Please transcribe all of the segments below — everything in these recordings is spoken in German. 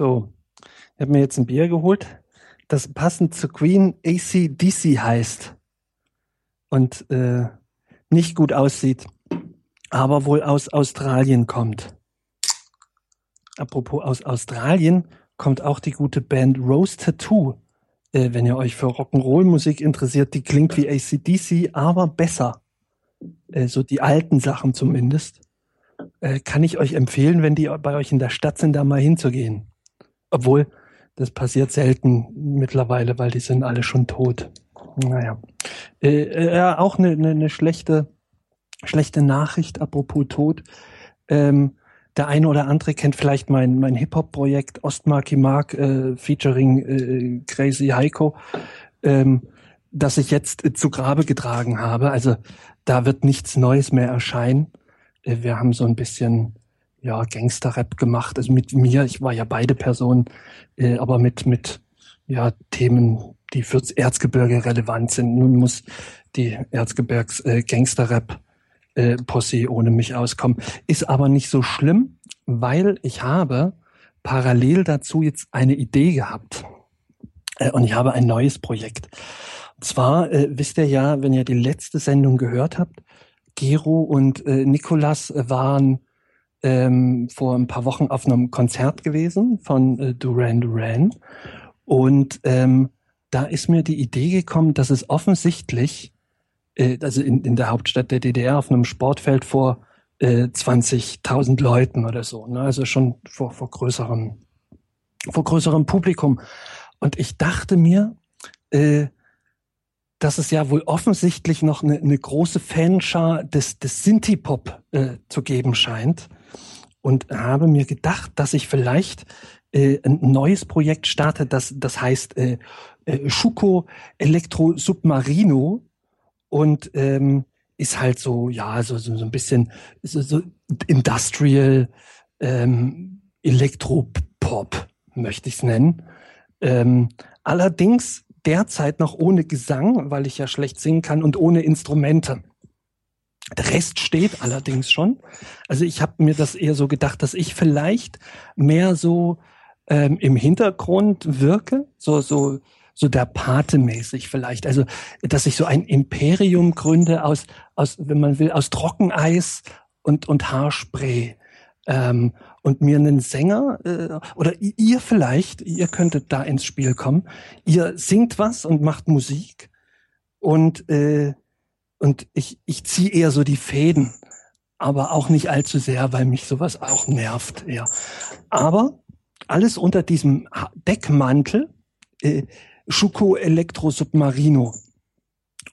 So, ich habe mir jetzt ein Bier geholt, das passend zu Queen ACDC heißt und äh, nicht gut aussieht, aber wohl aus Australien kommt. Apropos aus Australien kommt auch die gute Band Rose Tattoo. Äh, wenn ihr euch für Rock'n'Roll-Musik interessiert, die klingt wie ACDC, aber besser. Äh, so die alten Sachen zumindest. Äh, kann ich euch empfehlen, wenn die bei euch in der Stadt sind, da mal hinzugehen. Obwohl, das passiert selten mittlerweile, weil die sind alle schon tot. Naja. Äh, äh, auch eine ne, ne schlechte, schlechte Nachricht, apropos Tod. Ähm, der eine oder andere kennt vielleicht mein, mein Hip-Hop-Projekt Ostmarky Mark äh, featuring äh, Crazy Heiko, ähm, das ich jetzt äh, zu Grabe getragen habe. Also da wird nichts Neues mehr erscheinen. Äh, wir haben so ein bisschen ja Gangster-Rap gemacht. Also mit mir, ich war ja beide Personen, äh, aber mit mit ja Themen, die fürs Erzgebirge relevant sind. Nun muss die Erzgebirgs äh, Gangster-Rap äh, Posse ohne mich auskommen. Ist aber nicht so schlimm, weil ich habe parallel dazu jetzt eine Idee gehabt. Äh, und ich habe ein neues Projekt. Und zwar äh, wisst ihr ja, wenn ihr die letzte Sendung gehört habt, Gero und äh, Nikolas waren ähm, vor ein paar Wochen auf einem Konzert gewesen von äh, Duran Duran. Und ähm, da ist mir die Idee gekommen, dass es offensichtlich, äh, also in, in der Hauptstadt der DDR auf einem Sportfeld vor äh, 20.000 Leuten oder so, ne? also schon vor, vor größerem, vor größerem Publikum. Und ich dachte mir, äh, dass es ja wohl offensichtlich noch eine, eine große Fanschar des, des Sinti-Pop äh, zu geben scheint. Und habe mir gedacht, dass ich vielleicht äh, ein neues Projekt starte, das, das heißt äh, äh, Schuko Electro Submarino und ähm, ist halt so, ja, so, so, so ein bisschen so, so Industrial ähm, Elektropop, möchte ich es nennen. Ähm, allerdings derzeit noch ohne Gesang, weil ich ja schlecht singen kann und ohne Instrumente. Der Rest steht allerdings schon. Also ich habe mir das eher so gedacht, dass ich vielleicht mehr so ähm, im Hintergrund wirke, so so so der Pate mäßig vielleicht. Also dass ich so ein Imperium gründe aus aus, wenn man will, aus Trockeneis und und Haarspray ähm, und mir einen Sänger äh, oder ihr vielleicht, ihr könntet da ins Spiel kommen. Ihr singt was und macht Musik und äh, und ich ich ziehe eher so die Fäden, aber auch nicht allzu sehr, weil mich sowas auch nervt. Ja, aber alles unter diesem Deckmantel äh, Schuko Electro Submarino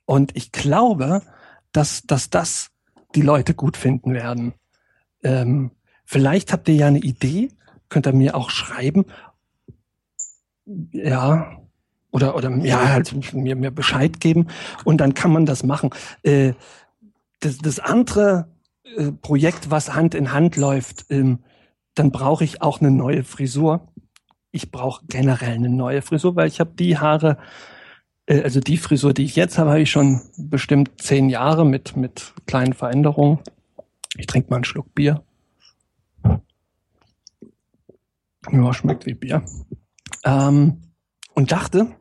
und ich glaube, dass dass das die Leute gut finden werden. Ähm, Vielleicht habt ihr ja eine Idee, könnt ihr mir auch schreiben. Ja, oder, oder ja, halt mir, mir Bescheid geben und dann kann man das machen. Äh, das, das andere äh, Projekt, was Hand in Hand läuft, ähm, dann brauche ich auch eine neue Frisur. Ich brauche generell eine neue Frisur, weil ich habe die Haare, äh, also die Frisur, die ich jetzt habe, habe ich schon bestimmt zehn Jahre mit, mit kleinen Veränderungen. Ich trinke mal einen Schluck Bier. Ja, schmeckt wie Bier. Ähm, und dachte,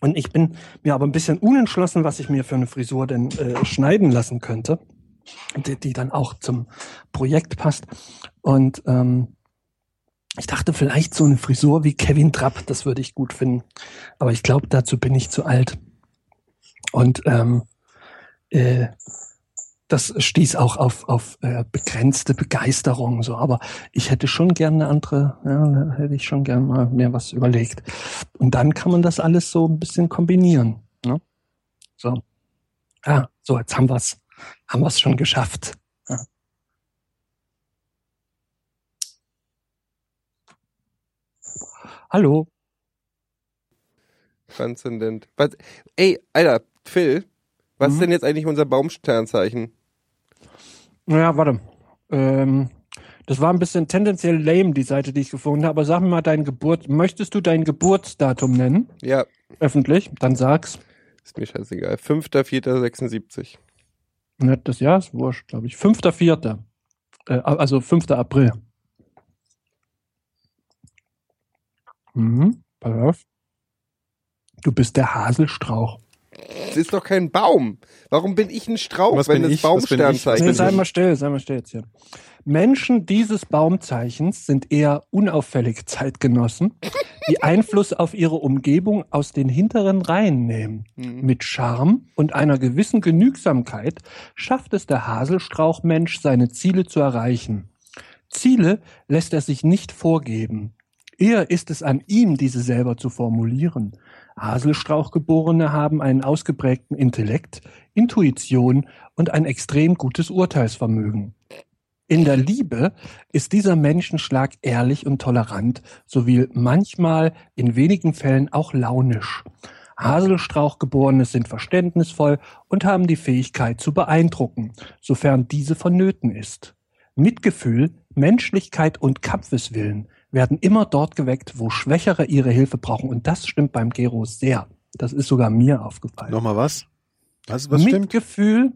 und ich bin mir aber ein bisschen unentschlossen, was ich mir für eine Frisur denn äh, schneiden lassen könnte, die, die dann auch zum Projekt passt. Und ähm, ich dachte vielleicht so eine Frisur wie Kevin Trapp, das würde ich gut finden. Aber ich glaube, dazu bin ich zu alt. Und ähm, äh, das stieß auch auf, auf äh, begrenzte Begeisterung so. Aber ich hätte schon gerne eine andere, ja, hätte ich schon gerne mal mehr was überlegt. Und dann kann man das alles so ein bisschen kombinieren. Ne? So. Ah, so, jetzt haben wir's, haben wir's schon geschafft. Ja. Hallo. Transzendent. Was, ey, Alter, Phil, was mhm. ist denn jetzt eigentlich unser Baumsternzeichen? Naja, warte. Ähm, das war ein bisschen tendenziell lame, die Seite, die ich gefunden habe. Aber sag mir mal dein Geburt. Möchtest du dein Geburtsdatum nennen? Ja. Öffentlich? Dann sag's. Ist mir scheißegal. 5.4.76. Nicht das Jahr ist wurscht, glaube ich. 5.4. Äh, also 5. April. Mhm. Pass auf. Du bist der Haselstrauch. Das ist doch kein Baum. Warum bin ich ein Strauch, Was wenn das Baumsternzeichen Nee, bin sei mal still, sei mal still jetzt hier. Menschen dieses Baumzeichens sind eher unauffällig Zeitgenossen, die Einfluss auf ihre Umgebung aus den hinteren Reihen nehmen. Mhm. Mit Charme und einer gewissen Genügsamkeit schafft es der Haselstrauchmensch, seine Ziele zu erreichen. Ziele lässt er sich nicht vorgeben. Eher ist es an ihm, diese selber zu formulieren. Haselstrauchgeborene haben einen ausgeprägten Intellekt, Intuition und ein extrem gutes Urteilsvermögen. In der Liebe ist dieser Menschenschlag ehrlich und tolerant, sowie manchmal in wenigen Fällen auch launisch. Haselstrauchgeborene sind verständnisvoll und haben die Fähigkeit zu beeindrucken, sofern diese vonnöten ist. Mitgefühl, Menschlichkeit und Kampfeswillen werden immer dort geweckt, wo Schwächere ihre Hilfe brauchen. Und das stimmt beim Gero sehr. Das ist sogar mir aufgefallen. Nochmal was? Was, was stimmt? Mitgefühl,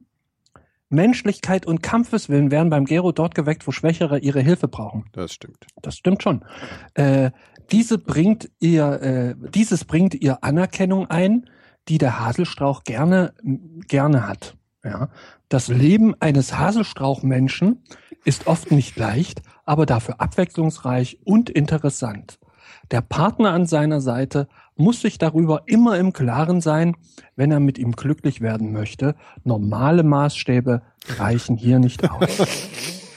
Menschlichkeit und Kampfeswillen werden beim Gero dort geweckt, wo Schwächere ihre Hilfe brauchen. Das stimmt. Das stimmt schon. Äh, diese bringt ihr, äh, dieses bringt ihr Anerkennung ein, die der Haselstrauch gerne, gerne hat. Ja. Das Leben eines Haselstrauchmenschen ist oft nicht leicht, aber dafür abwechslungsreich und interessant. Der Partner an seiner Seite muss sich darüber immer im Klaren sein, wenn er mit ihm glücklich werden möchte. Normale Maßstäbe reichen hier nicht aus.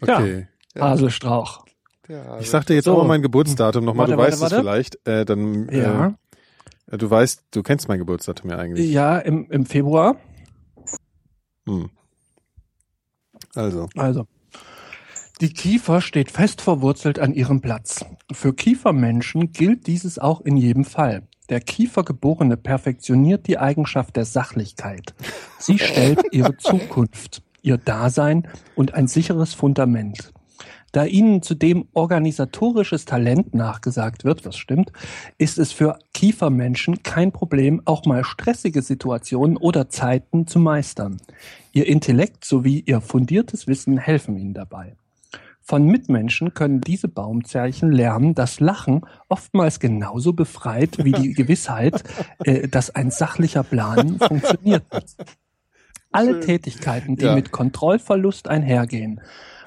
Okay. Haselstrauch. Ja, Ich sag dir jetzt So. auch mal mein Geburtsdatum nochmal. Warte, Du weißt warte, es warte. vielleicht. Äh, dann, Ja. äh, du weißt, du kennst mein Geburtsdatum ja eigentlich. Ja, im, im Februar. Hm. Also. Also. Die Kiefer steht fest verwurzelt an ihrem Platz. Für Kiefermenschen gilt dieses auch in jedem Fall. Der Kiefergeborene perfektioniert die Eigenschaft der Sachlichkeit. Sie stellt ihre Zukunft, ihr Dasein und ein sicheres Fundament. Da ihnen zudem organisatorisches Talent nachgesagt wird, was stimmt, ist es für Kiefermenschen kein Problem, auch mal stressige Situationen oder Zeiten zu meistern. Ihr Intellekt sowie ihr fundiertes Wissen helfen ihnen dabei. Von Mitmenschen können diese Baumzeichen lernen, dass Lachen oftmals genauso befreit wie die Gewissheit, äh, dass ein sachlicher Plan funktioniert. Alle Tätigkeiten, die Ja. mit Kontrollverlust einhergehen,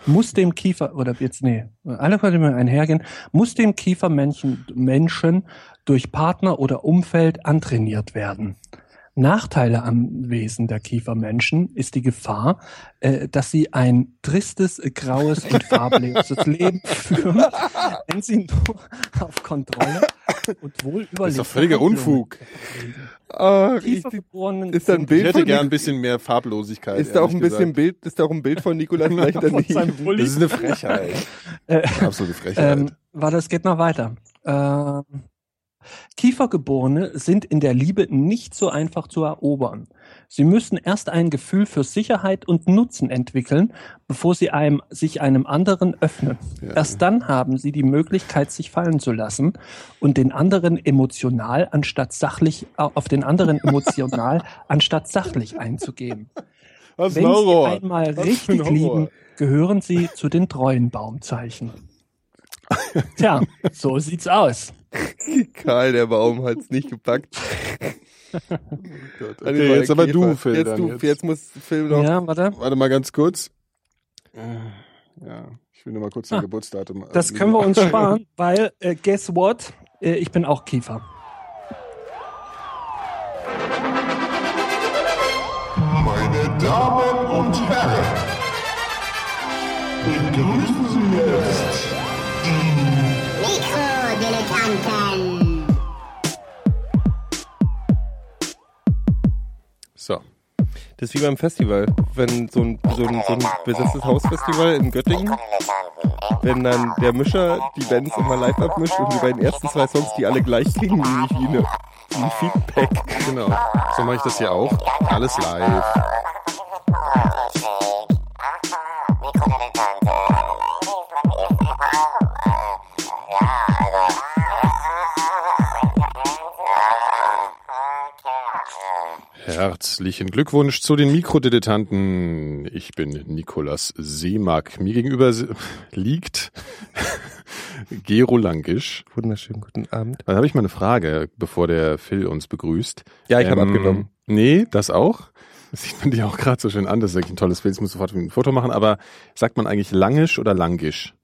muss dem Kiefer, oder jetzt, nee, alle die einhergehen, muss dem Kiefermenschen Menschen durch Partner oder Umfeld antrainiert werden. Nachteile am Wesen der Kiefermenschen ist die Gefahr, äh, dass sie ein tristes, graues und farbloses Leben führen, wenn sie nur auf Kontrolle und wohl Das ist doch völliger Unfug. legen. Ah, ich, Kiefergeborenen ist da ein Bild Ich hätte gern ein bisschen mehr Farblosigkeit. ist da auch ein ehrlich bisschen gesagt. Bild, ist da auch ein Bild von Nikolas vielleicht Von daneben? Das ist eine Frechheit. Äh, Absolute Frechheit. Ähm, warte, es geht noch weiter. Ähm, Kiefergeborene sind in der Liebe nicht so einfach zu erobern. Sie müssen erst ein Gefühl für Sicherheit und Nutzen entwickeln, bevor sie einem, sich einem anderen öffnen. Ja. Erst dann haben sie die Möglichkeit, sich fallen zu lassen und den anderen emotional anstatt sachlich, auf den anderen emotional anstatt sachlich einzugehen. Was Wenn ein sie Horror. einmal Was ein richtig Horror. lieben, gehören sie zu den treuen Baumzeichen. Tja, so sieht's aus. Karl, der Baum hat's nicht gepackt. Okay, jetzt aber du, Phil. Jetzt, dann du, jetzt. jetzt muss Phil noch. Ja, warte. Warte mal ganz kurz. Ja, ich will nur mal kurz dein Ah, Geburtsdatum. Das können wir uns sparen, weil, äh, guess what? Äh, ich bin auch Kiefer. Meine Damen und Herren, begrüßen Mikrodilettanten. So. Das ist wie beim Festival. Wenn so ein, so ein, so ein besetztes Hausfestival in Göttingen, wenn dann der Mischer die Bands immer live abmischt und die beiden ersten zwei Songs, die alle gleich klingen, nämlich wie, eine, wie ein Feedback. Genau. So mache ich das hier auch. Alles live. Herzlichen Glückwunsch zu den Mikrodilettanten. Ich bin Nikolas Seemack. Mir gegenüber liegt Gero Langisch. Wunderschönen guten Abend. Da habe ich mal eine Frage, bevor der Phil uns begrüßt. Ja, ich habe abgenommen. Nee, das auch. Das sieht man dir auch gerade so schön an. Das ist wirklich ein tolles Bild. Ich muss sofort ein Foto machen. Aber sagt man eigentlich Langisch oder Langisch?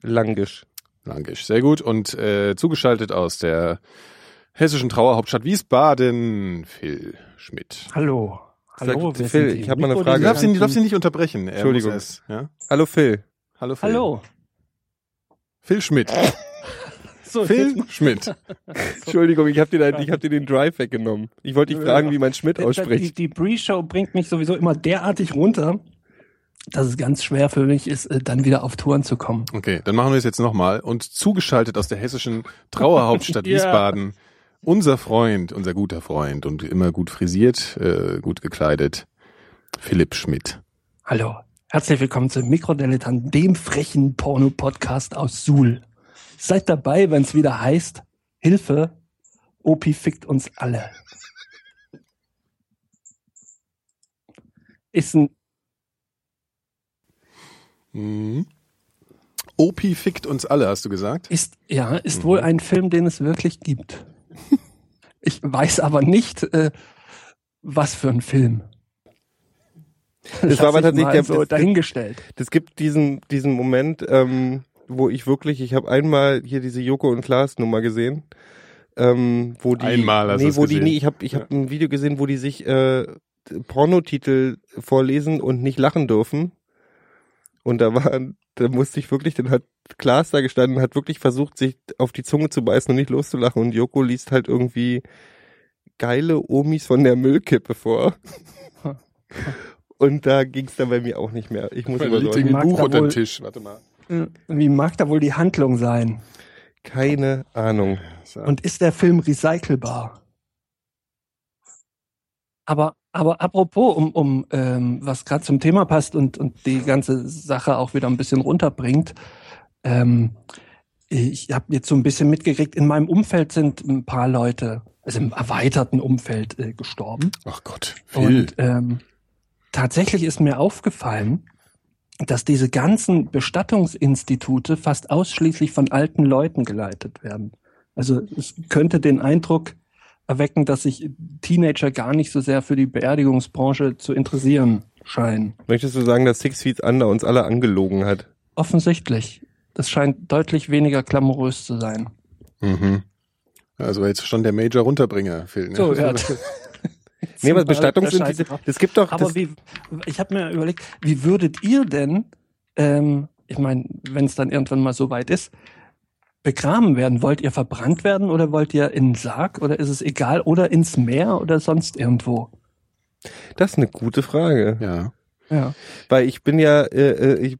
Langisch. Langisch, sehr gut. Und äh, zugeschaltet aus der hessischen Trauerhauptstadt Wiesbaden, Phil Schmidt. Hallo. Hallo, Sagt Phil, sind die? ich hab mal eine Frage. Du darfst ihn, die- ihn nicht unterbrechen. Er Entschuldigung. Es, ja? Hallo Phil. Hallo Phil. Hallo. Phil Schmidt. So, Phil Schmidt. Entschuldigung, ich habe dir, ich hab dir den Drive weggenommen. Ich wollte dich fragen, wie man Schmidt Die, ausspricht. die Pre-Show bringt mich sowieso immer derartig runter, dass es ganz schwer für mich ist, äh, dann wieder auf Touren zu kommen. Okay, dann machen wir es jetzt nochmal. Und zugeschaltet aus der hessischen Trauerhauptstadt Ja. Wiesbaden, unser Freund, unser guter Freund und immer gut frisiert, äh, gut gekleidet, Philipp Schmidt. Hallo. Herzlich willkommen zu Mikrodilettant, dem frechen Porno-Podcast aus Suhl. Seid dabei, wenn es wieder heißt, Hilfe, Opi fickt uns alle. Ist ein, Mhm. Opi fickt uns alle, hast du gesagt? ist, ja, ist Mhm. wohl ein Film, den es wirklich gibt. Ich weiß aber nicht, äh, was für ein Film. Das war aber tatsächlich der, so das, dahingestellt. das gibt diesen, diesen Moment, ähm, wo ich wirklich, ich habe einmal hier diese Joko und Klaas Nummer gesehen, ähm, wo die, Einmal hast nee, wo die, gesehen. nee, ich habe, ich habe ein Video gesehen, wo die sich äh, Pornotitel vorlesen und nicht lachen dürfen. Und da war, da musste ich wirklich, dann hat Klaas da gestanden, und hat wirklich versucht, sich auf die Zunge zu beißen und nicht loszulachen. Und Joko liest halt irgendwie geile Omis von der Müllkippe vor. Und da ging's dann bei mir auch nicht mehr. Ich muss immer so, ein Buch unter wohl- Tisch. Warte mal. Wie mag da wohl die Handlung sein? keine Ahnung. Und ist der Film recycelbar? Aber, aber apropos, um, um ähm, was gerade zum Thema passt und, und die ganze Sache auch wieder ein bisschen runterbringt, ähm, ich habe jetzt so ein bisschen mitgekriegt, in meinem Umfeld sind ein paar Leute, also im erweiterten Umfeld äh, gestorben. Ach Gott, Phil. Und ähm, tatsächlich ist mir aufgefallen, dass diese ganzen Bestattungsinstitute fast ausschließlich von alten Leuten geleitet werden. Also es könnte den Eindruck erwecken, dass sich Teenager gar nicht so sehr für die Beerdigungsbranche zu interessieren scheinen. Möchtest du sagen, dass Six Feet Under uns alle angelogen hat? Offensichtlich. Das scheint deutlich weniger glamourös zu sein. Mhm. Also jetzt schon der Major Runterbringer, Phil. Ne? So, ja. Nee, aber Bestattungsinstitut, das gibt doch, Aber wie, ich habe mir überlegt, wie würdet ihr denn, ähm, ich meine, wenn es dann irgendwann mal so weit ist, begraben werden? Wollt ihr verbrannt werden oder wollt ihr in den Sarg oder ist es egal oder ins Meer oder sonst irgendwo? das ist eine gute Frage. Ja. Ja. Weil ich bin ja, äh, äh, ich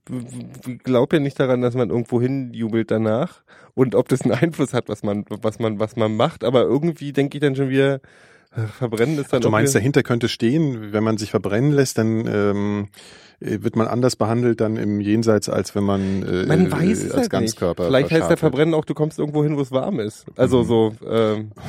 glaube ja nicht daran, dass man irgendwo hinjubelt danach und ob das einen Einfluss hat, was man, was man, was man macht. Aber irgendwie denke ich dann schon wieder, verbrennen ist dann Du auch meinst, wieder, dahinter könnte stehen, wenn man sich verbrennen lässt, dann ähm, äh, wird man anders behandelt dann im Jenseits, als wenn man, äh, man weiß es als Ganzkörper nicht. Vielleicht heißt der. Verbrennen auch, du kommst irgendwo hin, wo es warm ist. Also Mhm. so. Ähm,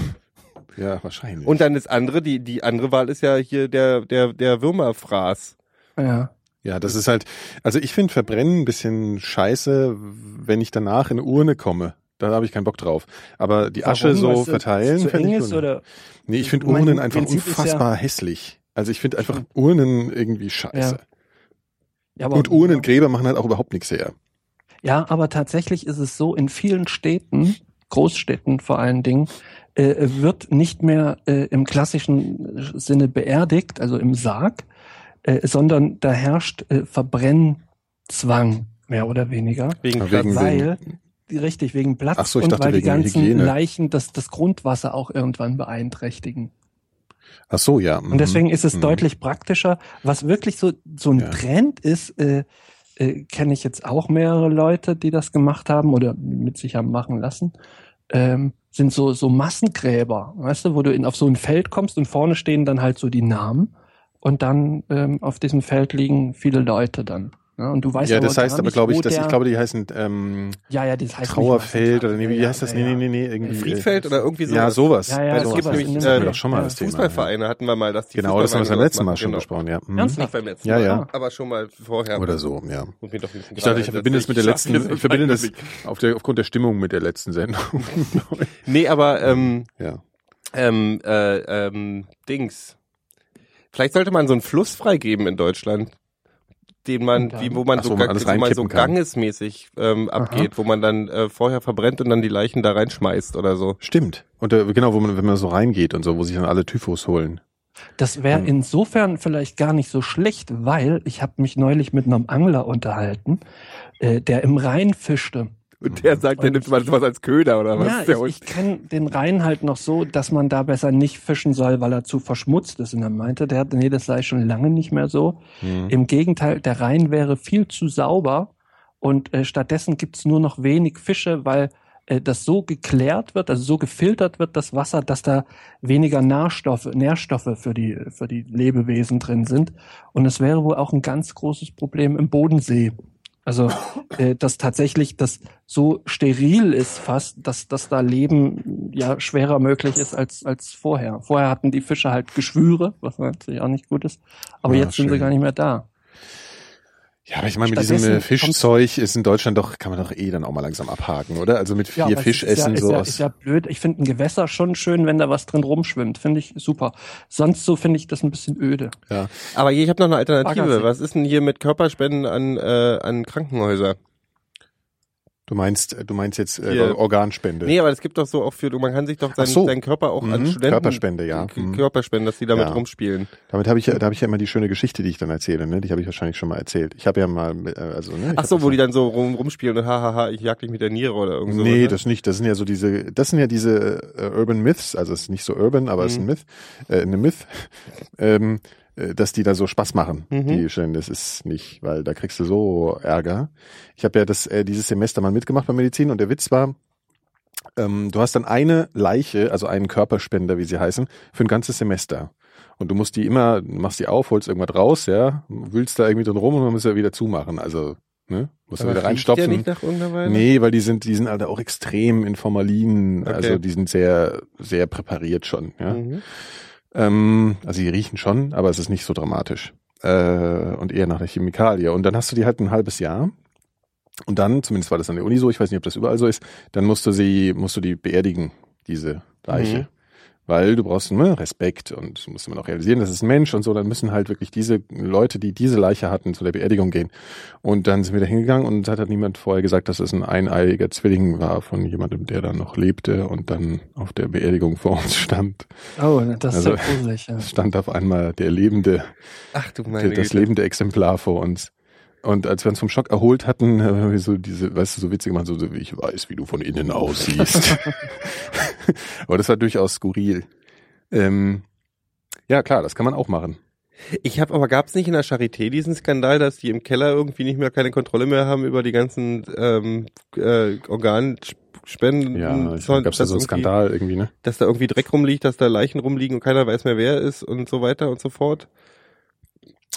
Ja, wahrscheinlich. und dann das andere, die die andere Wahl ist ja hier der der der Würmerfraß. Ja. Ja, das ist halt, also ich finde Verbrennen ein bisschen scheiße, wenn ich danach in eine Urne komme. Da habe ich keinen Bock drauf. Aber die Asche Warum? so Weil's, äh, verteilen. Zu eng ich ist oder? Nee, ich finde Urnen einfach Prinzip ist ja- unfassbar hässlich. Also ich finde einfach Urnen irgendwie scheiße. Ja, aber, Und Urnengräber machen halt auch überhaupt nichts her. Ja, aber tatsächlich ist es so, in vielen Städten, Großstädten vor allen Dingen, äh, wird nicht mehr äh, im klassischen Sinne beerdigt, also im Sarg, äh, sondern da herrscht äh, Verbrennzwang, mehr oder weniger. Wegen Platz. wegen weil, die- richtig, wegen Platz Ach so, ich und dachte weil die ganzen Hygiene. Leichen das, das Grundwasser auch irgendwann beeinträchtigen. Ach so, ja. Und deswegen ist es Mhm. deutlich praktischer. Was wirklich so, so ein Ja. Trend ist, äh, äh, kenne ich jetzt auch mehrere Leute, die das gemacht haben oder mit sich haben machen lassen, ähm, sind so, so Massengräber, weißt du, wo du in, auf so ein Feld kommst und vorne stehen dann halt so die Namen und dann ähm, auf diesem Feld liegen viele Leute dann. Ja, und du weißt ja, aber das heißt gar aber, glaube ich, dass ich glaube, die heißen ähm, ja, ja, das heißt Trauerfeld oder nee, wie Ja, heißt das? ja, Nee, nee, ja. nee, nee, irgendwie. Friedfeld oder irgendwie so. Ja, sowas. Ja, ja, Weil es sowas. gibt sowas nämlich Das äh, schon mal ja. das Thema. Fußballvereine hatten wir mal, dass die Genau, das haben wir das beim letzten Mal sowas schon machen, besprochen, ja. Mhm. Ernsthaft? Nicht beim letzten Ja, Mal, ja. aber schon mal vorher. Oder so, ja. Ich dachte, ich verbinde es mit der letzten, ich verbinde das Musik. auf der, aufgrund der Stimmung mit der letzten Sendung. Nee, aber ähm, ja. ähm, äh, ähm, Dings. Vielleicht sollte man so einen Fluss freigeben in Deutschland, den man, wie, wo man Ach so, so, wo man wo man so gangesmäßig ähm, abgeht, wo man dann äh, vorher verbrennt und dann die Leichen da reinschmeißt oder so. Stimmt. Und äh, genau, wo man, wenn man so reingeht und so, wo sich dann alle Typhus holen. Das wäre Hm. insofern vielleicht gar nicht so schlecht, weil ich habe mich neulich mit einem Angler unterhalten, äh, der im Rhein fischte. Und der sagt, der nimmt mal sowas als Köder oder was? ja, der ich, ich kenne den Rhein halt noch so, dass man da besser nicht fischen soll, weil er zu verschmutzt ist. Und er meinte, der, nee, das sei schon lange nicht mehr so. Mhm. Im Gegenteil, der Rhein wäre viel zu sauber und äh, stattdessen gibt's nur noch wenig Fische, weil äh, das so geklärt wird, also so gefiltert wird, das Wasser, dass da weniger Nährstoffe, Nährstoffe für die, für die Lebewesen drin sind. Und es wäre wohl auch ein ganz großes Problem im Bodensee. Also, äh, dass tatsächlich das so steril ist fast, dass, dass da Leben ja schwerer möglich ist als, als vorher. Vorher hatten die Fische halt Geschwüre, was natürlich auch nicht gut ist. Aber Ja, jetzt sind sie schön. gar nicht mehr da. Ja, aber ich meine, mit diesem äh, Fischzeug ist in Deutschland doch, kann man doch eh dann auch mal langsam abhaken, oder? Also mit Ja, vier aber Fisch es ist essen ja, so ist ja, aus. ist ja blöd. Ich finde ein Gewässer schon schön, wenn da was drin rumschwimmt. Finde ich super. Sonst so finde ich das ein bisschen öde. ja. Aber hier, ich habe noch eine Alternative. Was ist denn hier mit Körperspenden an, äh, an Krankenhäuser? Du meinst, äh, du meinst jetzt äh, Hier. Organspende. Nee, aber es gibt doch so auch für, man kann sich doch seinen, Ach so. seinen Körper auch an Mhm, Studenten... Körperspende, ja. K- Mhm. Körperspenden, dass die damit Ja. rumspielen. Damit habe ich, ja- da habe ich ja immer die schöne Geschichte, die ich dann erzähle, ne? Die habe ich wahrscheinlich schon mal erzählt. Ich habe ja mal, äh, also ne? ich Ach so, hab wo die dann so rum, rumspielen und hahaha, ich jag dich mit der Niere oder irgend so. nee, ne? das nicht. Das sind ja so diese, das sind ja diese äh, Urban Myths. Also es ist nicht so urban, aber es ist ein Mhm. Myth, äh, eine Myth, ähm, äh, dass die da so Spaß machen. Mhm. Die stellen, das ist nicht, weil da kriegst du so Ärger. Ich habe ja das äh, dieses Semester mal mitgemacht bei Medizin und der Witz war, ähm, du hast dann eine Leiche, also einen Körperspender, wie sie heißen, für ein ganzes Semester. Und du musst die immer, machst die auf, holst irgendwas raus, ja, wühlst da irgendwie drin rum und man muss ja wieder zumachen. Also, ne, musst du Aber wieder riecht der reinstopfen. nicht nach? Nee, weil die sind, die sind halt auch extrem in Formalin, Okay. also die sind sehr, sehr präpariert schon, ja. Mhm. Ähm, also die riechen schon, aber es ist nicht so dramatisch. Äh, und eher nach der Chemikalie. Und dann hast du die halt ein halbes Jahr. Und dann, zumindest war das an der Uni so, ich weiß nicht, ob das überall so ist, dann musst du sie, musst du die beerdigen, diese Leiche. Mhm. Weil du brauchst ne, Respekt und musst immer noch realisieren, das ist ein Mensch und so, dann müssen halt wirklich diese Leute, die diese Leiche hatten, zu der Beerdigung gehen. Und dann sind wir da hingegangen und hat halt niemand vorher gesagt, dass es ein eineiiger Zwilling war von jemandem, der dann noch lebte und dann auf der Beerdigung vor uns stand. Oh, das ist Also- ja gruselig. Ja. Es stand auf einmal der lebende, Ach du meine das Güte. lebende Exemplar vor uns. Und als wir uns vom Schock erholt hatten, haben wir so diese, weißt du, so witzig gemacht, so, so ich weiß, wie du von innen aussiehst. Aber das war durchaus skurril. Ähm, ja, klar, das kann man auch machen. Ich habe aber gab's nicht in der Charité diesen Skandal, dass die im Keller irgendwie nicht mehr keine Kontrolle mehr haben über die ganzen ähm, äh, Organspenden? Ja, ich gab es da so einen Skandal irgendwie, ne? Dass da irgendwie Dreck rumliegt, dass da Leichen rumliegen und keiner weiß mehr, wer er ist und so weiter und so fort.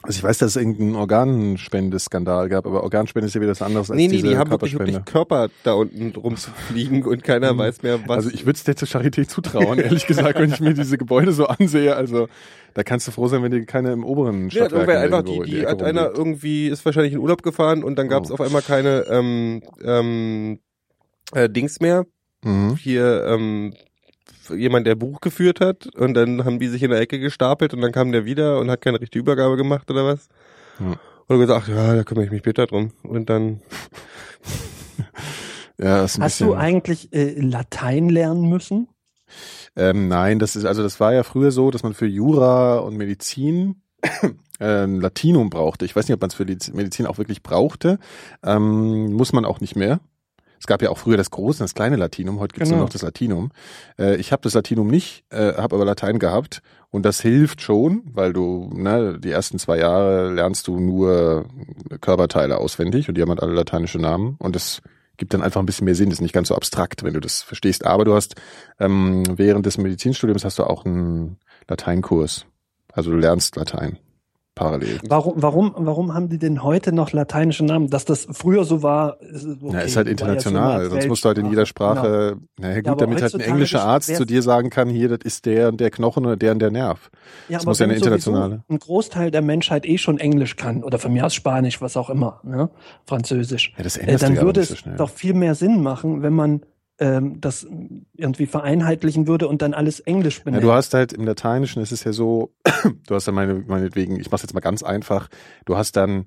Also ich weiß, dass es irgendeinen Organspendeskandal gab, aber Organspende ist ja wieder was anderes als nee, nee, diese die haben wirklich, wirklich Körper da unten rumfliegen und keiner Mhm. weiß mehr, was. Also ich würde es dir zur Charité zutrauen, ehrlich gesagt, wenn ich mir diese Gebäude so ansehe. Also da kannst du froh sein, wenn dir keine im oberen Ja, hat Stadtwerk irgendwer einfach die, die Ecke hat einer rumliegt. irgendwie, ist wahrscheinlich in Urlaub gefahren und dann gab es Oh. auf einmal keine ähm, ähm, äh, Dings mehr. Mhm. Hier ähm, jemand, der Buch geführt hat und dann haben die sich in der Ecke gestapelt und dann kam der wieder und hat keine richtige Übergabe gemacht oder was. Ja. Und gesagt, ja, da kümmere ich mich später drum. Und dann, Ja, ist ein Hast bisschen. du eigentlich äh, Latein lernen müssen? Ähm, nein, das ist also das war ja früher so, dass man für Jura und Medizin ähm, Latinum brauchte. Ich weiß nicht, ob man es für die Medizin auch wirklich brauchte. Ähm, muss man auch nicht mehr. Es gab ja auch früher das große und das kleine Latinum, heute gibt's Genau. nur noch das Latinum. Äh, ich habe das Latinum nicht, äh, habe aber Latein gehabt und das hilft schon, weil du ne, die ersten zwei Jahre lernst du nur Körperteile auswendig und die haben halt alle lateinische Namen und das gibt dann einfach ein bisschen mehr Sinn, das ist nicht ganz so abstrakt, wenn du das verstehst. Aber du hast ähm, während des Medizinstudiums hast du auch einen Lateinkurs. Also du lernst Latein. Parallel. Warum, warum, warum haben die denn heute noch lateinische Namen? Dass das früher so war, ist, okay, ja, ist halt international. ja Sonst musst du halt in jeder Sprache, naja gut, Genau. aber damit halt ein englischer Arzt zu dir sagen kann, hier, das ist der und der Knochen oder der und der Nerv. Ja, Das muss ja eine internationale. Ein Großteil der Menschheit eh schon Englisch kann oder von mir aus Spanisch, was auch immer, ne? Französisch. Ja, das Äh, dann ja würde nicht so doch viel mehr Sinn machen, wenn man ähm, das irgendwie vereinheitlichen würde und dann alles Englisch Ja, benennt. du hast halt im Lateinischen ist es ja so, du hast dann meine, meinetwegen, ich mach's jetzt mal ganz einfach, du hast dann,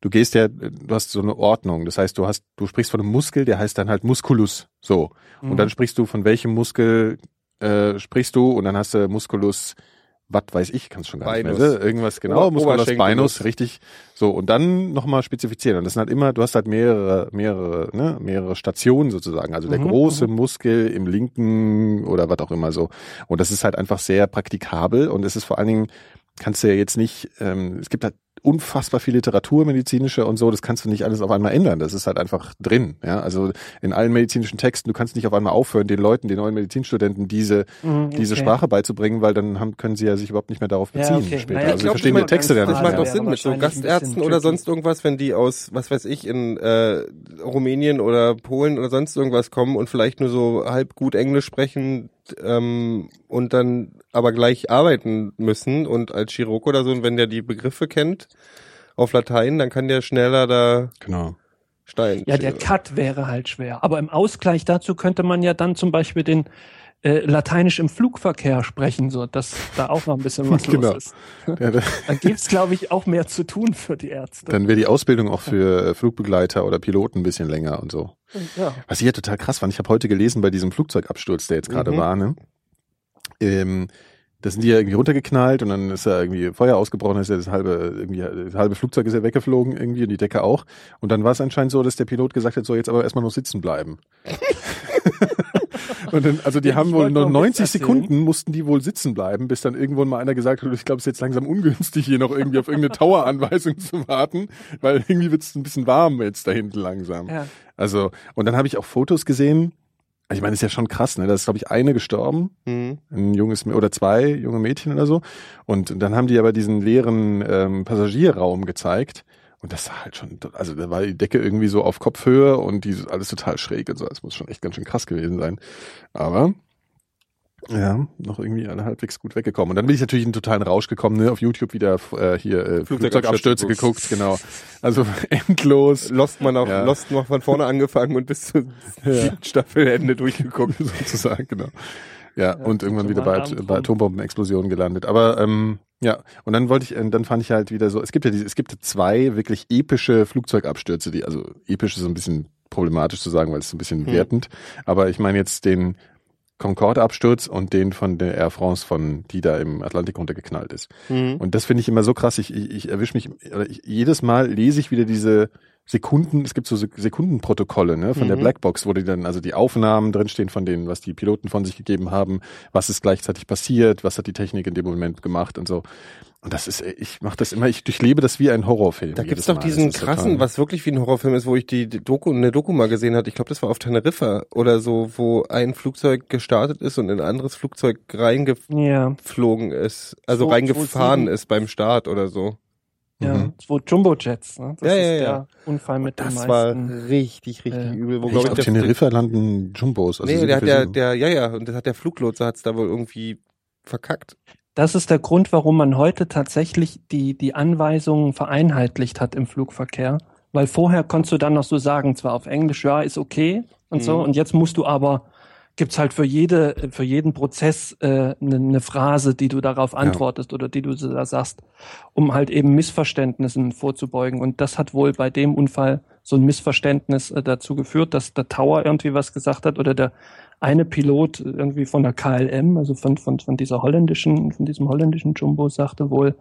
du gehst ja, du hast so eine Ordnung. Das heißt, du hast, du sprichst von einem Muskel, der heißt dann halt Musculus. So. Mhm. Und dann sprichst du von welchem Muskel äh, sprichst du und dann hast du Musculus, was weiß ich, kannst schon gar nicht Spinus. mehr. ne? Irgendwas genau, Ober- Musculus Oberschenkelus. spinus, richtig. So und dann nochmal spezifizieren. Und das sind halt immer, du hast halt mehrere, mehrere, ne, mehrere Stationen sozusagen. Also der Mhm, große Muskel im linken oder was auch immer so. Und das ist halt einfach sehr praktikabel und es ist vor allen Dingen kannst du ja jetzt nicht, ähm, es gibt halt unfassbar viel Literatur, medizinische und so, das kannst du nicht alles auf einmal ändern. Das ist halt einfach drin. Ja, also in allen medizinischen Texten, du kannst nicht auf einmal aufhören, den Leuten, den neuen Medizinstudenten diese Mhm, diese okay. Sprache beizubringen, weil dann haben, können sie ja sich überhaupt nicht mehr darauf Ja, beziehen okay. später. Naja, also ich sie glaub, verstehen das die Texte macht dann Das nicht Ja, macht doch Sinn mit so Gastärzten oder sonst irgendwas, wenn die aus, was weiß ich, in äh, Rumänien oder Polen oder sonst irgendwas kommen und vielleicht nur so halb gut Englisch sprechen ähm, und dann aber gleich arbeiten müssen und als Chirurg oder so, und wenn der die Begriffe kennt auf Latein, dann kann der schneller da Genau. stein. Ja, der Cut wäre halt schwer. Aber im Ausgleich dazu könnte man ja dann zum Beispiel den äh, Lateinisch im Flugverkehr sprechen, so dass da auch noch ein bisschen was Genau. los ist. Ja, da- Dann gibt's, glaube ich, auch mehr zu tun für die Ärzte. dann wäre die Ausbildung auch für Flugbegleiter oder Piloten ein bisschen länger und so. Ja. Was ich ja total krass fand, ich habe heute gelesen bei diesem Flugzeugabsturz, der jetzt gerade Mhm. war, ne? Ähm, da sind die ja irgendwie runtergeknallt und dann ist ja irgendwie Feuer ausgebrochen, ist ja das halbe, irgendwie, das halbe Flugzeug ist ja weggeflogen irgendwie und die Decke auch. Und dann war es anscheinend so, dass der Pilot gesagt hat, so jetzt aber erstmal noch sitzen bleiben. und dann, also die Ja, haben ich wohl nur noch einen Witz 90 erzählen. Sekunden mussten die wohl sitzen bleiben, bis dann irgendwann mal einer gesagt hat, ich glaube, es ist jetzt langsam ungünstig, hier noch irgendwie auf irgendeine Tower-Anweisung zu warten, weil irgendwie wird es ein bisschen warm jetzt da hinten langsam. Ja. Also, und dann habe ich auch Fotos gesehen. Also ich meine, das ist ja schon krass, ne? Da ist, glaube ich, eine gestorben, Mhm. ein junges oder zwei junge Mädchen oder so. Und dann haben die aber diesen leeren ähm, Passagierraum gezeigt. Und das sah halt schon, also da war die Decke irgendwie so auf Kopfhöhe und die alles total schräg und so. Das muss schon echt ganz schön krass gewesen sein. Aber ja, noch irgendwie alle halbwegs gut weggekommen. Und dann bin ich natürlich in einen totalen Rausch gekommen, ne? Auf YouTube wieder äh, hier äh, Flugzeugabstürze geguckt, genau. Also endlos. Lost man auch, Ja. Lost noch von vorne angefangen und bis zur siebten Staffelende durchgeguckt. sozusagen, genau. Ja, und irgendwann so wieder bei, Abend bei. Atombombenexplosionen gelandet. Aber ähm, ja, und dann wollte ich, äh, dann fand ich halt wieder so, es gibt ja diese, es gibt zwei wirklich epische Flugzeugabstürze, die, also episch ist so ein bisschen problematisch zu sagen, weil es ist ein bisschen Hm. wertend. Aber ich meine jetzt den Concorde-Absturz und den von der Air France von, die da im Atlantik runtergeknallt ist. Mhm. Und das finde ich immer so krass. Ich, ich, ich erwische mich, ich, jedes Mal lese ich wieder diese Sekunden, es gibt so Sek- Sekundenprotokolle ne, von der Mhm. Blackbox, wo die dann also die Aufnahmen drinstehen von denen, was die Piloten von sich gegeben haben, was ist gleichzeitig passiert, was hat die Technik in dem Moment gemacht und so. Und das ist, ich mache das immer, ich durchlebe das wie ein Horrorfilm. Da gibt's doch Mal. diesen Das ist krassen, total- was wirklich wie ein Horrorfilm ist, wo ich die, Doku, eine Doku mal gesehen hatte. Ich glaube, das war auf Teneriffa oder so, wo ein Flugzeug gestartet ist und in ein anderes Flugzeug reingeflogen Ja, ist. Also Zwei- reingefahren 27. ist beim Start oder so. Ja. Mhm. Zwei Jumbo-Jets, ne? Das Ja, ist ja, der ja. Unfall mit Das meisten. war richtig, richtig äh, übel. Wo, auf ich, der, Teneriffa landen Jumbos. Also nee, der hat der, 747. der, ja, ja, und das hat der Fluglotse hat's da wohl irgendwie verkackt. Das ist der Grund, warum man heute tatsächlich die, die Anweisungen vereinheitlicht hat im Flugverkehr. Weil vorher konntest du dann noch so sagen, zwar auf Englisch, ja, ist okay und so, Mhm. und jetzt musst du aber, gibt's halt für jede, für jeden Prozess eine äh, ne ne Phrase, die du darauf antwortest oder die du da sagst, um halt eben Missverständnissen vorzubeugen. Und das hat wohl bei dem Unfall so ein Missverständnis äh, dazu geführt, dass der Tower irgendwie was gesagt hat oder der eine Pilot irgendwie von der KLM, also von, von, von dieser holländischen, von diesem holländischen Jumbo sagte wohl,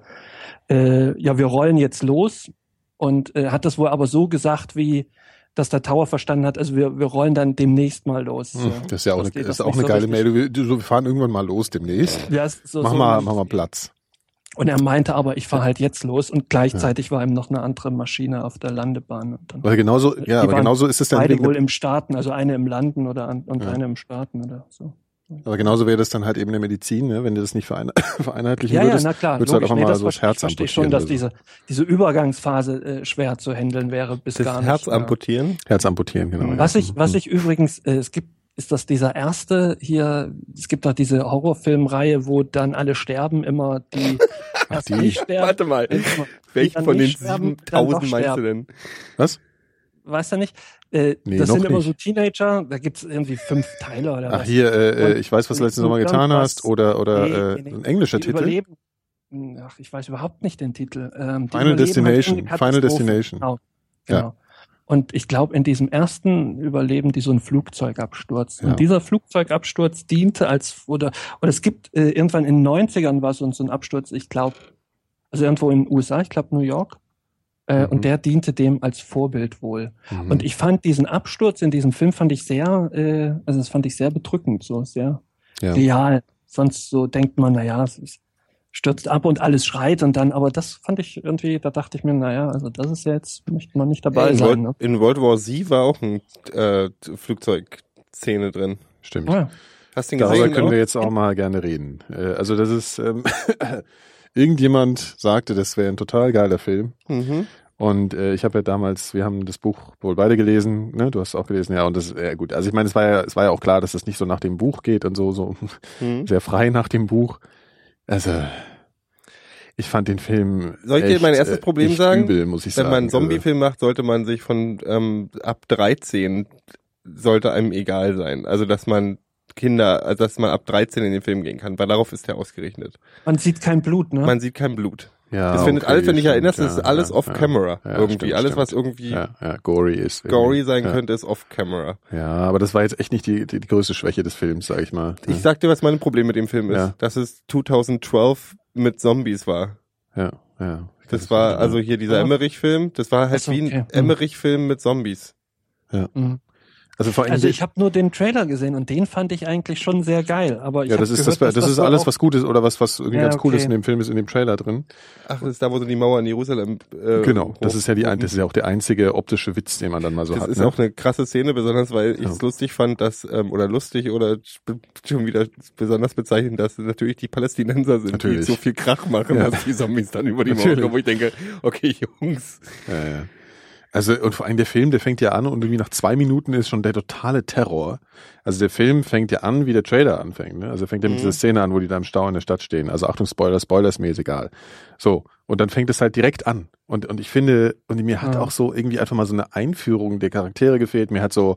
äh, ja, wir rollen jetzt los und äh, hat das wohl aber so gesagt, wie dass der Tower verstanden hat, also wir, wir rollen dann demnächst mal los. Hm. Das ist ja auch, Das eine, ist auch eine so geile. Meldung. Wir, so, wir fahren irgendwann mal los demnächst. Ja, so, mach, so mal, mach mal Platz. Und er meinte aber, ich fahre halt jetzt los und gleichzeitig war ihm noch eine andere Maschine auf der Landebahn. Und dann Weil genauso, ja, aber genauso ist es dann beide wohl im Starten, also eine im Landen oder an, und Ja. eine im Starten oder so. Aber genauso wäre das dann halt eben in der Medizin, ne? wenn du das nicht verein vereinheitlichen Ja, ja, würdest, na klar. würdest du halt logisch. einfach Nee, mal das so das Herz ich verstehe schon, amputieren dass diese, diese Übergangsphase äh, schwer zu handeln wäre, bis Das gar nicht. Herz ja. amputieren. Herz amputieren, genau. ja. Was ich, was Mhm. ich übrigens, äh, es gibt, ist das dieser erste hier, es gibt doch diese Horrorfilmreihe, wo dann alle sterben, immer die, erst die. nicht sterben. Warte mal. Welchen von den nicht sterben, dann doch 7000 meinst du sterben. denn? Was? Weißt du nicht? Äh, Nee, das sind immer nicht. so Teenager, da gibt's irgendwie fünf Teile oder Ach was. hier, äh, äh, ich weiß, was du letzten Sommer getan hast oder oder Nee, äh, nee, nee. ein englischer Titel. Überleben. Ach, ich weiß überhaupt nicht den Titel. Ähm, Final Destination, halt eine Final. Destination. Genau. Ja. genau. Und ich glaube, in diesem ersten überleben die so einen Flugzeugabsturz. Ja. Und dieser Flugzeugabsturz diente als, oder, oder es gibt äh, irgendwann in den 90ern war so, so ein Absturz, ich glaube, also irgendwo in den USA, ich glaube New York. Äh, Mhm. Und der diente dem als Vorbild wohl. Mhm. Und ich fand diesen Absturz in diesem Film fand ich sehr, äh, also das fand ich sehr bedrückend, so sehr ja. real. Sonst so denkt man, na ja, es ist, stürzt ab und alles schreit und dann, aber das fand ich irgendwie, da dachte ich mir, na ja, also das ist ja jetzt, möchte man nicht dabei in, sein. World, Ne? in World War Z war auch ein äh, Flugzeugszene drin. Stimmt. Ja. Hast du den Darüber gesehen? können auch? wir jetzt auch mal gerne reden. Äh, also das ist ähm, irgendjemand sagte, das wäre ein total geiler Film. Mhm. Und äh, ich habe ja damals, wir haben das Buch wohl beide gelesen, ne? Du hast es auch gelesen, ja. Und das, ja gut. Also ich meine, es war ja, es war ja auch klar, dass es nicht so nach dem Buch geht und so, so Mhm. sehr frei nach dem Buch. Also ich fand den Film. Soll ich dir echt, mein erstes äh, Problem sagen? Übel, muss ich Wenn sagen. man einen Also, Zombie-Film macht, sollte man sich von ähm, ab 13 sollte einem egal sein. Also dass man Kinder, also dass man ab 13 in den Film gehen kann, weil darauf ist er ausgerichtet. Man sieht kein Blut, ne? Man sieht kein Blut. ja, das findet okay, alles, wenn dich stimmt, erinnerst, ja, ist alles ja, off-camera ja, irgendwie. stimmt, alles, stimmt. was irgendwie ja, ja, gory ist. gory irgendwie. sein ja. könnte, ist off-camera. Ja, aber das war jetzt echt nicht die, die, die größte Schwäche des Films, sag ich mal. Ich sag dir, was mein Problem mit dem Film ist. Ja. Dass es 2012 mit Zombies war. ja, ja. Das war also hier dieser Ja. Emmerich-Film. Das war halt so, wie ein okay. Hm. Emmerich-Film mit Zombies. Mhm. Also vor allem Also ich habe nur den Trailer gesehen und den fand ich eigentlich schon sehr geil. Aber ich ja, das ist gehört, das, dass das ist alles, was gut ist oder was was irgendwie Ja, ganz cool okay. ist in dem Film ist in dem Trailer drin. Ach, das ist da, wo sie die Mauer in Jerusalem. Äh, genau, das ist ja die ein- das ist ja auch der einzige optische Witz, den man dann mal so Das hat. ist ne? auch eine krasse Szene, besonders weil ich es Ja. lustig fand, dass, ähm, oder lustig oder schon wieder besonders bezeichnend, dass natürlich die Palästinenser sind, Natürlich. die so viel Krach machen, Ja. dass die Zombies dann über die Mauer kommen, wo ich denke, okay, Jungs. Ja, ja. Also und vor allem der Film, der fängt ja an und irgendwie nach zwei Minuten ist schon der totale Terror. Also der Film fängt ja an, wie der Trailer anfängt. Ne? Also fängt ja mit Mhm. dieser Szene an, wo die da im Stau in der Stadt stehen. Also Achtung, Spoiler, Spoiler ist mir jetzt egal. So, und dann fängt es halt direkt an. Und, und ich finde, und mir hat Ja. auch so irgendwie einfach mal so eine Einführung der Charaktere gefehlt. Mir hat so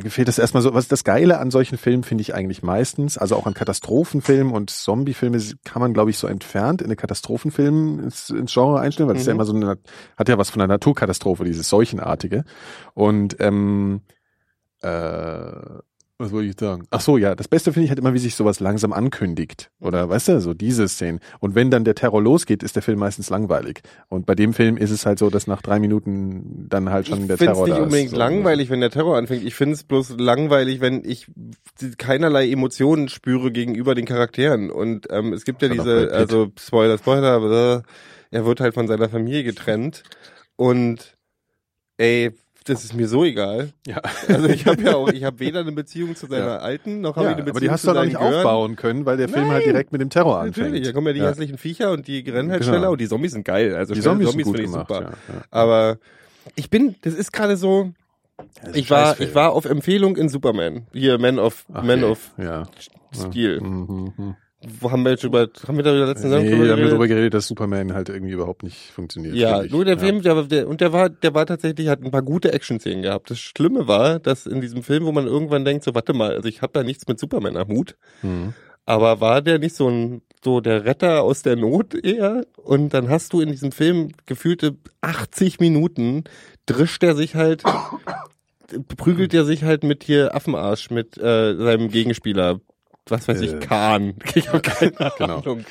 gefehlt das erstmal so, was das Geile an solchen Filmen finde ich eigentlich meistens, also auch an Katastrophenfilmen und Zombiefilme kann man, glaube ich, so entfernt in eine Katastrophenfilm ins, ins Genre einstellen, weil das ist ja Mhm. immer so eine, hat ja was von einer Naturkatastrophe, dieses Seuchenartige. Und ähm, äh, was wollte ich sagen? Ach so, ja, das Beste finde ich halt immer, wie sich sowas langsam ankündigt. Oder weißt du, so diese Szenen. Und wenn dann der Terror losgeht, ist der Film meistens langweilig. Und bei dem Film ist es halt so, dass nach drei Minuten dann halt schon ich der finde es Terror nicht da unbedingt ist. So. langweilig, wenn der Terror anfängt. Ich finde es bloß langweilig, wenn ich keinerlei Emotionen spüre gegenüber den Charakteren. Und ähm, es gibt ja diese, also Spoiler, Spoiler, aber er wird halt von seiner Familie getrennt. Und ey, das ist mir so egal. Ja. Also ich habe ja auch, ich habe weder eine Beziehung zu seiner Ja. alten, noch habe Ja, ich eine Beziehung aber die hast zu du halt auch seinen nicht Gören. aufbauen können, weil der Film halt Nein. direkt mit dem Terror anfängt. Natürlich, da kommen ja die Ja. hässlichen Viecher und die rennen halt Genau. schneller und die Zombies sind geil. Also Die Zombies, sind gut finde ich gemacht. super. Aber ich bin, das ist gerade so, ich war, ich war auf Empfehlung in Superman. Hier, Man of, Ach, Man okay. of. Steel. Mhm, mhm. Wo haben wir jetzt über, haben wir da letzten Nee, Sendung da haben wir darüber geredet? dass Superman halt irgendwie überhaupt nicht funktioniert. Ja, nur der Ja. Film, der, der, und der war, der war tatsächlich, hat ein paar gute Action-Szenen gehabt. Das Schlimme war, dass in diesem Film, wo man irgendwann denkt, so, warte mal, also ich habe da nichts mit Superman am Hut, Mhm. aber war der nicht so ein, so der Retter aus der Not eher? Und dann hast du in diesem Film gefühlte 80 Minuten, drischt er sich halt, prügelt er sich halt mit hier Affenarsch, mit äh, seinem Gegenspieler. Was weiß Äh. ich, Khan. Ich habe keine Genau. Ahnung.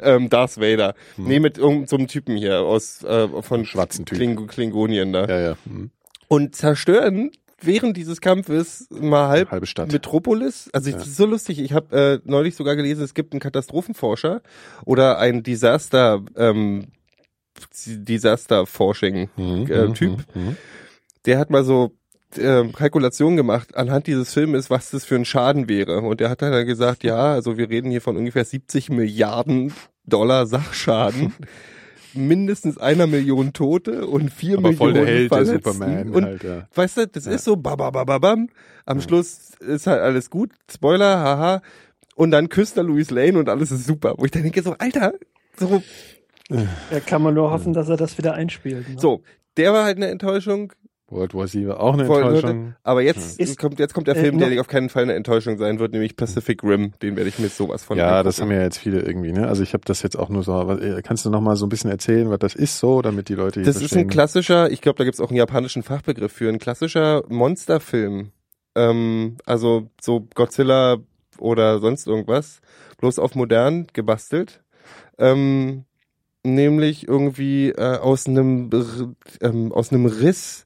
Ähm, Darth Vader. Hm. Nee, mit irgendeinem so einem Typen hier aus äh, von Schwarzen. Kling Klingonien da. Ja, ja. Mhm. Und zerstören während dieses Kampfes mal halb Halbe Stadt. Metropolis. Also Ja. das ist so lustig. Ich habe äh, neulich sogar gelesen, es gibt einen Katastrophenforscher oder ein Disaster ähm, Disaster Forsching Mhm, äh, mhm, Typ. mhm. der hat mal so ähm, Kalkulation gemacht anhand dieses Filmes, was das für ein Schaden wäre. Und der hat dann gesagt, ja, also wir reden hier von ungefähr 70 Milliarden Dollar Sachschaden. mindestens einer Million Tote und vier Aber voll Millionen der Held, der Verletzten. Superman Und halt, ja. weißt du, das ist so bababababam. Am Schluss ist halt alles gut. Spoiler, haha. Und dann küsst er Louis Lane und alles ist super. Wo ich dann denke so, Alter, so, Da kann man nur hoffen, dass er das wieder einspielt. Ne? so. Der war halt eine Enttäuschung. World War Z war auch eine Voll, Enttäuschung. Aber jetzt Ist- kommt, jetzt kommt der äh, Film, noch- der auf keinen Fall eine Enttäuschung sein wird, nämlich Pacific Rim. Den werde ich mir sowas von Ja, angucken. das haben ja jetzt viele irgendwie, ne? Also ich habe das jetzt auch nur so, was- äh, kannst du noch mal so ein bisschen erzählen, was das ist so, damit die Leute hier Das ist ein verstehen? klassischer, ich glaube, da gibt's auch einen japanischen Fachbegriff für, ein klassischer Monsterfilm. Ähm, also so Godzilla oder sonst irgendwas, bloß auf modern gebastelt. Ähm, nämlich irgendwie äh, aus einem ähm, aus einem Riss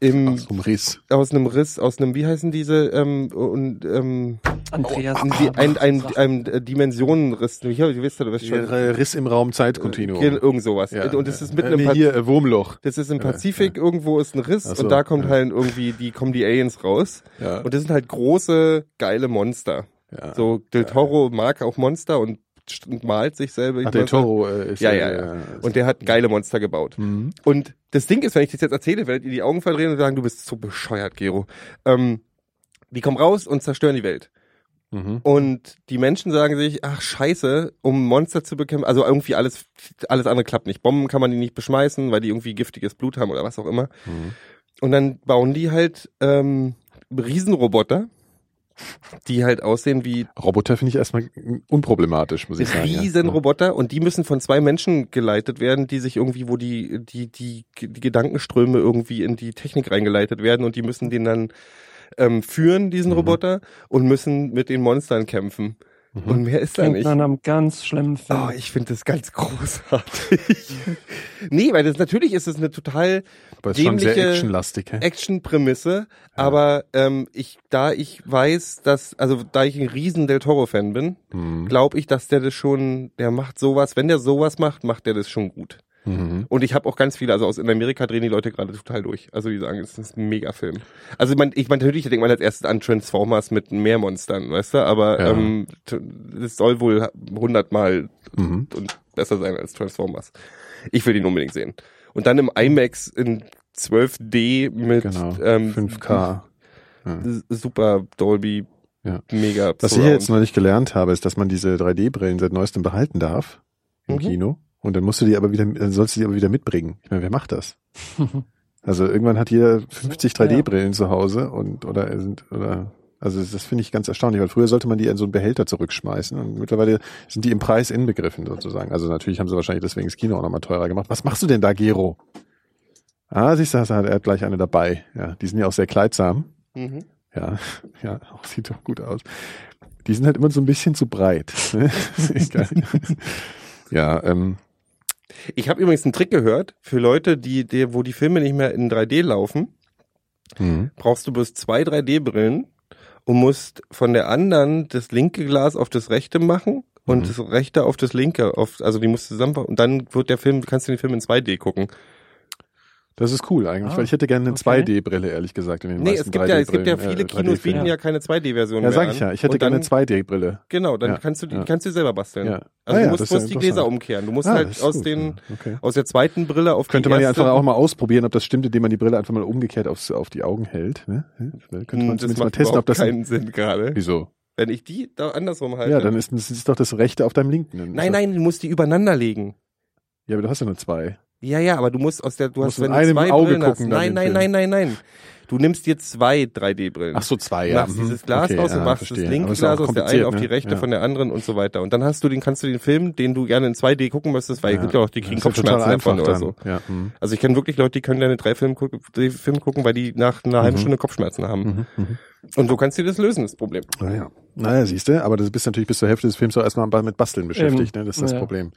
im Aus einem Riss. aus einem Riss aus einem wie heißen diese ähm, und ähm, Andreas. die, ein, ein, ein, ein Dimensionenriss wie, wie wisst ihr, du weißt schon Ja, Riss im Raum Zeitkontinuum. Ge- irgend sowas Ja, und das ist mitten äh, im hier äh, Wurmloch. das ist im Pazifik, irgendwo ist ein Riss so, und da kommt ja. halt irgendwie, die kommen die Aliens raus. Ja. Und das sind halt große, geile Monster. ja. So, Del Toro mag auch Monster und und malt sich selber. Ach, der. Toro äh, ist Ja, äh, ja, ja. Und der hat geile Monster gebaut. Mhm. Und das Ding ist, wenn ich das jetzt erzähle, werdet ihr die Augen verdrehen und sagen, du bist so bescheuert, Gero. Ähm, die kommen raus und zerstören die Welt. Mhm. Und die Menschen sagen sich, ach scheiße, um Monster zu bekämpfen, also irgendwie alles, alles andere klappt nicht. Bomben kann man die nicht beschmeißen, weil die irgendwie giftiges Blut haben oder was auch immer. Mhm. Und dann bauen die halt ähm, Riesenroboter, die halt aussehen wie Roboter finde ich erstmal unproblematisch, muss ich sagen. ja. Riesenroboter und die müssen von zwei Menschen geleitet werden, die sich irgendwie, wo die, die, die, die Gedankenströme irgendwie in die Technik reingeleitet werden und die müssen den dann ähm, führen, diesen Mhm. Roboter, und müssen mit den Monstern kämpfen. Mhm. Und mehr ist da nicht. nach einem ganz schlimmen Film. Oh, ich finde das ganz großartig. nee, weil das natürlich ist es eine total Aber ist schon sehr dämliche actionlastig. Action-Prämisse, aber ähm, ich, da ich weiß, dass, also da ich ein riesen Del Toro-Fan bin, Mhm. glaube ich, dass der das schon, der macht sowas, wenn der sowas macht, macht der das schon gut. Mhm. Und ich habe auch ganz viele, also aus in Amerika drehen die Leute gerade total durch. Also die sagen, es ist ein Mega-Film. Also ich meine, natürlich denkt man als erstes an Transformers mit mehr Monstern, weißt du, aber Ja. ähm, es soll wohl hundertmal Mhm. und besser sein als Transformers. Ich will ihn unbedingt sehen. Und dann im IMAX in 12D mit Genau. ähm, 5K. s- Super Dolby, Ja. mega. Was ich Surround. jetzt neulich gelernt habe, ist, dass man diese 3D-Brillen seit neuestem behalten darf im Mhm. Kino. Und dann musst du die aber wieder, dann sollst du die aber wieder mitbringen. Ich meine, wer macht das? Also irgendwann hat jeder 50 3D-Brillen zu Hause und oder sind oder also das finde ich ganz erstaunlich, weil früher sollte man die in so einen Behälter zurückschmeißen und mittlerweile sind die im Preis inbegriffen sozusagen. Also natürlich haben sie wahrscheinlich deswegen das Kino auch nochmal teurer gemacht. Was machst du denn da, Gero? Ah, siehst du, er hat gleich eine dabei. Ja, die sind ja auch sehr kleidsam. Mhm. Ja, ja, auch sieht doch gut aus. Die sind halt immer so ein bisschen zu breit. ne? Ja, ähm, Ich habe übrigens einen Trick gehört für Leute, die, die, wo die Filme nicht mehr in 3D laufen, mhm. brauchst du bloß zwei 3D-Brillen und musst von der anderen das linke Glas auf das rechte machen und Mhm. das rechte auf das linke, auf, also die musst du zusammen und dann wird der Film, kannst du den Film in 2D gucken. Das ist cool eigentlich, Ah, weil ich hätte gerne eine okay. 2D-Brille, ehrlich gesagt, in den Nee, meisten es gibt ja, es gibt ja 3D-Brillen, viele äh, Kinos 3D-Filmen. bieten ja keine 2D-Version Ja, mehr sag an. ich ja, ich hätte dann, gerne eine 2D-Brille. Genau, dann Ja, kannst du die, ja. kannst du selber basteln. Ja. Also Ah ja, du musst ja bloß die. Gläser umkehren. Du musst Ah, halt aus gut, den, ja, okay. aus der zweiten Brille auf Könnte die man ja einfach auch mal ausprobieren, ob das stimmt, indem man die Brille einfach mal umgekehrt aufs, auf die Augen hält. Ne? Könnte man Hm, das zumindest mal testen, ob das... keinen Sinn gerade. Wieso? Wenn ich die da andersrum halte. Ja, dann ist, doch das rechte auf deinem linken. Nein, nein, du musst die übereinander legen. Ja, aber du hast ja nur zwei. Ja, ja, aber du musst aus der, du musst hast, wenn du zwei Auge Brillen hast. gucken dann Nein, nein, Film. nein, nein, nein. Du nimmst dir zwei 3D-Brillen. Ach so, zwei, machst Mhm. dieses Glas Okay, raus und ja, machst verstehe. das linke ja Glas aus der einen kompliziert, auf die ne? rechte Ja. von der anderen und so weiter. Und dann hast du den, kannst du den Film, den du gerne in 2D gucken möchtest, weil Ja. gibt ja auch die kriegen ja Kopfschmerzen davon oder so. Ja. mhm. Also ich kenne wirklich Leute, die können gerne drei Filme gucken, Filme gucken, weil die nach einer halben Mhm. Stunde Kopfschmerzen haben. Mhm. Und so kannst du das lösen, das Problem. Naja. Naja, siehst du, aber du bist natürlich bis zur Hälfte des Films auch erstmal mit Basteln beschäftigt, ne? Das ist das Ja. Problem.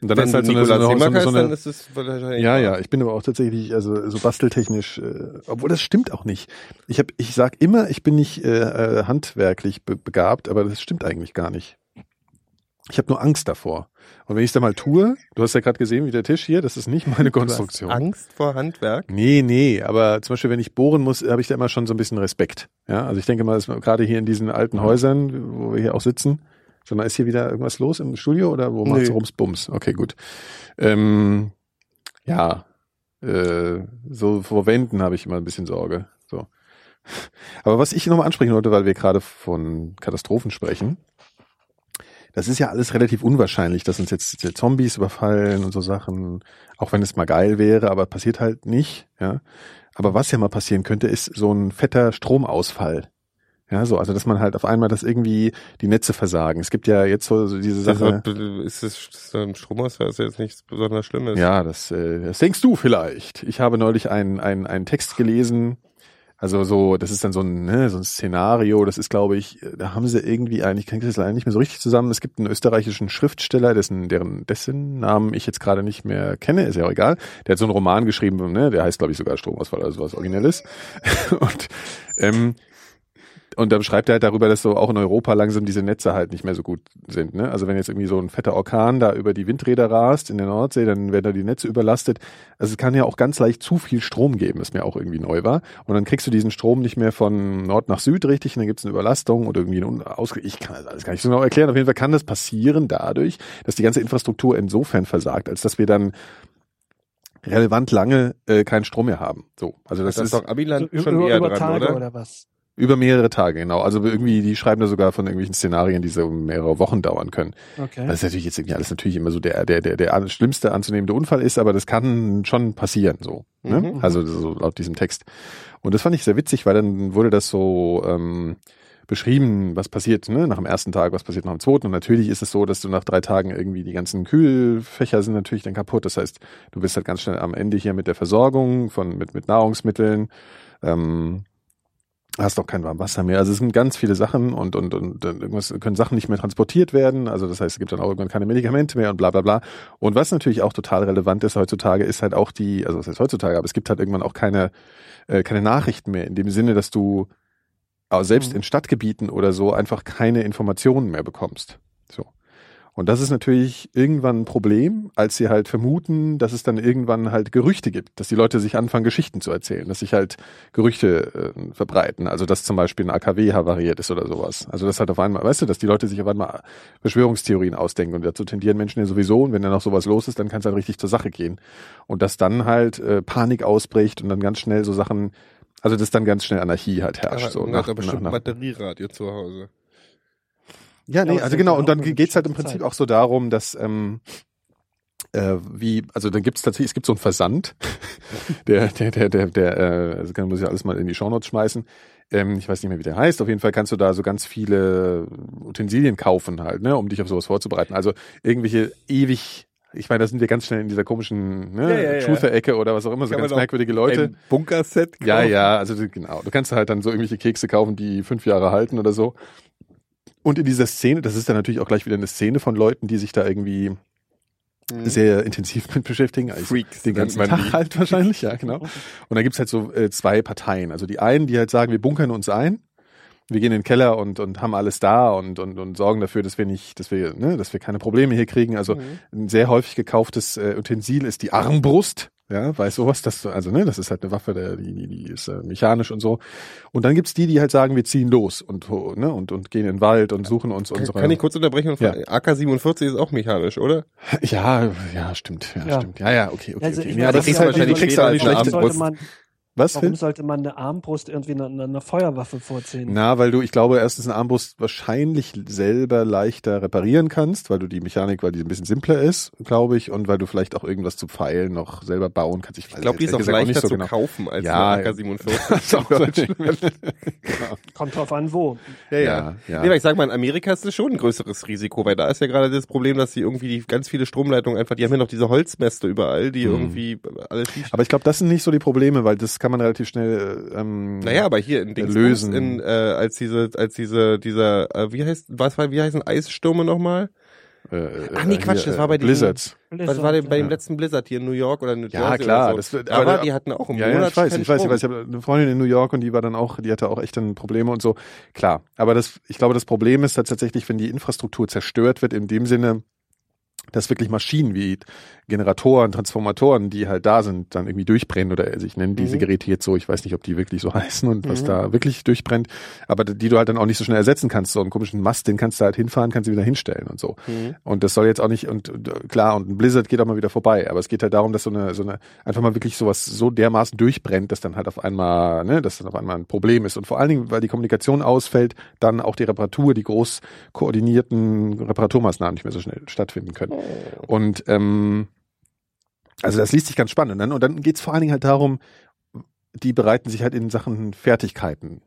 Und dann Wenn hast du du halt so eine, so eine, so eine, dann ist es wahrscheinlich... Ja, ja, ich bin aber auch tatsächlich, also so basteltechnisch, äh, obwohl das stimmt auch nicht. Ich hab, ich sag immer, ich bin nicht äh, äh, handwerklich be begabt, aber das stimmt eigentlich gar nicht. Ich habe nur Angst davor. Und wenn ich es dann mal tue, du hast ja gerade gesehen, wie der Tisch hier, das ist nicht meine Du hast Konstruktion. Angst vor Handwerk? Nee, nee, aber zum Beispiel, wenn ich bohren muss, habe ich da immer schon so ein bisschen Respekt. Ja, also ich denke mal, gerade hier in diesen alten Häusern, wo wir hier auch sitzen, sag mal, ist hier wieder irgendwas los im Studio oder wo macht's Nee. rums Bums? Okay, gut. Ähm, ja, äh, so vor Wänden habe ich immer ein bisschen Sorge. So. Aber was ich nochmal ansprechen wollte, weil wir gerade von Katastrophen sprechen, das ist ja alles relativ unwahrscheinlich, dass uns jetzt Zombies überfallen und so Sachen, auch wenn es mal geil wäre, aber passiert halt nicht, ja. Aber was ja mal passieren könnte, ist so ein fetter Stromausfall. Ja, so, also dass man halt auf einmal, dass irgendwie die Netze versagen. Es gibt ja jetzt so, so diese Sache. Ist es ein Stromausfall, ist jetzt nichts besonders Schlimmes. Ja, das, äh, das denkst du vielleicht. Ich habe neulich einen, einen, einen Text gelesen. Also so, das ist dann so ein, ne, so ein Szenario. Das ist, glaube ich, da haben sie irgendwie einen, ich kriege das leider nicht mehr so richtig zusammen. Es gibt einen österreichischen Schriftsteller, dessen, deren, dessen Namen ich jetzt gerade nicht mehr kenne, ist ja auch egal. Der hat so einen Roman geschrieben, ne, der heißt, glaube ich, sogar Stromausfall oder sowas Originelles. Und, ähm, und da beschreibt er halt darüber, dass so auch in Europa langsam diese Netze halt nicht mehr so gut sind. Ne? Also wenn jetzt irgendwie so ein fetter Orkan da über die Windräder rast in der Nordsee, dann werden da die Netze überlastet. Also es kann ja auch ganz leicht zu viel Strom geben, was mir auch irgendwie neu war. Und dann kriegst du diesen Strom nicht mehr von Nord nach Süd richtig und dann gibt es eine Überlastung oder irgendwie einen Ausgleich. Ich kann das alles gar nicht so genau erklären. Auf jeden Fall kann das passieren dadurch, dass die ganze Infrastruktur insofern versagt, als dass wir dann relevant lange äh, keinen Strom mehr haben. So, also das, Das ist ist doch Abiland So, schon über, eher über dran, Tage oder? oder was? Über mehrere Tage, genau. Also irgendwie, die schreiben da sogar von irgendwelchen Szenarien, die so mehrere Wochen dauern können. Okay. Was natürlich jetzt irgendwie alles natürlich immer so der, der, der, der schlimmste anzunehmende Unfall ist, aber das kann schon passieren, so. Ne? Mhm. Also so laut diesem Text. Und das fand ich sehr witzig, weil dann wurde das so ähm, beschrieben, was passiert ne, nach dem ersten Tag, was passiert nach dem zweiten. Und natürlich ist es so, dass du nach drei Tagen irgendwie die ganzen Kühlfächer sind natürlich dann kaputt. Das heißt, du bist halt ganz schnell am Ende hier mit der Versorgung von mit, mit Nahrungsmitteln. Ähm, hast auch kein warmes Wasser mehr. Also es sind ganz viele Sachen und, und, und dann irgendwas können Sachen nicht mehr transportiert werden. Also das heißt, es gibt dann auch irgendwann keine Medikamente mehr und bla bla bla. Und was natürlich auch total relevant ist heutzutage, ist halt auch die, also was heißt heutzutage, aber es gibt halt irgendwann auch keine, äh, keine Nachrichten mehr, in dem Sinne, dass du auch selbst Mhm. in Stadtgebieten oder so einfach keine Informationen mehr bekommst. Und das ist natürlich irgendwann ein Problem, als sie halt vermuten, dass es dann irgendwann halt Gerüchte gibt, dass die Leute sich anfangen, Geschichten zu erzählen, dass sich halt Gerüchte äh, verbreiten. Also dass zum Beispiel ein AKW havariert ist oder sowas. Also das halt auf einmal, weißt du, dass die Leute sich auf einmal Verschwörungstheorien ausdenken und dazu tendieren Menschen ja sowieso. Und wenn dann noch sowas los ist, dann kann es halt richtig zur Sache gehen. Und dass dann halt äh, Panik ausbricht und dann ganz schnell so Sachen, also dass dann ganz schnell Anarchie halt herrscht. Aber so nach, hat aber bestimmt nach, nach, Batterieradio zu Hause. Ja, Ja, nee, also genau, ja und dann geht's halt im Prinzip Zeit. auch so darum, dass ähm, äh, wie, also dann gibt's tatsächlich, es gibt so einen Versand, der, der, der, der, der, äh, also kann man sich alles mal in die Shownotes schmeißen. Ähm, ich weiß nicht mehr, wie der heißt. Auf jeden Fall kannst du da so ganz viele Utensilien kaufen halt, ne, um dich auf sowas vorzubereiten. Also irgendwelche ewig, ich meine, da sind wir ganz schnell in dieser komischen ne, Ja, ja, ja. Truth-Ecke oder was auch immer, so Kann ganz merkwürdige Leute. Ein Bunkerset. Ja, kaufen. ja, also du- genau. Du kannst halt dann so irgendwelche Kekse kaufen, die fünf Jahre halten oder so. Und in dieser Szene, das ist dann natürlich auch gleich wieder eine Szene von Leuten, die sich da irgendwie Mhm. sehr intensiv mit beschäftigen. Also Freaks Den ganzen Tag die. halt wahrscheinlich, ja, genau. Und da gibt's halt so äh, zwei Parteien. Also die einen, die halt sagen, wir bunkern uns ein, wir gehen in den Keller und, und haben alles da und, und, und sorgen dafür, dass wir nicht, dass wir, ne, dass wir keine Probleme hier kriegen. Also Mhm. ein sehr häufig gekauftes äh, Utensil ist die Armbrust. Ja, weiß sowas, dass du, also ne, das ist halt eine Waffe, der, die, die, die ist äh, mechanisch und so. Und dann gibt's die, die halt sagen, wir ziehen los und ne, und, und gehen in den Wald und suchen uns Kann, unsere. kann ich kurz unterbrechen und Ja. fragen? AK-47 ist auch mechanisch, oder? ja, ja, stimmt, ja, Ja. stimmt. Ja, ja, okay, okay. Also okay. ja, das das ist halt, die wahrscheinlich kriegst du als schlecht. Eine warum sollte man, Was, warum Phil? sollte man eine Armbrust irgendwie einer eine, eine Feuerwaffe vorziehen? Na, weil du, ich glaube, erstens eine Armbrust wahrscheinlich selber leichter reparieren kannst, weil du die Mechanik, weil die ein bisschen simpler ist, glaube ich, und weil du vielleicht auch irgendwas zu Pfeilen noch selber bauen kannst. Ich, Ich glaube, die ist auch leichter zu kaufen als Ja, eine AK-47. Ist auch so schlimm. Kommt drauf an, wo. Ja, Ja, ja. Nee, weil ich sag mal, in Amerika ist das schon ein größeres Risiko, weil da ist ja gerade das Problem, dass sie irgendwie die ganz viele Stromleitungen einfach, die haben ja noch diese Holzmäste überall, die Mhm. irgendwie alles. Aber ich glaube, das sind nicht so die Probleme, weil das kann man relativ schnell ähm, Naja, aber hier in Dingsbums, lösen. in, äh, als diese, als diese, dieser, äh, wie heißt, was war, wie heißen Eisstürme nochmal? Äh, Ach nee, äh, Quatsch, hier, das war bei äh, diesen- Blizzards. Was war denn bei dem Ja. letzten Blizzard hier in New York oder New Jersey Ja, klar. oder so? Das, aber, aber, die hatten auch im ja, ja, Monat ich weiß, ich weiß, ich weiß. Ich habe eine Freundin in New York und die war dann auch, die hatte auch echt dann Probleme und so. Klar. Aber das, ich glaube, das Problem ist tatsächlich, wenn die Infrastruktur zerstört wird, in dem Sinne, dass wirklich Maschinen wie Generatoren, Transformatoren, die halt da sind, dann irgendwie durchbrennen oder also ich nenne diese Mhm. Geräte jetzt so, ich weiß nicht, ob die wirklich so heißen und was Mhm. da wirklich durchbrennt, aber die du halt dann auch nicht so schnell ersetzen kannst. So einen komischen Mast, den kannst du halt hinfahren, kannst du wieder hinstellen und so. Mhm. Und das soll jetzt auch nicht, und klar, und ein Blizzard geht auch mal wieder vorbei, aber es geht halt darum, dass so eine, so eine, einfach mal wirklich sowas so dermaßen durchbrennt, dass dann halt auf einmal, ne, dass dann auf einmal ein Problem ist. Und vor allen Dingen, weil die Kommunikation ausfällt, dann auch die Reparatur, die groß koordinierten Reparaturmaßnahmen nicht mehr so schnell stattfinden können. Und ähm, also das liest sich ganz spannend. Und dann, dann geht's vor allen Dingen halt darum, die bereiten sich halt in Sachen Fertigkeiten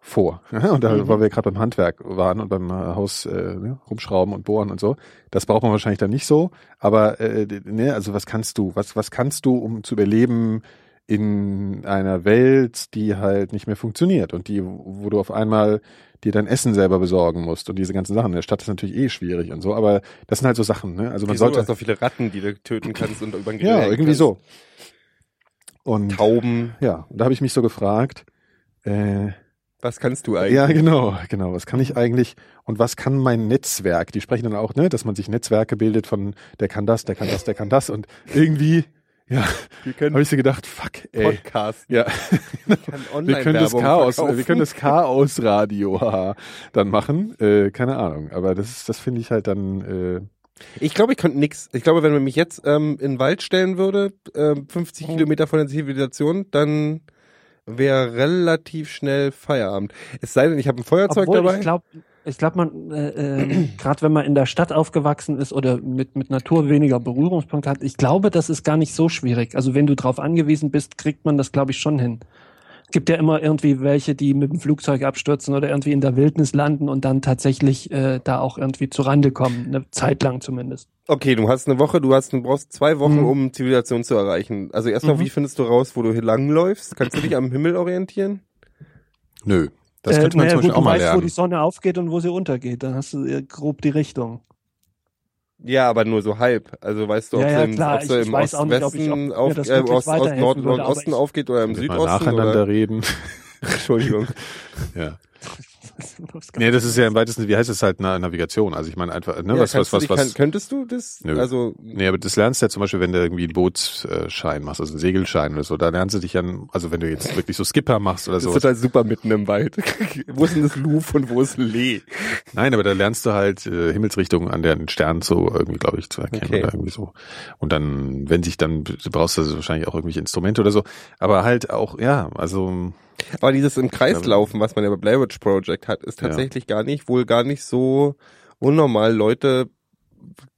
vor. Und da, Mhm. weil wir gerade beim Handwerk waren und beim äh, Haus äh, ne, rumschrauben und bohren und so, das braucht man wahrscheinlich dann nicht so. Aber äh, ne, also was kannst du, was was kannst du, um zu überleben in einer Welt, die halt nicht mehr funktioniert und die, wo du auf einmal dir dein Essen selber besorgen musst und diese ganzen Sachen. In der Stadt ist natürlich eh schwierig und so, aber das sind halt so Sachen. Ne? Also man Wieso? Du sollte hast so viele Ratten, die du töten kannst und über den Grill ja irgendwie kannst. so. Und Tauben. ja, und da habe ich mich so gefragt. Äh, Was kannst du eigentlich? ja, genau, genau. Was kann ich eigentlich und was kann mein Netzwerk? Die sprechen dann auch, ne, dass man sich Netzwerke bildet von der kann das, der kann das, der kann das und irgendwie, ja, habe ich so gedacht, fuck, ey. Podcast. Ja, Wir können das Chaos, verkaufen. wir können das Chaos-Radio haha, dann machen. Äh, keine Ahnung, aber das ist, das finde ich halt dann. Äh, Ich glaube, ich könnte nix. Ich glaube, wenn man mich jetzt ähm, in den Wald stellen würde, ähm, 50 Kilometer von der Zivilisation, dann wäre relativ schnell Feierabend. Es sei denn, ich habe ein Feuerzeug Obwohl, dabei. ich glaube, ich glaub, man, äh, äh, gerade wenn man in der Stadt aufgewachsen ist oder mit, mit Natur weniger Berührungspunkte hat, ich glaube, das ist gar nicht so schwierig. Also wenn du drauf angewiesen bist, kriegt man das, glaube ich, schon hin. Es gibt ja immer irgendwie welche, die mit dem Flugzeug abstürzen oder irgendwie in der Wildnis landen und dann tatsächlich äh, da auch irgendwie zu Rande kommen, eine Zeit lang zumindest. okay, du hast eine Woche, du hast, du brauchst zwei Wochen, Mhm. um Zivilisation zu erreichen. Also erstmal, Mhm. wie findest du raus, wo du hier langläufst? Kannst du dich am Himmel orientieren? nö, das äh, könnte man naja, zum Beispiel gut, auch du mal weißt, wo lernen. die Sonne aufgeht und wo sie untergeht. Dann hast du äh, grob die Richtung. Ja, aber nur so halb. Also weißt du, ob Ja, sie ja, im, ob sie im Ostwesten auf, äh, Ost, Ost, Nord, Nordosten ich- aufgeht oder im wir mal Südosten? nacheinander Oder? reden. Entschuldigung. Ja. Nee, das ist ja im weitesten, wie heißt es halt Na Navigation? Also ich meine einfach, ne, Ja, was, was, du was, was. kann, könntest du das? Nö. Also Nee, aber das lernst du ja zum Beispiel, wenn du irgendwie einen Bootsschein machst, also einen Segelschein oder so, da lernst du dich ja, also wenn du jetzt wirklich so Skipper machst oder das so. ist halt super mitten im Wald. wo ist denn das Luf und wo ist Lee? Nein, aber da lernst du halt äh, Himmelsrichtungen an den Sternen so irgendwie, glaube ich, zu erkennen Okay. oder irgendwie so. Und dann, wenn sich dann, du brauchst du wahrscheinlich auch irgendwelche Instrumente oder so, aber halt auch, ja, also Aber dieses im Kreis laufen, was man ja bei Blair Witch Project hat, ist Ja. tatsächlich gar nicht, wohl gar nicht so unnormal. Leute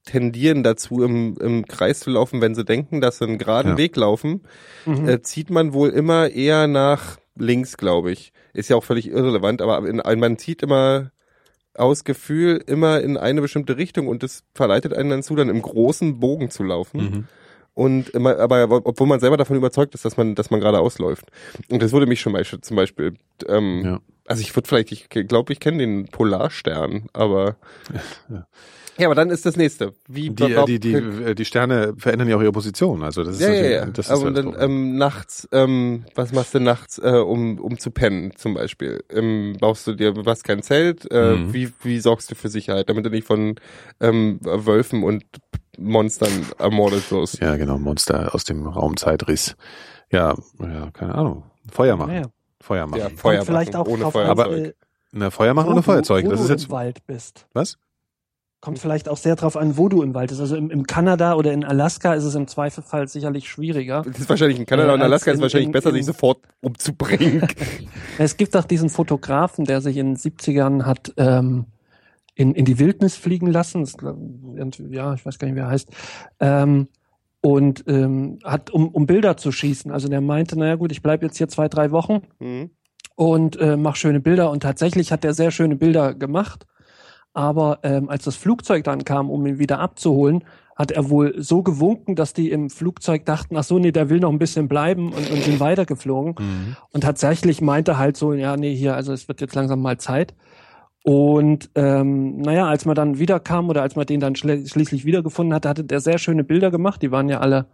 tendieren dazu, im, im Kreis zu laufen, wenn sie denken, dass sie einen geraden Ja. Weg laufen, Mhm. äh, zieht man wohl immer eher nach links, glaube ich. Ist ja auch völlig irrelevant, aber in, man zieht immer aus Gefühl immer in eine bestimmte Richtung und das verleitet einen dann zu, dann im großen Bogen zu laufen. mhm. Und immer, aber obwohl man selber davon überzeugt ist, dass man, dass man gerade ausläuft. Und das würde mich schon mal zum Beispiel, ähm, Ja. also ich würde vielleicht, ich glaube, ich kenne den Polarstern, aber Ja. Ja, aber dann ist das nächste. Wie die, äh, die, die, äh, die Sterne verändern ja auch ihre Position, also das ist ja, ja, natürlich- ja. das ist aber halt dann ähm, nachts, ähm, was machst du nachts, äh, um um zu pennen zum Beispiel? Ähm, baust du dir, hast kein Zelt? Äh, Mhm. Wie wie sorgst du für Sicherheit, damit du nicht von ähm, Wölfen und Monstern ermordet wirst? ja, genau, Monster aus dem Raumzeitriss. Ja, ja, keine Ahnung. Feuer machen. Naja. Feuer machen. Ja, Feuer vielleicht machen, auch ohne Feuerzeug. äh, Na, Feuer machen du- Feuerzeug? Wo Das du ist jetzt, im Wald bist. was? Kommt vielleicht auch sehr drauf an, wo du im Wald bist. Also im, im Kanada oder in Alaska ist es im Zweifelfall sicherlich schwieriger. Das ist wahrscheinlich in Kanada Äh, und Alaska ist in- wahrscheinlich in- besser, in- sich sofort umzubringen. Es gibt auch diesen Fotografen, der sich in den 70ern hat ähm, in, in die Wildnis fliegen lassen. Das, ja, ich weiß gar nicht, wie er heißt. Ähm, und ähm, hat, um, um Bilder zu schießen. Also der meinte, naja gut, ich bleib jetzt hier zwei, drei Wochen Mhm. und äh, mach schöne Bilder. Und tatsächlich hat er sehr schöne Bilder gemacht. Aber ähm, als das Flugzeug dann kam, um ihn wieder abzuholen, hat er wohl so gewunken, dass die im Flugzeug dachten, ach so, nee, der will noch ein bisschen bleiben und, und sind weitergeflogen. Mhm. Und tatsächlich meinte halt so, ja, nee, hier, also es wird jetzt langsam mal Zeit. Und ähm, naja, als man dann wiederkam oder als man den dann schle- schließlich wiedergefunden hatte, hatte der sehr schöne Bilder gemacht. Die waren ja alle,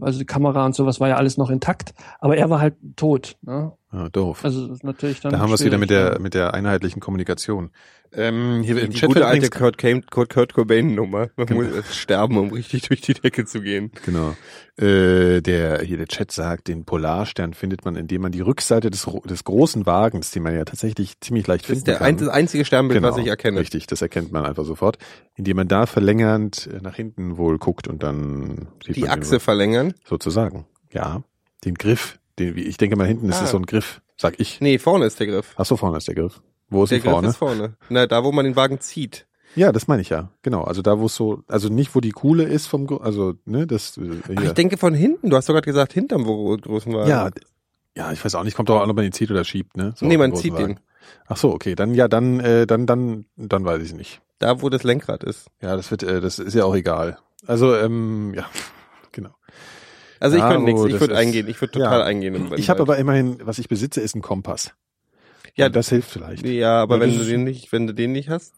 also die Kamera und sowas war ja alles noch intakt, aber er war halt tot. Ne? Ja, doof. Also das ist natürlich dann. da haben wir es wieder mit der mit der einheitlichen Kommunikation. Ähm, hier im Die Chat gute wird alte Kurt, Kurt, Kurt Cobain-Nummer. Man Genau. muss sterben, um richtig durch die Decke zu gehen. Genau. Äh, der hier der Chat sagt, den Polarstern findet man, indem man die Rückseite des, des großen Wagens, die man ja tatsächlich ziemlich leicht Das ist finden der kann. ein, das einzige Sternbild, Genau, was ich erkenne. Richtig, das erkennt man einfach sofort, indem man da verlängernd äh, nach hinten wohl guckt und dann sieht Die man Achse verlängern. sozusagen. Ja, den Griff, den wie ich denke mal hinten ist Ah. es so ein Griff, sag ich. Nee, vorne ist der Griff. Ach so, vorne ist der Griff. Wo ist Der Griff vorne? ist vorne. Na, da, wo man den Wagen zieht. Ja, das meine ich ja. Genau, also da wo es so, also nicht wo die Kuhle ist vom also ne, das äh, Ach, hier. ich denke von hinten. Du hast doch gerade gesagt, hinterm wo- großen Wagen. ja, ja, ich weiß auch nicht, kommt doch an, ob man ihn zieht oder schiebt, ne? So nee, man zieht. Wagen. Ach so, okay, dann ja, dann äh, dann dann dann weiß ich nicht. Da, wo das Lenkrad ist. Ja, das wird äh, das ist ja auch egal. Also ähm, ja. Also ich Da, könnte nichts. Ich würde eingehen. Ich würde total Ja. eingehen. Ich habe aber immerhin, was ich besitze, ist ein Kompass. Ja, Ja, das hilft vielleicht. Ja, aber wenn du den nicht, wenn du den nicht hast.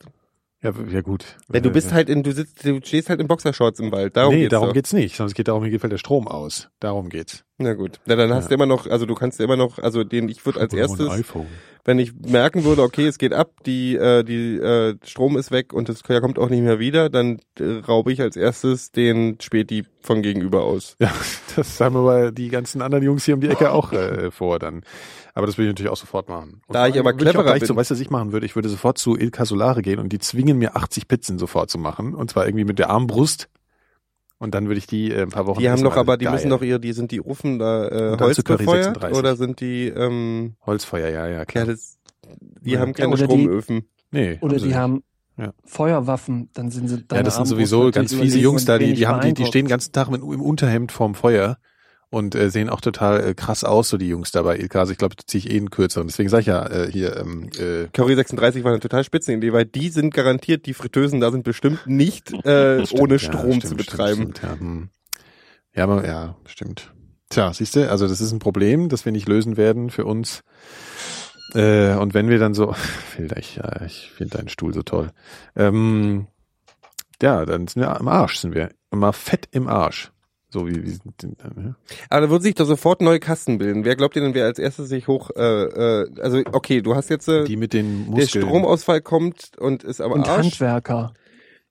Ja, ja gut. Wenn du Äh, bist halt in, du sitzt, du stehst halt in Boxershorts im Wald. Darum nee, geht's darum doch. geht's nicht, sondern es geht darum, hier fällt der Strom aus. Darum geht's. Na gut. Na, dann hast Ja. du immer noch, also du kannst immer noch, also den, ich würde als erstes, wenn ich merken würde, okay, es geht ab, die, äh, die äh, Strom ist weg und es kommt auch nicht mehr wieder, dann äh, raube ich als erstes den Späti von gegenüber aus. Ja, das haben aber die ganzen anderen Jungs hier um die Ecke auch äh, vor dann. Aber das würde ich natürlich auch sofort machen. Und Da ich aber ich cleverer gleich bin- So, weißt du, was ich machen würde? Ich würde sofort zu Il Casolare gehen und die zwingen mir 80 Pizzen sofort zu machen. Und zwar irgendwie mit der Armbrust. Und dann würde ich die äh, ein paar Wochen Die haben doch aber, die geil. müssen doch ihre, die sind die Ofen da äh, Und dann Holz zu Curry befeuert 36. oder sind die, ähm, Holzfeuer, ja, ja, ja, klar. das, die Ja. haben keine oder die- Stromöfen. nee, Oder die haben Ja. Feuerwaffen, dann sind sie Ja, das sind Armbrust sowieso ganz fiese Jungs da, die, die haben, die, die stehen den ganzen Tag mit, im Unterhemd vorm Feuer und äh, sehen auch total äh, krass aus, so die Jungs da bei Ilka. Also ich glaube, ziehe ich eh einen kürzeren. Deswegen sage ich ja äh, hier, ähm, äh, Curry 36 war eine total Spitzenidee, weil die sind garantiert, die Fritteusen da sind bestimmt nicht äh, stimmt, ohne ja, Strom stimmt, zu betreiben. Stimmt, ja, hm. ja, aber ja, stimmt. Tja, siehst du, also das ist ein Problem, das wir nicht lösen werden für uns. Äh, und wenn wir dann so, Filter, ich, ja, ich finde deinen Stuhl so toll. Ähm, ja, dann sind wir am Arsch, sind wir. Immer fett im Arsch. So wie, wie ne? Aber da würden sich doch sofort neue Kasten bilden. Wer glaubt ihr denn, wer als erstes sich hoch, äh, äh, also okay, du hast jetzt, äh, die mit den der Muskeln. Stromausfall kommt und ist am Und Arsch. Handwerker.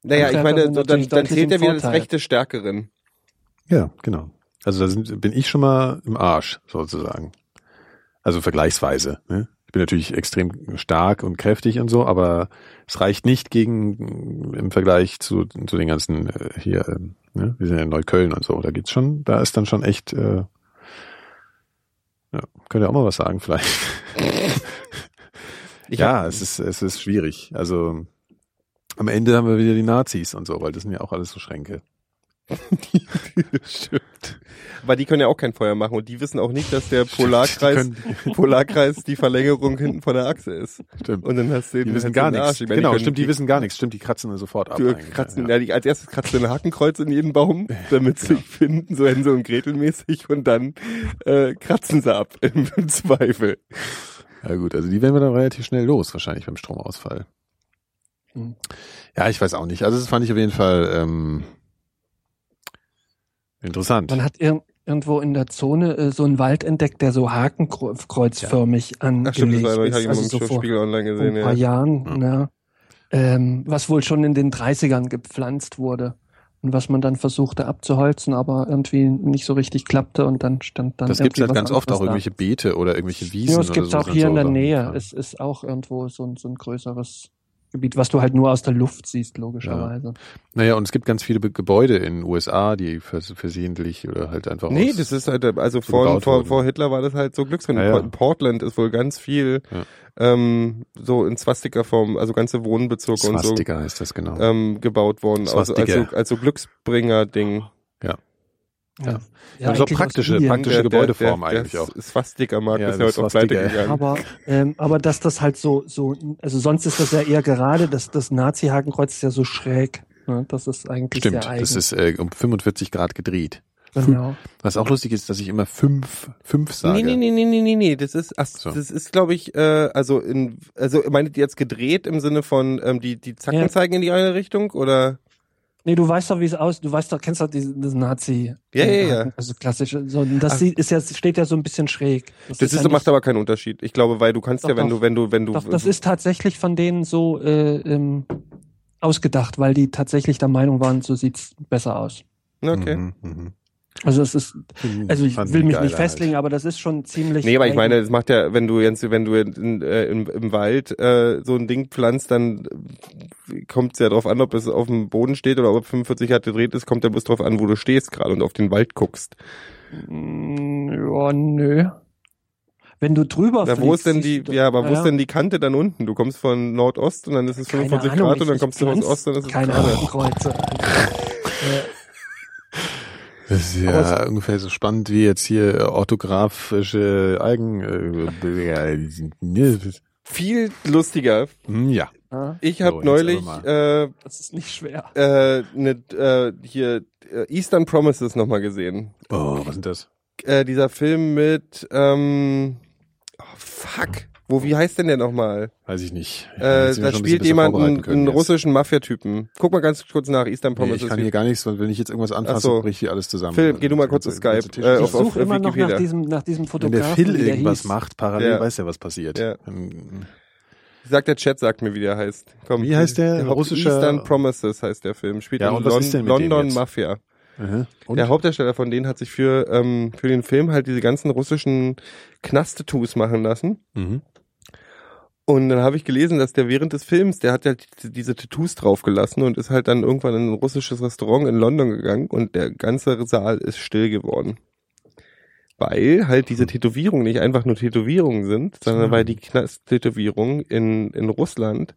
Naja, ich Handwerker meine, sind so, dann, dann zählt ja wieder das. Recht des Stärkeren. Ja, genau. Also da sind, bin ich schon mal im Arsch, sozusagen. Also vergleichsweise. Ne? Ich bin natürlich extrem stark und kräftig und so, aber es reicht nicht gegen im Vergleich zu, zu den ganzen äh, hier, ähm, ne? wir sind ja in Neukölln und so. Da geht's schon, da ist dann schon echt, äh, ja, könnt ihr auch mal was sagen vielleicht. Ich ja, hab- es ist, es ist schwierig. Also am Ende haben wir wieder die Nazis und so, weil das sind ja auch alles so Schränke. Stimmt. Aber die können ja auch kein Feuer machen und die wissen auch nicht, dass der Polarkreis, Die Polarkreis die Verlängerung hinten von der Achse ist. Stimmt. Und dann hast du Die den- wissen hast gar nichts. Meine, Genau, können- stimmt, die wissen gar nichts. Stimmt, die kratzen dann sofort ab. Kratzen, ja, ja, die, als erstes kratzt du ein Hakenkreuz in jeden Baum, damit sie Genau. sich finden, so Hänsel und Gretel mäßig, und dann äh, kratzen sie ab, im, im Zweifel. ja. ja gut, also die werden wir dann relativ schnell los, wahrscheinlich beim Stromausfall. Hm. Ja, ich weiß auch nicht. Also das fand ich auf jeden Fall ähm, interessant. Man hat ir irgendwo in der Zone äh, so einen Wald entdeckt, der so hakenkreuzförmig Ach stimmt, das angelegt war, ich ist. habe ich Also so vor, online vor gesehen, ein paar ja. Jahren, ja. Ähm, was wohl schon in den 30ern gepflanzt wurde. Und was man dann versuchte abzuholzen, aber irgendwie nicht so richtig klappte und dann stand dann das gibt's halt irgendwie ganz oft auch irgendwelche Beete oder irgendwelche. Wiesen. Ja, es gibt's so, auch hier in der Nähe. Es ist auch irgendwo so ein, so ein größeres Gebiet, was du halt nur aus der Luft siehst, logischerweise. Naja, und es gibt ganz viele Be Gebäude in den USA, die vers versehentlich oder halt einfach Nee, aus, das ist halt, also so vor, vor, vor Hitler war das halt so Glücksrind. Ja, ja. In Portland ist wohl ganz viel, Ja. ähm, so in Swastika-Form, also ganze Wohnbezirke und so, Swastika heißt das genau. ähm, gebaut worden. Also, als, Swastika. so, als so Glücksbringer-Ding. Ja. Ja, Also eigentlich praktische- Indien. praktische Gebäudeform eigentlich der auch. Swastika-Markt Ja, ist ja heute auf Pleite gegangen. Aber, ähm, aber dass das halt so, so, also sonst ist das ja eher gerade, dass das Nazi-Hakenkreuz ist ja so schräg. Ne? Das ist eigentlich Stimmt, sehr eigen. das ist äh, um 45 Grad gedreht. Genau. Was auch lustig ist, dass ich immer fünf, fünf sage. Nee, nee, nee, nee, nee, nee, nee, das ist, ach, So. das ist, glaube ich, äh, also in, also meintet ihr jetzt gedreht im Sinne von, ähm, die, die Zacken Ja. zeigen in die eine Richtung oder? Nee, du weißt doch, wie es aus, du weißt doch, kennst doch diesen, diesen Nazi. Ja, ja, ja. Also klassisch. So, und das Ach. sieht, ist ja, steht ja so ein bisschen schräg. Das ja ist, nicht- macht aber keinen Unterschied. Ich glaube, weil du kannst Doch, ja, wenn doch. du, wenn du, wenn du, Doch, das ist tatsächlich von denen so äh, ähm, ausgedacht, weil die tatsächlich der Meinung waren, so sieht's besser aus. okay. Mhm, mhm. Also es ist, also ich Fand will ich mich nicht festlegen, aber das ist schon ziemlich. Nee, aber ich meine, das macht ja, wenn du jetzt, wenn du in, äh, im, im Wald äh, so ein Ding pflanzt, dann kommt es ja drauf an, ob es auf dem Boden steht oder ob 45 Grad gedreht ist, kommt ja bloß drauf an, wo du stehst gerade und auf den Wald guckst. Mm, Ja, nö. Wenn du drüber Na, fliegst, wo ist denn die, ja, aber wo Naja. ist denn die Kante dann unten? Du kommst von Nordost und dann ist es Keine 45 Ahnung, Grad und dann kommst du von pflanz Ost und dann ist es keine gerade. Hakenkreuze. Das ist ja ungefähr so spannend wie jetzt hier orthografische Algen. Äh, äh, Viel lustiger. hm, ja. Ja, Ich habe So, neulich äh, das ist nicht schwer. äh, ne, äh, hier äh, Eastern Promises nochmal gesehen. Oh, was sind das? Äh, dieser Film mit ähm, oh, fuck. Wo, wie heißt denn der nochmal? Weiß ich nicht. Ich Äh, da ein spielt besser jemand einen, einen russischen Mafia-Typen. Guck mal ganz kurz nach, Eastern Nee, Promises. ich kann hier gar nichts, weil wenn ich jetzt irgendwas anfasse, so. bricht hier alles zusammen. Philipp, geh du mal kurz Der auf Skype, äh, Ich auf- auf suche immer noch nach diesem, nach diesem Wenn Fotografen. der Phil der irgendwas hieß. macht, parallel Ja. weiß er, was passiert. Ja. Ähm, Sagt der Chat, sagt mir, wie der heißt. Komm, Wie heißt der? Haupt- Russischer- Eastern Promises heißt der Film. Spielt Ja, in Lon London? Mafia. Und? Der Hauptdarsteller von denen hat sich für, ähm, für den Film halt diese ganzen russischen Knast-Tattoos machen lassen. Mhm. Und dann habe ich gelesen, dass der während des Films, der hat halt diese, Tattoos draufgelassen und ist halt dann irgendwann in ein russisches Restaurant in London gegangen und der ganze Saal ist still geworden. Weil halt diese Tätowierungen nicht einfach nur Tätowierungen sind, sondern weil die Knast-Tätowierungen in, in Russland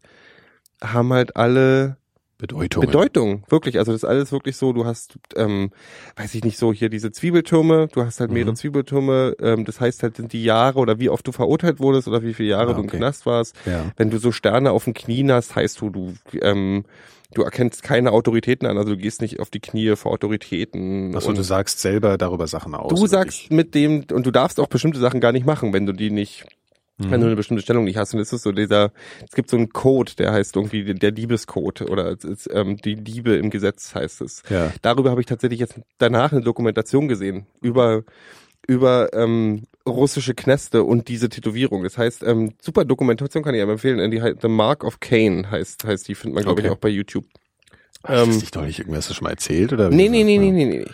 haben halt alle Bedeutung. Bedeutung, wirklich. Also das ist alles wirklich so, du hast, ähm, weiß ich nicht so, hier diese Zwiebeltürme, du hast halt mehrere Mhm. Zwiebeltürme, ähm, das heißt halt sind die Jahre oder wie oft du verurteilt wurdest oder wie viele Jahre Ah, du im okay. Knast warst. Ja. Wenn du so Sterne auf den Knien hast, heißt du, du, ähm, du erkennst keine Autoritäten an, also du gehst nicht auf die Knie vor Autoritäten. Achso, du sagst selber darüber Sachen aus. du sagst mit dem, und du darfst auch bestimmte Sachen gar nicht machen, wenn du die nicht wie? wenn du Mhm. eine bestimmte Stellung nicht hast. Und es ist so dieser, es gibt so einen Code, der heißt irgendwie der Diebescode oder es ist, ähm, die Diebe im Gesetz heißt es. Ja. Darüber habe ich tatsächlich jetzt danach eine Dokumentation gesehen über über ähm, russische Knäste und diese Tätowierung. Das heißt, ähm, super Dokumentation kann ich aber empfehlen. Die The Mark of Cain heißt heißt die findet man glaube Okay. ich auch bei YouTube. Hast du Ähm, das nicht irgendwas schon mal erzählt? Oder nee, nee, nee, nee, nee, nee.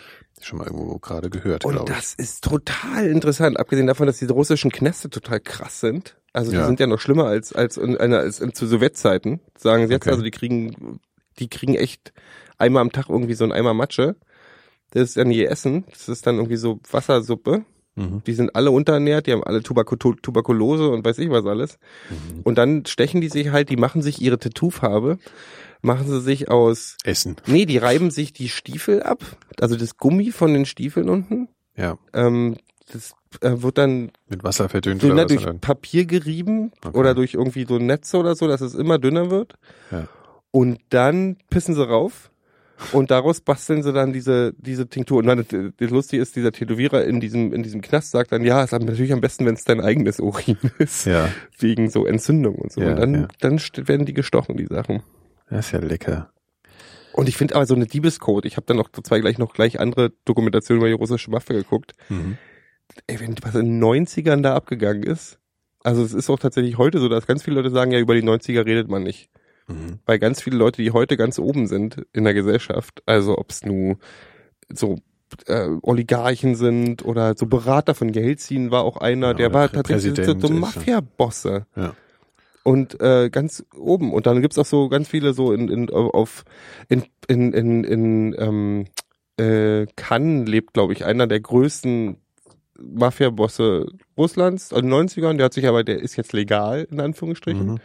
Schon mal irgendwo gerade gehört, Und glaube ich. das ist total interessant, abgesehen davon, dass diese russischen Knäste total krass sind. Also die Ja. sind ja noch schlimmer als als, in, als in, zu Sowjetzeiten, sagen sie jetzt. Okay. Also die kriegen, die kriegen echt einmal am Tag irgendwie so ein Eimer Matsche. Das ist dann ihr Essen. Das ist dann irgendwie so Wassersuppe. Mhm. Die sind alle unterernährt, die haben alle Tuberku Tuberkulose und weiß ich was alles. Mhm. Und dann stechen die sich halt, die machen sich ihre Tattoofarbe, machen sie sich aus, Essen. nee, die reiben sich die Stiefel ab, also das Gummi von den Stiefeln unten. Ja. Ähm, das äh, wird dann Mit Wasser verdünnt dünner oder was? durch? Papier gerieben Okay. oder durch irgendwie so Netze oder so, dass es immer dünner wird. Ja. Und dann pissen sie rauf und daraus basteln sie dann diese diese Tinktur. Und dann das, das Lustige ist, dieser Tätowierer in diesem in diesem Knast sagt dann, ja, es ist natürlich am besten, wenn es dein eigenes Urin ist, Ja. wegen so Entzündung und so. Ja, und dann ja. dann werden die gestochen, die Sachen. Das ist ja lecker. Und ich finde aber so eine Diebescode. Ich habe dann noch zwei gleich noch gleich andere Dokumentationen über die russische Mafia geguckt. Mhm. ey, wenn was in den 90ern da abgegangen ist, also es ist auch tatsächlich heute so, dass ganz viele Leute sagen, ja, über die 90er redet man nicht. Mhm. Weil ganz viele Leute, die heute ganz oben sind in der Gesellschaft, also ob es nur so äh, Oligarchen sind oder so Berater von Geldziehen war auch einer, Ja, der oder war tatsächlich so, so. Mafia-Bosse. Ja. Und äh, ganz oben. Und dann gibt's auch so ganz viele so in, in auf in in in, in ähm, äh, Cannes lebt, glaube ich, einer der größten Mafia-Bosse Russlands, in den 90ern, der hat sich aber, der ist jetzt legal, in Anführungsstrichen. Mhm.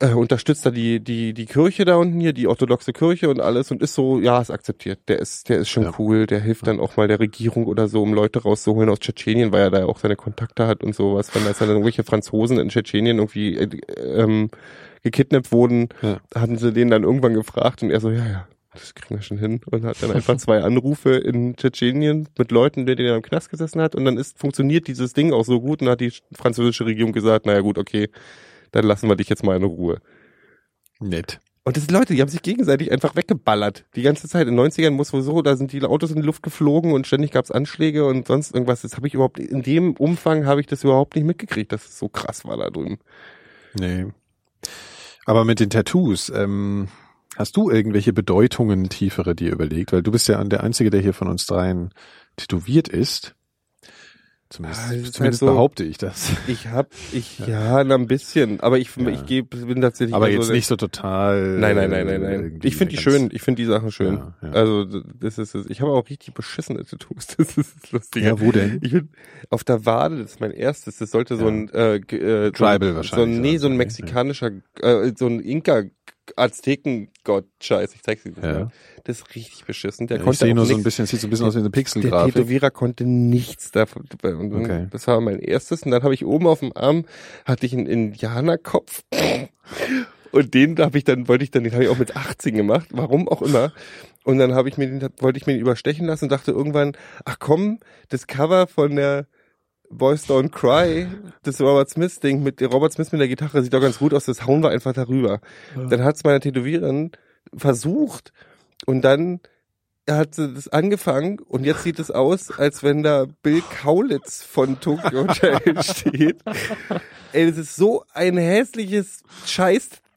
Äh, unterstützt da die, die, die Kirche da unten hier, die orthodoxe Kirche und alles und ist so, ja, ist akzeptiert. Der ist, der ist schon Ja. cool, der hilft dann auch mal der Regierung oder so, um Leute rauszuholen aus Tschetschenien, weil er da ja auch seine Kontakte hat und sowas. Wenn da dann irgendwelche Franzosen in Tschetschenien irgendwie äh, ähm, gekidnappt wurden, Ja. hatten sie den dann irgendwann gefragt und er so, ja, ja, das kriegen wir schon hin. Und hat dann einfach zwei Anrufe in Tschetschenien mit Leuten, die der im Knast gesessen hat. Und dann ist, funktioniert dieses Ding auch so gut. Und hat die französische Regierung gesagt, naja gut, okay, dann lassen wir dich jetzt mal in Ruhe. Nett. Und das sind Leute, die haben sich gegenseitig einfach weggeballert. Die ganze Zeit. In den 90ern muss sowieso, da sind die Autos in die Luft geflogen und ständig gab's Anschläge und sonst irgendwas. Das habe ich überhaupt, in dem Umfang habe ich das überhaupt nicht mitgekriegt, dass es so krass war da drüben. Nee. Aber mit den Tattoos, ähm, hast du irgendwelche Bedeutungen tiefere dir überlegt? Weil du bist ja der Einzige, der hier von uns dreien tätowiert ist. Zumindest, es ist zumindest halt so- behaupte ich das. Ich hab, ich, ja, na, ein bisschen. Aber ich, Ja. ich geb, bin tatsächlich. Aber eher jetzt nicht so total. Nein, nein, nein, nein, äh, nein. irgendwie Ich finde die schön. Ich finde die Sachen schön. Ja, ja. Also das ist es. Ich habe auch richtig beschissene Tattoos. Das ist das Lustige. Ja, wo denn? Ich bin auf der Wade. Das ist mein erstes. Das sollte so Ja. ein äh, äh, Tribal so, ein- wahrscheinlich, So, nee, oder so ein mexikanischer, äh, so ein Inka. Azteken-Gott, scheiße, ich zeig's dir Ja. mal. Das ist richtig beschissen. Der Ja, ich konnte sehe auch nur so ein nix- bisschen, sieht so ein bisschen aus wie eine der Pixelgrafik. Tätowierer konnte nichts davon. Okay. Das war mein erstes. Und dann habe ich oben auf dem Arm hatte ich einen Indianerkopf. Und den habe ich dann, wollte ich dann, den habe ich auch mit 18 gemacht, warum auch immer. Und dann habe ich mir den, wollte ich mir den überstechen lassen und dachte irgendwann, ach komm, das Cover von der Boys Don't Cry, das Robert Smith Ding mit der Robert Smith mit der Gitarre sieht doch ganz gut aus, das hauen wir einfach darüber. Dann hat es meine Tätowiererin versucht und dann hat sie das angefangen und jetzt sieht es aus, als wenn da Bill Kaulitz von Tokyo Hotel steht. Ey, das ist so ein hässliches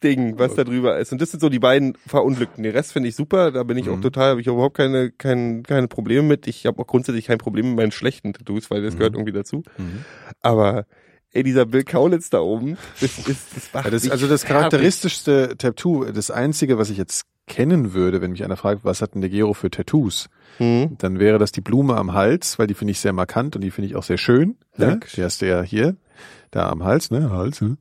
Scheißding, was da drüber ist. Und das sind so die beiden Verunglückten. Den Rest finde ich super, da bin ich auch Mhm. total, habe ich überhaupt keine, kein, keine Probleme mit. Ich habe auch grundsätzlich kein Problem mit meinen schlechten Tattoos, weil das Mhm. gehört irgendwie dazu. Mhm. Aber ey, dieser Bill Kaulitz da oben, das ist das macht Ja, das, also das charakteristischste Tattoo, das einzige, was ich jetzt kennen würde, wenn mich einer fragt, was hat denn der Gero für Tattoos, Hm. dann wäre das die Blume am Hals, weil die finde ich sehr markant und die finde ich auch sehr schön. Ne? Die hast du ja hier, da am Hals, ne? Hals. Ne?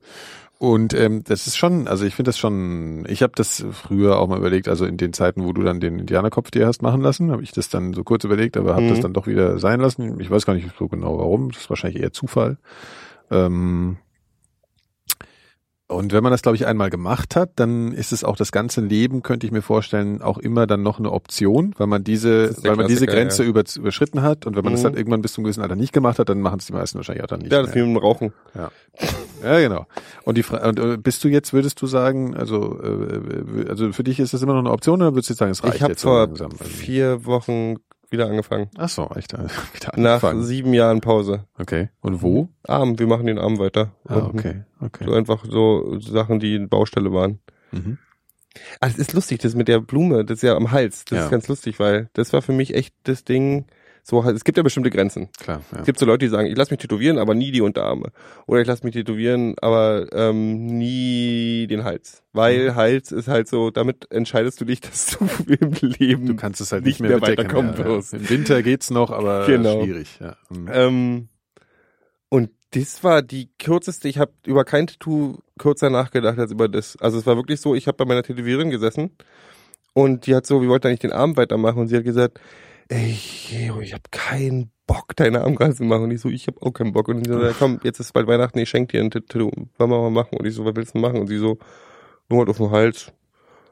Und ähm, das ist schon, also ich finde das schon, ich habe das früher auch mal überlegt, also in den Zeiten, wo du dann den Indianerkopf dir hast machen lassen, habe ich das dann so kurz überlegt, aber habe Mhm. das dann doch wieder sein lassen. Ich weiß gar nicht so genau warum, das ist wahrscheinlich eher Zufall. Ähm, und wenn man das, glaube ich, einmal gemacht hat, dann ist es auch das ganze Leben, könnte ich mir vorstellen, auch immer dann noch eine Option, weil man diese, Das weil man diese Grenze ja. über, überschritten hat. Und wenn man das Mhm. dann irgendwann bis zum gewissen Alter nicht gemacht hat, dann machen es die meisten wahrscheinlich auch dann nicht Ja, das ist wie mehr. mit Rauchen. Ja, genau. Und die Fra und, äh, bist du jetzt, würdest du sagen, also, äh, also für dich ist das immer noch eine Option oder würdest du jetzt sagen, es reicht Ich habe jetzt so vor langsam? Also, vier Wochen wieder angefangen. Ach so, echt. äh, Wieder Nach angefangen. sieben Jahren Pause. Okay. Und wo? Arm, wir machen den Arm weiter. Ah, Unten. okay, okay. So einfach so Sachen, die in Baustelle waren. Mhm. Ah, das ist lustig, das mit der Blume, das ist ja am Hals. Das Ja. ist ganz lustig, weil das war für mich echt das Ding. So, es gibt ja bestimmte Grenzen. Klar, ja. Es gibt so Leute, die sagen, ich lasse mich tätowieren, aber nie die Unterarme. Oder ich lasse mich tätowieren, aber ähm, nie den Hals. Weil Mhm. Hals ist halt so, damit entscheidest du dich, dass du im Leben Du kannst es halt nicht nicht mehr, mehr weiterkommen ja, ja. wirst. Im Winter geht's noch, aber Genau. schwierig. Ja. Mhm. Ähm, und das war die kürzeste, ich habe über kein Tattoo kürzer nachgedacht als über das. Also es war wirklich so, ich habe bei meiner Tätowiererin gesessen und die hat so, wir wollten eigentlich den Arm weitermachen und sie hat gesagt, ey, ich habe keinen Bock, deine Arm gerade zu machen. Und ich so, ich habe auch keinen Bock. Und sie so, ja, komm, jetzt ist bald Weihnachten, ich schenke dir ein Tattoo, wollen wir mal machen. Und ich so, was willst du machen? Und sie so, nur halt auf dem Hals,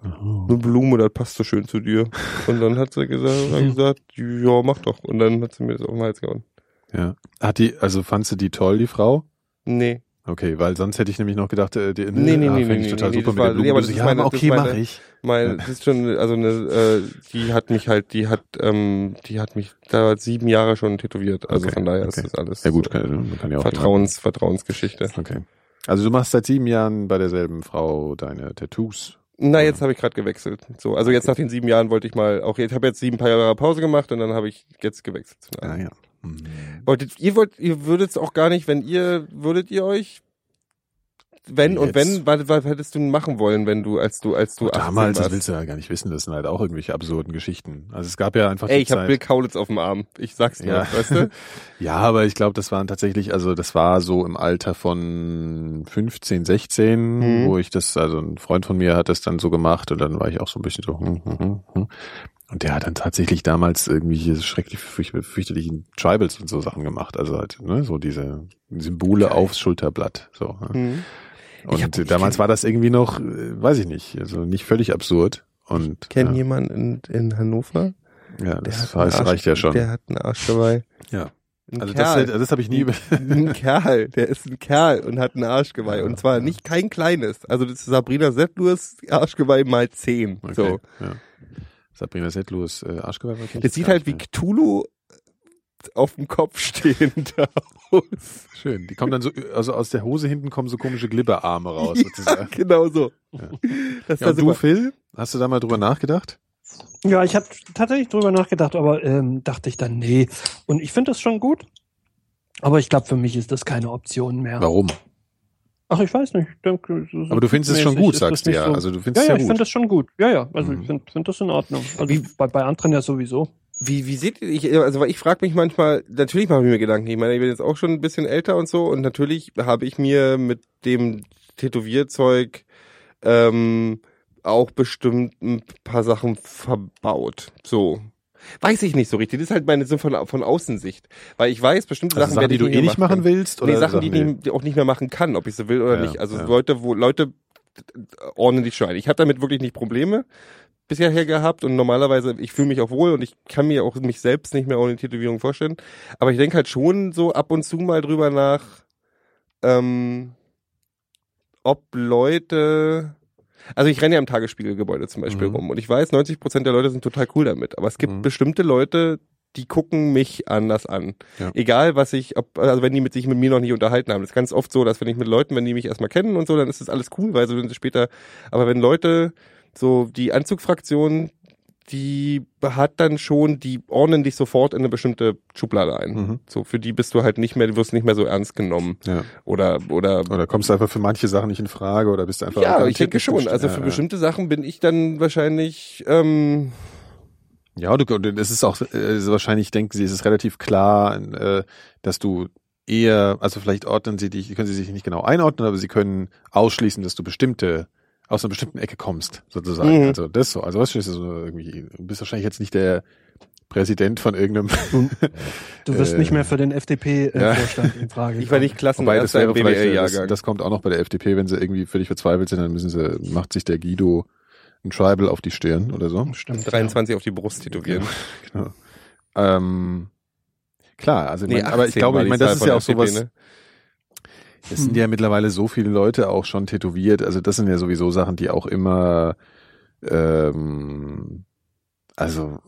eine Blume, das passt so schön zu dir. Und dann hat sie gesagt, hat gesagt ja, mach doch. Und dann hat sie mir das auf den Hals gehauen. Ja. Hat die, also fandst du die toll, die Frau? Nee. Okay, weil sonst hätte ich nämlich noch gedacht, äh, die, Nee, nee, ah, nee, nee, ich total nee, super mit war- nee, aber das ist ja, meine- das okay, mache ich. Mein, das ist schon, also eine, äh, die hat mich halt, die hat, ähm, die hat mich da sieben Jahre schon tätowiert. Also Okay, von daher okay. ist das alles Ja gut, kann, man kann ja auch Vertrauens, Vertrauensgeschichte. Okay. Also du machst seit sieben Jahren bei derselben Frau deine Tattoos. Na, jetzt habe ich gerade gewechselt. So, also jetzt nach den sieben Jahren wollte ich mal auch, ich habe jetzt sieben paar Jahre Pause gemacht und dann habe ich jetzt gewechselt. Ah, ja. Mhm. Wolltet, ihr wollt, ihr würdet auch gar nicht, wenn ihr, würdet ihr euch, wenn und Jetzt? wenn, was, was hättest du machen wollen, wenn du, als du, als du 18 Damals, das willst du ja gar nicht wissen, das sind halt auch irgendwelche absurden Geschichten. Also es gab ja einfach Ey, ich habe. Bill Kaulitz auf dem Arm. Ich sag's nur, Ja. weißt du? Ja, aber ich glaube, das waren tatsächlich, also das war so im Alter von 15, 16, Mhm. wo ich das, also ein Freund von mir hat das dann so gemacht und dann war ich auch so ein bisschen so, hm, hm, hm, hm. Und der hat dann tatsächlich damals irgendwie hier schrecklich fürch- fürchterlichen Tribals und so Sachen gemacht. Also halt, ne, so diese Symbole Geil. aufs Schulterblatt. So. ne? Mhm. Und Ich hab- ich damals war das irgendwie noch, äh, weiß ich nicht, also nicht völlig absurd. Und Kenn ja, jemanden in, in Hannover? ja, das einen heißt, Arsch- reicht ja schon. Der hat einen Arschgeweih. ja. Ein Also das, Kerl. das habe ich nie über. ein Kerl, der ist ein Kerl und hat ein Arschgeweih. Und zwar nicht kein kleines. Also das ist Sabrina Settlurs Arschgeweih mal zehn. Okay, So. ja. Sabrina Settlus äh, Arschgeweih. war Das sieht halt wie Cthulhu auf dem Kopf stehend aus. schön. Die kommen dann so, also aus der Hose hinten kommen so komische Glibberarme raus. Ja, sozusagen. genau so. Ja. Das Ja, und du. Phil, hast du da mal drüber nachgedacht? Ja, ich habe tatsächlich drüber nachgedacht, aber ähm, dachte ich dann, nee. Und ich finde das schon gut. Aber ich glaube, für mich ist das keine Option mehr. Warum? Ach, ich weiß nicht. Ich denke, so- Aber du findest es schon gut, sagst du ja. so- Also du ja, findest es ja, ja ich finde das schon gut. Ja, ja. Also Mhm. ich finde find das in Ordnung. Also Wie- bei, bei anderen ja sowieso. Wie, wie seht ihr, ich, also ich frage mich manchmal, natürlich mache ich mir Gedanken, ich meine, ich bin jetzt auch schon ein bisschen älter und so und natürlich habe ich mir mit dem Tätowierzeug ähm, auch bestimmt ein paar Sachen verbaut. So. Weiß ich nicht so richtig. Das ist halt meine so von, von Außensicht. Weil ich weiß, bestimmte Also Sachen, Sachen, die du eh nicht machen willst? Nee, Oder Sachen, die, die auch nicht mehr machen kann, ob ich so will oder Ja, nicht. Also ja. Leute, wo Leute ordnen die. Ich habe damit wirklich nicht Probleme bisher her gehabt und normalerweise, ich fühle mich auch wohl und ich kann mir auch mich selbst nicht mehr ohne Tätowierung vorstellen. Aber ich denke halt schon so ab und zu mal drüber nach, ähm, ob Leute, also ich renne ja im Tagesspiegelgebäude zum Beispiel Mhm. rum und ich weiß, 90 Prozent der Leute sind total cool damit, aber es gibt Mhm. bestimmte Leute, die gucken mich anders an. Ja. Egal, was ich, ob, also wenn die mit sich mit mir noch nicht unterhalten haben. Das ist ganz oft so, dass wenn ich mit Leuten, wenn die mich erstmal kennen und so, dann ist das alles cool, weil so sind sie später, aber wenn Leute, so die Anzugfraktion, die hat dann schon, die ordnen dich sofort in eine bestimmte Schublade ein. Mhm. So, für die bist du halt nicht mehr, du wirst nicht mehr so ernst genommen. Ja. Oder, oder, Oder kommst du einfach für manche Sachen nicht in Frage oder bist du einfach ja, ich denke schon. Also für ja. bestimmte Sachen bin ich dann wahrscheinlich, ähm, Ja, du, es ist auch äh, wahrscheinlich, denken sie, es ist relativ klar, äh, dass du eher, also vielleicht ordnen sie dich, können sie sich nicht genau einordnen, aber sie können ausschließen, dass du bestimmte aus einer bestimmten Ecke kommst, sozusagen. Mhm. Also das so. Also was ist so irgendwie, du bist wahrscheinlich jetzt nicht der Präsident von irgendeinem. Du wirst Äh, nicht mehr für den ja. FDP-Vorstand in Frage. ich war nicht Wobei das wäre im vielleicht, äh, das, das kommt auch noch bei der FDP, wenn sie irgendwie völlig verzweifelt sind, dann müssen sie, macht sich der Guido ein Tribal auf die Stirn oder so. Stimmt. 23 auf die Brust tätowieren. Genau. Ähm, klar, also ich Nee, mein, aber ich 18 glaube, ich meine, das ist ja auch FDP, sowas. ne? Es sind ja mittlerweile so viele Leute auch schon tätowiert. Also das sind ja sowieso Sachen, die auch immer ähm, also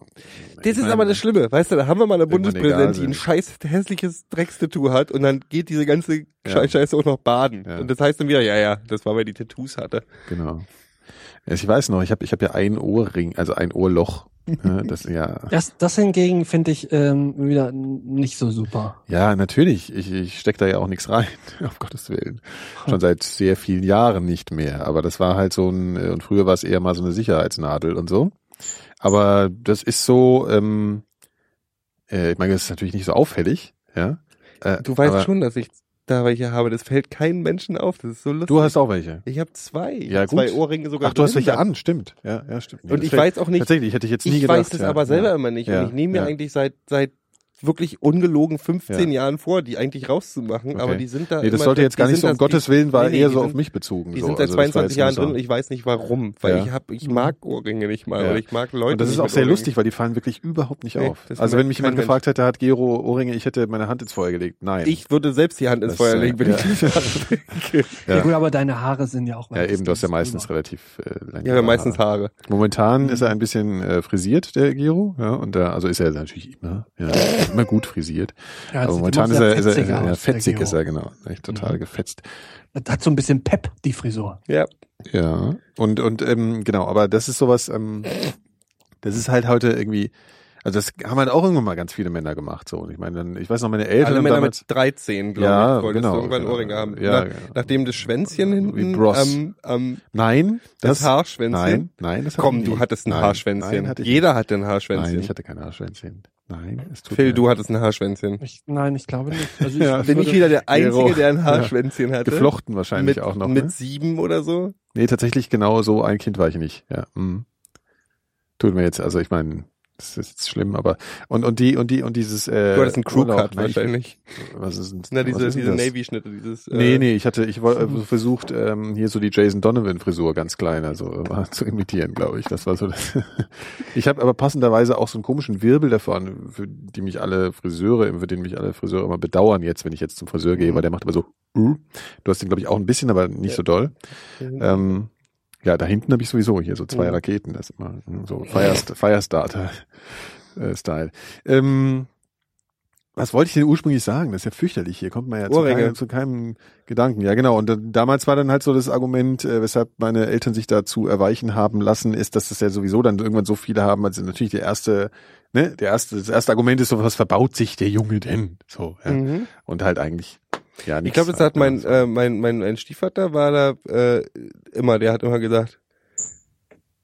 Das ist mein, aber das Schlimme, weißt du, da haben wir mal eine Bundespräsidentin, die ein scheiß hässliches Dreckstattoo hat und dann geht diese ganze Scheiß Scheiße auch noch baden. Ja. Und das heißt dann wieder, ja, ja, das war, weil die Tattoos hatte. Genau. Ich weiß noch, ich habe ich hab ja ein Ohrring, also ein Ohrloch. Ja, das ja. Das, das hingegen finde ich ähm, wieder nicht so super. Ja, natürlich. Ich, ich steck da ja auch nichts rein, auf Gottes Willen. Schon seit sehr vielen Jahren nicht mehr. Aber das war halt so ein, äh, und früher war es eher mal so eine Sicherheitsnadel und so. Aber das ist so, ähm, äh, ich meine, das ist natürlich nicht so auffällig, ja. Äh, Du weißt aber schon, dass ich da welche habe, das fällt keinem Menschen auf, das ist so lustig. Du hast auch welche. ich habe zwei, Ja, zwei gut. Ohrringe sogar. Ach, du hast welche an, stimmt. Ja, ja, stimmt. Nee, Und ich fällt- weiß auch nicht, Tatsächlich, hätte ich jetzt nie ich gedacht. weiß das ja, aber selber ja. immer nicht. Und ich nehme mir eigentlich seit, seit wirklich ungelogen 15 Ja. Jahren vor, die eigentlich rauszumachen, Okay. aber die sind da Nee, das immer- sollte jetzt gar nicht so, um da- Gottes Willen, war nee, nee, eher so sind- auf mich bezogen. Die so. sind seit Also das war 22 jetzt Jahren drin und ich weiß nicht warum, weil Ja. ich hab, ich mag Ohrringe nicht mal Ja. oder ich mag Leute Und das ist nicht auch sehr Ohrringen. lustig, weil die fallen wirklich überhaupt nicht Nee, auf. das Also wenn mich jemand Mensch. gefragt hätte, hat Gero Ohrringe, ich hätte meine Hand ins Feuer gelegt. Nein. Ich würde selbst die Hand ins Das, Feuer äh, legen, wenn ja. ich die. Ja. Ja. gut, aber deine Haare sind ja auch ja, eben, du hast ja meistens relativ äh, lange Ja, meistens Haare. Momentan ist er ein bisschen äh, frisiert, der Gero. Ja, und da, also ist er natürlich immer, ja, immer gut frisiert. Ja, Aber momentan ist er, sehr ist er, ja, fetzig Gero. ist er, genau. Echt total Mhm. gefetzt. Das hat so ein bisschen Pep, die Frisur. Ja. Ja, und, und ähm, genau, aber das ist sowas, ähm, das ist halt heute irgendwie, also das haben halt auch irgendwann mal ganz viele Männer gemacht. So. Und ich meine, dann, ich weiß noch, meine Eltern Alle haben Männer damals, mit 13, glaube Ja, ich, wolltest genau, du irgendwann genau. Ohrringe haben. Ja, Nach, genau. Nachdem das Schwänzchen Wie hinten Bros. am, am nein, das, das, Haarschwänzchen. nein, nein, das Komm, du hattest ein nein, Haarschwänzchen. Nein, hatte Jeder hatte ein. Haarschwänzchen. Nein, ich hatte kein Haarschwänzchen. Nein, es tut Phil, du hattest ein Haarschwänzchen. Ich, nein, ich glaube nicht. Also ich Ja, Bin ich wieder der Einzige, Gero. der ein Haarschwänzchen hatte? geflochten wahrscheinlich mit, auch noch. Mit ne? sieben oder so? Nee, tatsächlich genau so ein Kind war ich nicht. Ja. Mhm. Tut mir jetzt, also ich meine, Das ist jetzt schlimm, aber und und die und die und dieses äh, Du hattest einen Crew Urlaub, Cut nein, ich- wahrscheinlich. Was ist denn Na, diese, diese das? Navy-Schnitte, dieses. äh, Nee, nee, ich hatte, ich wollte äh, versucht, ähm, hier so die Jason Donovan-Frisur ganz klein, also äh, zu imitieren, glaube ich. Das war so das. ich habe aber passenderweise auch so einen komischen Wirbel davon, für die mich alle Friseure, für den mich alle Friseure immer bedauern jetzt, wenn ich jetzt zum Friseur gehe, weil der macht immer so, uh. du hast den, glaube ich, auch ein bisschen, aber nicht so doll. Ähm, ja, da hinten habe ich sowieso hier so zwei Mhm. Raketen, das ist immer so Firest Firestarter äh, Style. Ähm, was wollte ich denn ursprünglich sagen? Das ist ja fürchterlich. Hier kommt man ja zu keinem, zu keinem Gedanken. Ja, genau. Und dann, damals war dann halt so das Argument, äh, weshalb meine Eltern sich dazu erweichen haben lassen, ist, dass das ja sowieso dann irgendwann so viele haben. Also natürlich der erste, ne, der erste, das erste Argument ist so, was verbaut sich der Junge denn? So, ja. Mhm. Und halt eigentlich, ja, Ich glaube, das hat mein, äh, mein, mein, mein Stiefvater war da äh, immer, der hat immer gesagt,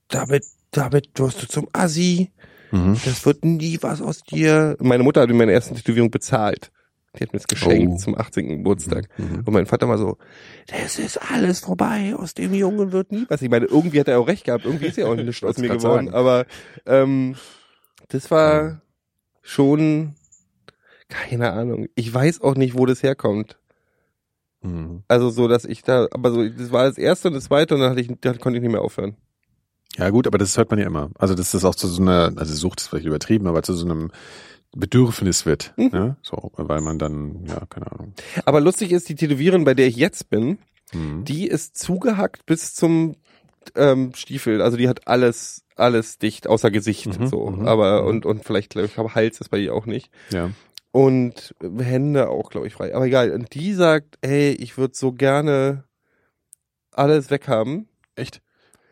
David, David, du wirst du zum Assi, Mhm. das wird nie was aus dir. Meine Mutter hat mir meine erste Tätowierung bezahlt. Die hat mir das geschenkt Oh. zum 18. Geburtstag. Mhm. Und mein Vater mal so, das ist alles vorbei, aus dem Jungen wird nie was. Ich meine, irgendwie hat er auch recht gehabt, irgendwie ist ja auch nichts aus mir geworden. sagen. Aber ähm, das war schon, keine Ahnung. Ich weiß auch nicht, wo das herkommt. Mhm. Also so, dass ich da, aber so, das war das erste und das zweite und dann hatte ich, dann konnte ich nicht mehr aufhören. Ja gut, aber das hört man ja immer. Also dass das auch zu so einer, also Sucht ist vielleicht übertrieben, aber zu so einem Bedürfnis wird. Mhm. Ne? So, weil man dann, ja, keine Ahnung. Aber lustig ist, die Tätowiererin, bei der ich jetzt bin, Mhm. die ist zugehackt bis zum ähm, Stiefel. Also die hat alles, alles dicht, außer Gesicht. Mhm, so. mhm, Aber mhm. und, und vielleicht, glaube ich, aber Hals ist bei ihr auch nicht. Ja. Und Hände auch, glaube ich, frei. Aber egal. Und die sagt, hey, ich würde so gerne alles weghaben, Echt?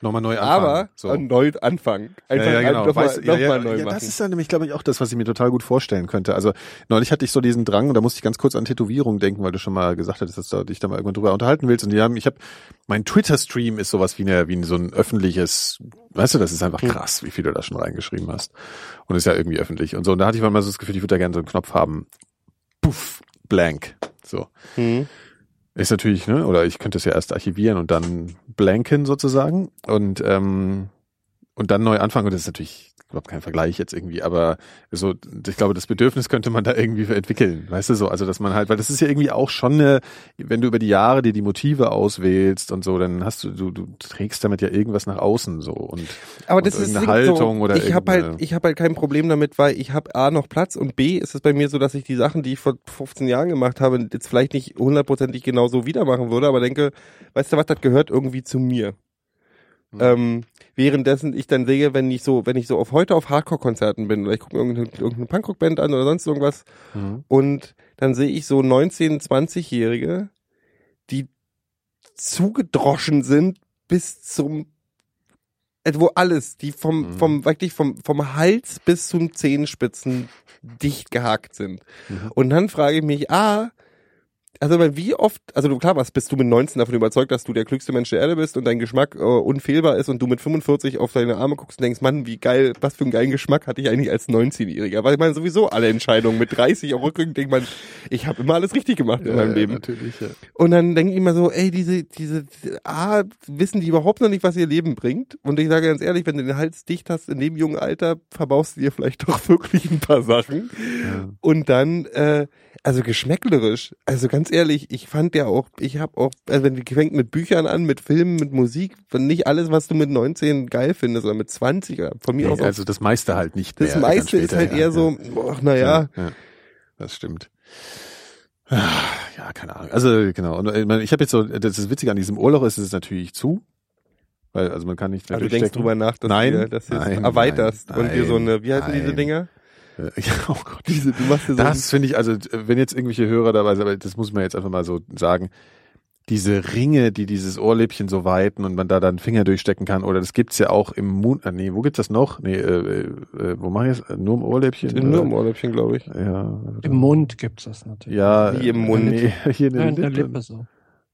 Nochmal neu anfangen. aber so. erneut anfangen. Einfach ja, ja, genau. nochmal ja, noch ja, mal neu ja, machen. das ist dann nämlich, glaube ich, auch das, was ich mir total gut vorstellen könnte. Also neulich hatte ich so diesen Drang, und da musste ich ganz kurz an Tätowierung denken, weil du schon mal gesagt hattest, dass du dich da mal irgendwann drüber unterhalten willst. Und die haben, ich habe, mein Twitter-Stream ist sowas wie, eine, wie so ein öffentliches, weißt du, das ist einfach Hm. krass, wie viel du da schon reingeschrieben hast. Und ist ja irgendwie öffentlich. Und so, und da hatte ich mal so das Gefühl, ich würde da gerne so einen Knopf haben. Puff, blank. So. hm. Ist natürlich, ne? Oder ich könnte es ja erst archivieren und dann blanken sozusagen und ähm, und dann neu anfangen. Und das ist natürlich überhaupt kein Vergleich jetzt irgendwie, aber so, ich glaube, das Bedürfnis könnte man da irgendwie entwickeln, weißt du so, also dass man halt, weil das ist ja irgendwie auch schon eine, wenn du über die Jahre dir die Motive auswählst und so, dann hast du, du, du trägst damit ja irgendwas nach außen so und Aber und das ist irgendeine Haltung so, oder ich habe halt ich habe halt kein Problem damit, weil ich habe A noch Platz und B ist es bei mir so, dass ich die Sachen, die ich vor 15 Jahren gemacht habe, jetzt vielleicht nicht hundertprozentig genau so wieder machen würde, aber denke, weißt du was, das gehört irgendwie zu mir. Hm. Ähm, währenddessen ich dann sehe, wenn ich so, wenn ich so auf heute auf Hardcore-Konzerten bin oder ich gucke mir irgendeine, irgendeine Punkrock-Band an oder sonst irgendwas Mhm. und dann sehe ich so 19-, 20-Jährige, die zugedroschen sind bis zum äh, wo alles, die vom, Mhm. vom, wirklich vom, vom Hals bis zum Zehenspitzen dicht gehakt sind. Mhm. Und dann frage ich mich, ah, also weil wie oft, also du klar, was bist du mit 19 davon überzeugt, dass du der klügste Mensch der Erde bist und dein Geschmack äh, unfehlbar ist und du mit 45 auf deine Arme guckst und denkst, Mann, wie geil, was für einen geilen Geschmack hatte ich eigentlich als 19-Jähriger? Weil man sowieso alle Entscheidungen mit 30 auch rückwirkend denkt man, ich habe immer alles richtig gemacht in Ja, meinem ja, Leben. natürlich, ja. Und dann denke ich immer so, ey, diese, diese, diese, A, wissen die überhaupt noch nicht, was ihr Leben bringt? Und ich sage ganz ehrlich, wenn du den Hals dicht hast in dem jungen Alter, verbaust du dir vielleicht doch wirklich ein paar Sachen. Und dann, äh, also geschmäcklerisch, also ganz ehrlich, ich fand ja auch, ich habe auch, also wenn die fängt mit Büchern an, mit Filmen, mit Musik, nicht alles, was du mit 19 geil findest oder mit 20 oder von mir Nee, aus auch, also das meiste halt nicht das mehr. meiste ist später, halt ja, eher ja. so, ach naja, Ja, das stimmt. Ah, Ja, keine Ahnung. Also genau. Und ich meine, ich habe jetzt so, das ist witzig an diesem Urlaub ist es natürlich zu, weil also man kann nicht mehr also du denkst drüber nach, dass Nein, du das jetzt nein, erweiterst nein, und dir so eine, wie heißen diese nein. Dinger? Äh, Ja, oh Gott. Diese, du machst dir so Das finde ich, also wenn jetzt irgendwelche Hörer dabei sind, aber das muss man jetzt einfach mal so sagen, diese Ringe, die dieses Ohrläppchen so weiten und man da dann Finger durchstecken kann, oder das gibt's ja auch im Mund, ah, nee, wo gibt's das noch? Nee, äh, äh, wo mache ich das? Nur im Ohrläppchen? nur im? Ohrläppchen, glaube ich. Ja. Im Mund gibt's das natürlich. Ja. Wie im Mund. Nee, hier in Ja, der in der Lippe. Lippe so.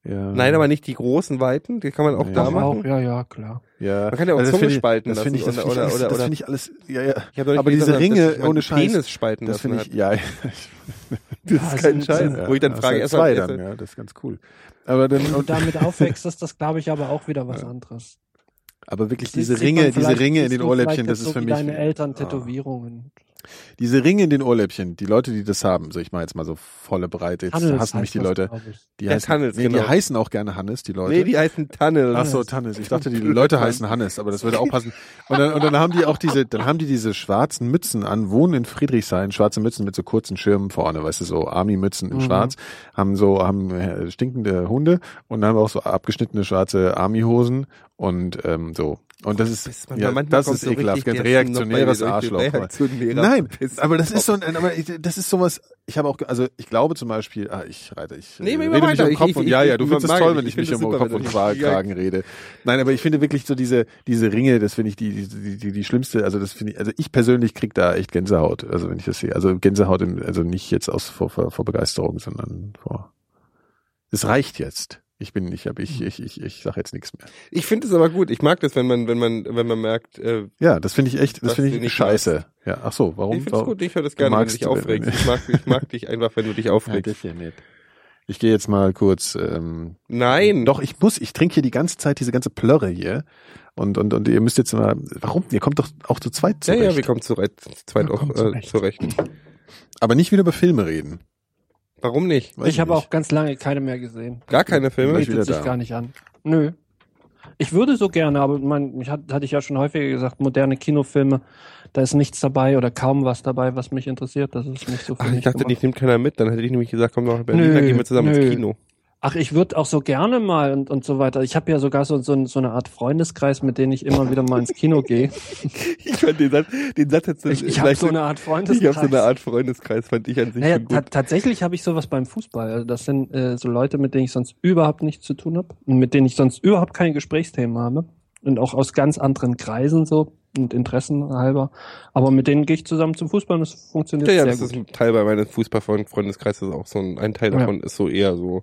Ja. Nein, aber nicht die großen Weiten, die kann man auch Nee. da machen. auch, ja, ja, klar. Ja. Man kann ja auch Also das Zunge finde ich- spalten das lassen finde ich, das oder- finde ich, oder- alles- oder- das finde ich alles, ja, ja. Aber diese gelesen, Ringe ohne Scheiß, Penis spalten das finde ich, ja. Das Ja, ist kein Scheiß. Wo ich dann hast frage, halt erst zwei mal, dann, ja, das ist ganz cool. Aber dann, Wenn du damit aufwächst, ist das, glaube ich, aber auch wieder was anderes. Aber wirklich diese Ringe, diese Ringe in den Ohrläppchen, das ist so für wie mich. Deine Eltern Ah. Tätowierungen. Diese Ringe in den Ohrläppchen, die Leute, die das haben, so ich mal jetzt mal so volle Breite, jetzt Hannes hassen mich die Leute. Die Ja, heißen, Hannes, nee, genau. die heißen auch gerne Hannes, die Leute. Nee, die heißen Tunnel. Ach so, Tannis. Ich dachte, die Leute heißen Hannes, aber das würde auch passen. Und dann, und dann haben die auch diese, dann haben die diese schwarzen Mützen an, wohnen in Friedrichshain, schwarze Mützen mit so kurzen Schirmen vorne, weißt du, so Army-Mützen in Mhm. schwarz, haben so, haben äh, stinkende Hunde und dann haben auch so abgeschnittene schwarze Army-Hosen und ähm, so. Und das ist, manchmal- ja, das ist so ekelhaft, dir reaktionäres Arschloch. Nein, aber das ist so ein, aber ich- das ist sowas, ich habe auch, also ich glaube zum Beispiel, ah, ich reite, ich Nee, äh, rede mich um Kopf ich- und ich- ja, ja, du findest es toll, wenn Ich ich mich um super, Kopf und Kragen rede. Nein, aber ich finde wirklich so diese, diese Ringe, das finde ich die, die, die, die, schlimmste, also das finde ich, also ich persönlich krieg da echt Gänsehaut, also wenn ich das sehe. Also Gänsehaut, also nicht jetzt aus vor, vor, vor Begeisterung, sondern vor, es reicht jetzt. Ich bin, ich habe, ich, ich, ich, ich sag jetzt nichts mehr. Ich finde es aber gut. Ich mag das, wenn man, wenn man, wenn man merkt, äh, Ja, das finde ich echt, das finde ich nicht scheiße. Ja, ach so, warum? ich finde es gut. Ich höre das gerne, wenn du dich aufregst. Ich mag, ich mag dich einfach, wenn du dich Ja, aufregst. das hier nicht. Ich gehe jetzt mal kurz. Ähm, Nein. Doch, ich muss. Ich trinke hier die ganze Zeit diese ganze Plörre hier. Und, und, und ihr müsst jetzt mal. Warum? Ihr kommt doch auch zu zweit Ja, zurecht. ja, wir kommen zurecht, zweit auch äh, zurecht. Aber nicht wieder über Filme reden. Warum nicht? Weiß Ich habe auch ganz lange keine mehr gesehen. Gar keine Filme? Bietet sich da. gar nicht an. Nö. Ich würde so gerne, aber man, ich hat, hatte ich ja schon häufiger gesagt, moderne Kinofilme, da ist nichts dabei oder kaum was dabei, was mich interessiert. Das ist nicht so Ach, mich ich dachte, gemacht. ich nehme keiner mit. Dann hätte ich nämlich gesagt, komm nach Berlin, Nö, dann gehen wir zusammen nö. ins Kino. Ach, ich würde auch so gerne mal und, und so weiter. Ich habe ja sogar so, so, so eine Art Freundeskreis, mit denen ich immer wieder mal ins Kino gehe. Ich fand den Satz, den Satz jetzt Ich, ich habe so eine Art Freundeskreis. ich habe so eine Art Freundeskreis, fand ich an sich Naja, gut. tatsächlich habe ich sowas beim Fußball. Also das sind äh, so Leute, mit denen ich sonst überhaupt nichts zu tun habe und mit denen ich sonst überhaupt keine Gesprächsthemen habe und auch aus ganz anderen Kreisen so und Interessen halber. Aber mit denen gehe ich zusammen zum Fußball und das funktioniert Ja, ja, sehr das gut. ist ein Teil bei meines Fußballfreundeskreises auch so ein, ein Teil Ja. davon ist so eher so,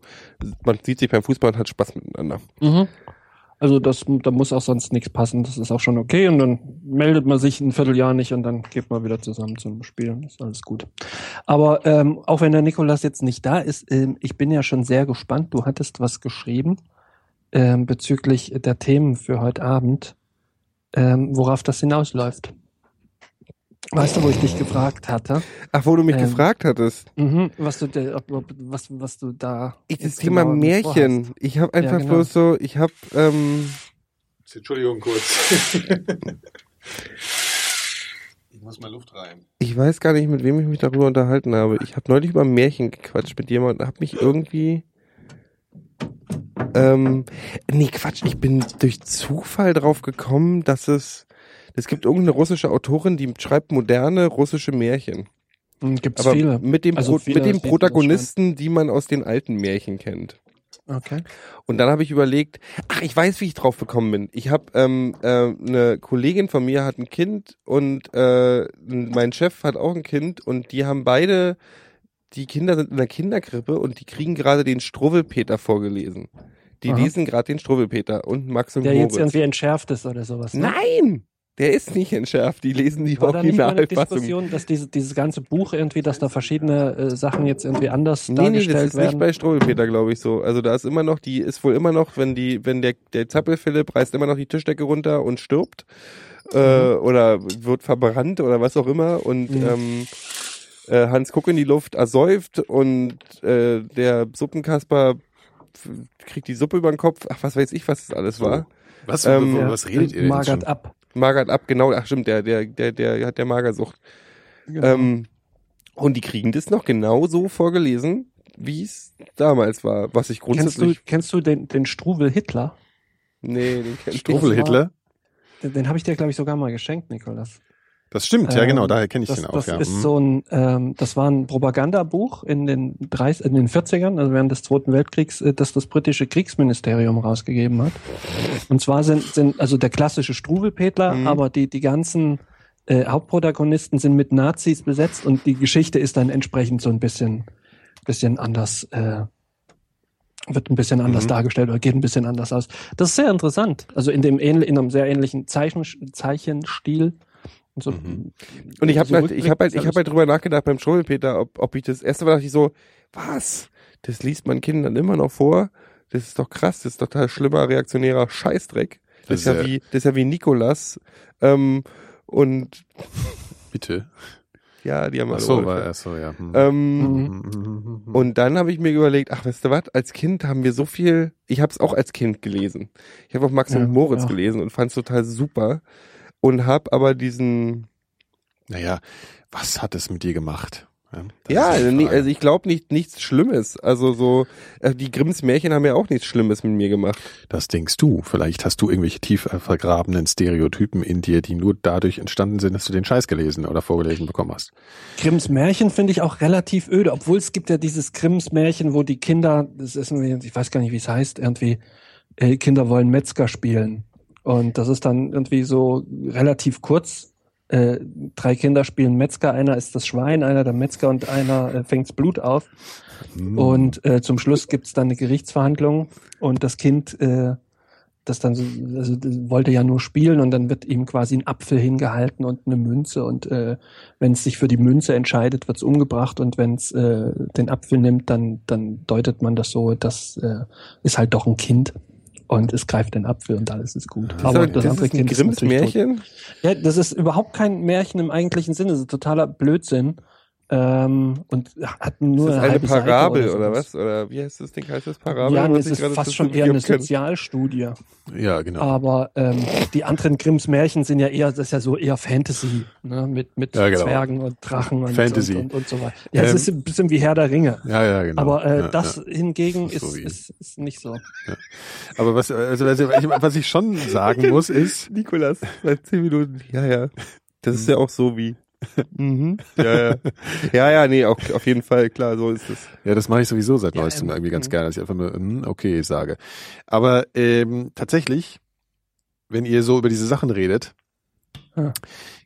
man sieht sich beim Fußball und hat Spaß miteinander. Mhm. Also das, da muss auch sonst nichts passen. Das ist auch schon okay. Und dann meldet man sich ein Vierteljahr nicht und dann geht man wieder zusammen zum Spielen. Ist alles gut. Aber ähm, auch wenn der Nikolas jetzt nicht da ist, ähm, ich bin ja schon sehr gespannt. Du hattest was geschrieben ähm, bezüglich der Themen für heute Abend, ähm, worauf das hinausläuft. Weißt du, wo ich dich gefragt hatte, Ach, wo du mich Ähm, gefragt hattest. mhm, was du, de- ob, ob, was, was du da Ich, das Thema Märchen. vorhast. Ich habe einfach Ja, genau. bloß so, ich habe, ähm, Entschuldigung kurz. ich muss mal Luft rein. ich weiß gar nicht, mit wem ich mich darüber unterhalten habe. Ich habe neulich über Märchen gequatscht mit jemandem und habe mich irgendwie, ähm, nee, Quatsch, ich bin durch Zufall drauf gekommen, dass es, es gibt irgendeine russische Autorin, die schreibt moderne russische Märchen. Hm, Gibt's Aber viele. mit dem, Also Pro viele, mit dem Protagonisten, die man aus den alten Märchen kennt. Okay. Und dann habe ich überlegt, ach, ich weiß, wie ich drauf gekommen bin. Ich habe ähm, äh, eine Kollegin von mir hat ein Kind und äh, mein Chef hat auch ein Kind und die haben beide, die Kinder sind in der Kinderkrippe und die kriegen gerade den Struwwelpeter vorgelesen. Die Aha. lesen gerade den Struwwelpeter und Max und Der jetzt Moritz. irgendwie entschärft ist oder sowas. Ne? Nein, der ist nicht entschärft. Die lesen die War da nicht mal eine. Diskussion, dass diese, dieses ganze Buch irgendwie, dass da verschiedene äh, Sachen jetzt irgendwie anders Nee, nee, das dargestellt ist nicht werden? bei Struwwelpeter, glaube ich, so. Also da ist immer noch, die ist wohl immer noch, wenn die, wenn der, der Zappelphilipp reißt immer noch die Tischdecke runter und stirbt, äh, oder wird verbrannt oder was auch immer und Mhm. ähm, äh, Hans Kuck in die Luft ersäuft und äh, der Suppenkasper kriegt die Suppe über den Kopf. Ach, was weiß ich, was das alles war. Was, Ähm, über was redet ihr denn Magert schon? ab. Magert ab, genau, ach stimmt, der, der, der, der hat der Magersucht. Genau. Ähm, und die kriegen das noch genau so vorgelesen, wie es damals war, was ich kennst du, grundsätzlich. kennst du den, den Struwel Hitler? nee, den kenn ich Struwwel nicht. Hitler? Den, den habe ich dir, glaube ich, sogar mal geschenkt, Nikolas. Das stimmt, ja Ähm, genau, daher kenne ich Das, den auch. das ja. ist Mhm. so ein, ähm, das war ein Propagandabuch in den 30, in den 40ern, also während des Zweiten Weltkriegs, äh, das das britische Kriegsministerium rausgegeben hat. Und zwar sind, sind also der klassische Struwelpetler, Mhm. aber die, die ganzen äh, Hauptprotagonisten sind mit Nazis besetzt und die Geschichte ist dann entsprechend so ein bisschen, bisschen anders, äh, wird ein bisschen anders Mhm. dargestellt oder geht ein bisschen anders aus. Das ist sehr interessant. Also in dem ähnl in einem sehr ähnlichen Zeichen, Zeichenstil. Und, so, Mhm. Und ich habe so halt, ich habe halt, ich habe halt drüber nachgedacht beim Struwwelpeter, ob, ob ich das erste Mal dachte ich so, was? Das liest man Kindern immer noch vor? Das ist doch krass, das ist total schlimmer reaktionärer Scheißdreck. Das ist ja wie, das ist ja wie Nikolas. Ähm, und Bitte. ja, die haben Ach alle so, Ohrläppchen. war, ach so, ja. Hm. Ähm, Und dann habe ich mir überlegt, ach, weißt du was, als Kind haben wir so viel, ich habe es auch als Kind gelesen. Ich habe auch Max Ja, und Moritz ja. gelesen und fand es total super und habe aber diesen, Naja, was hat es mit dir gemacht? Ja, ja, nee, Frage. also ich glaube nicht nichts Schlimmes. Also so, äh, die Grimms Märchen haben ja auch nichts Schlimmes mit mir gemacht. Das denkst du. Vielleicht hast du irgendwelche tief vergrabenen Stereotypen in dir, die nur dadurch entstanden sind, dass du den Scheiß gelesen oder vorgelesen bekommen hast. Grimms Märchen finde ich auch relativ öde, obwohl es gibt ja dieses Grimms Märchen, wo die Kinder, das ist irgendwie, ich weiß gar nicht, wie es heißt, irgendwie, äh, Kinder wollen Metzger spielen. Und das ist dann irgendwie so relativ kurz. Äh, drei Kinder spielen Metzger, einer ist das Schwein, einer der Metzger und einer äh, fängt's Blut auf. Hm. Und äh, zum Schluss gibt's dann eine Gerichtsverhandlung und das Kind, äh, das dann so, also wollte ja nur spielen und dann wird ihm quasi ein Apfel hingehalten und eine Münze und äh, wenn es sich für die Münze entscheidet, wird's umgebracht und wenn es äh, den Apfel nimmt, dann dann deutet man das so, das äh, ist halt doch ein Kind und es greift den Apfel und alles ist gut. Das, ist, das ist ein Kind ist natürlich tot. Märchen. Ja, das ist überhaupt kein Märchen im eigentlichen Sinne, das ist totaler Blödsinn. Ähm, und hat nur Ist das eine Seite Parabel oder, oder sowas. was? Oder wie heißt das Ding? Heißt das Parabel? Ja, was das ich ist gerade fast schon eher eine? Sozialstudie. Ja, genau. Aber ähm, die anderen Grimms Märchen sind ja eher, das ist ja so eher Fantasy, ne? mit, mit Ja, genau. Zwergen und Drachen und, Fantasy. und, und, und so weiter. Ja, es Ähm, ist ein bisschen wie Herr der Ringe. ja, ja, genau. Aber äh, ja, das ja. hingegen Das ist ist, so wie- ist, ist nicht so. Aber was, also, also, ich- was ich schon sagen muss, ist, Nikolas, seit zehn Minuten. Ja, ja. Das ist ja auch so wie. Mhm. Ja, ja. Ja, ja, nee, auch, auf jeden Fall, klar, so ist es. ja, das mache ich sowieso seit Ja, neuestem ähm, irgendwie ganz mhm. gerne, dass ich einfach nur, hm, okay, sage. Aber ähm, tatsächlich, wenn ihr so über diese Sachen redet, Ja.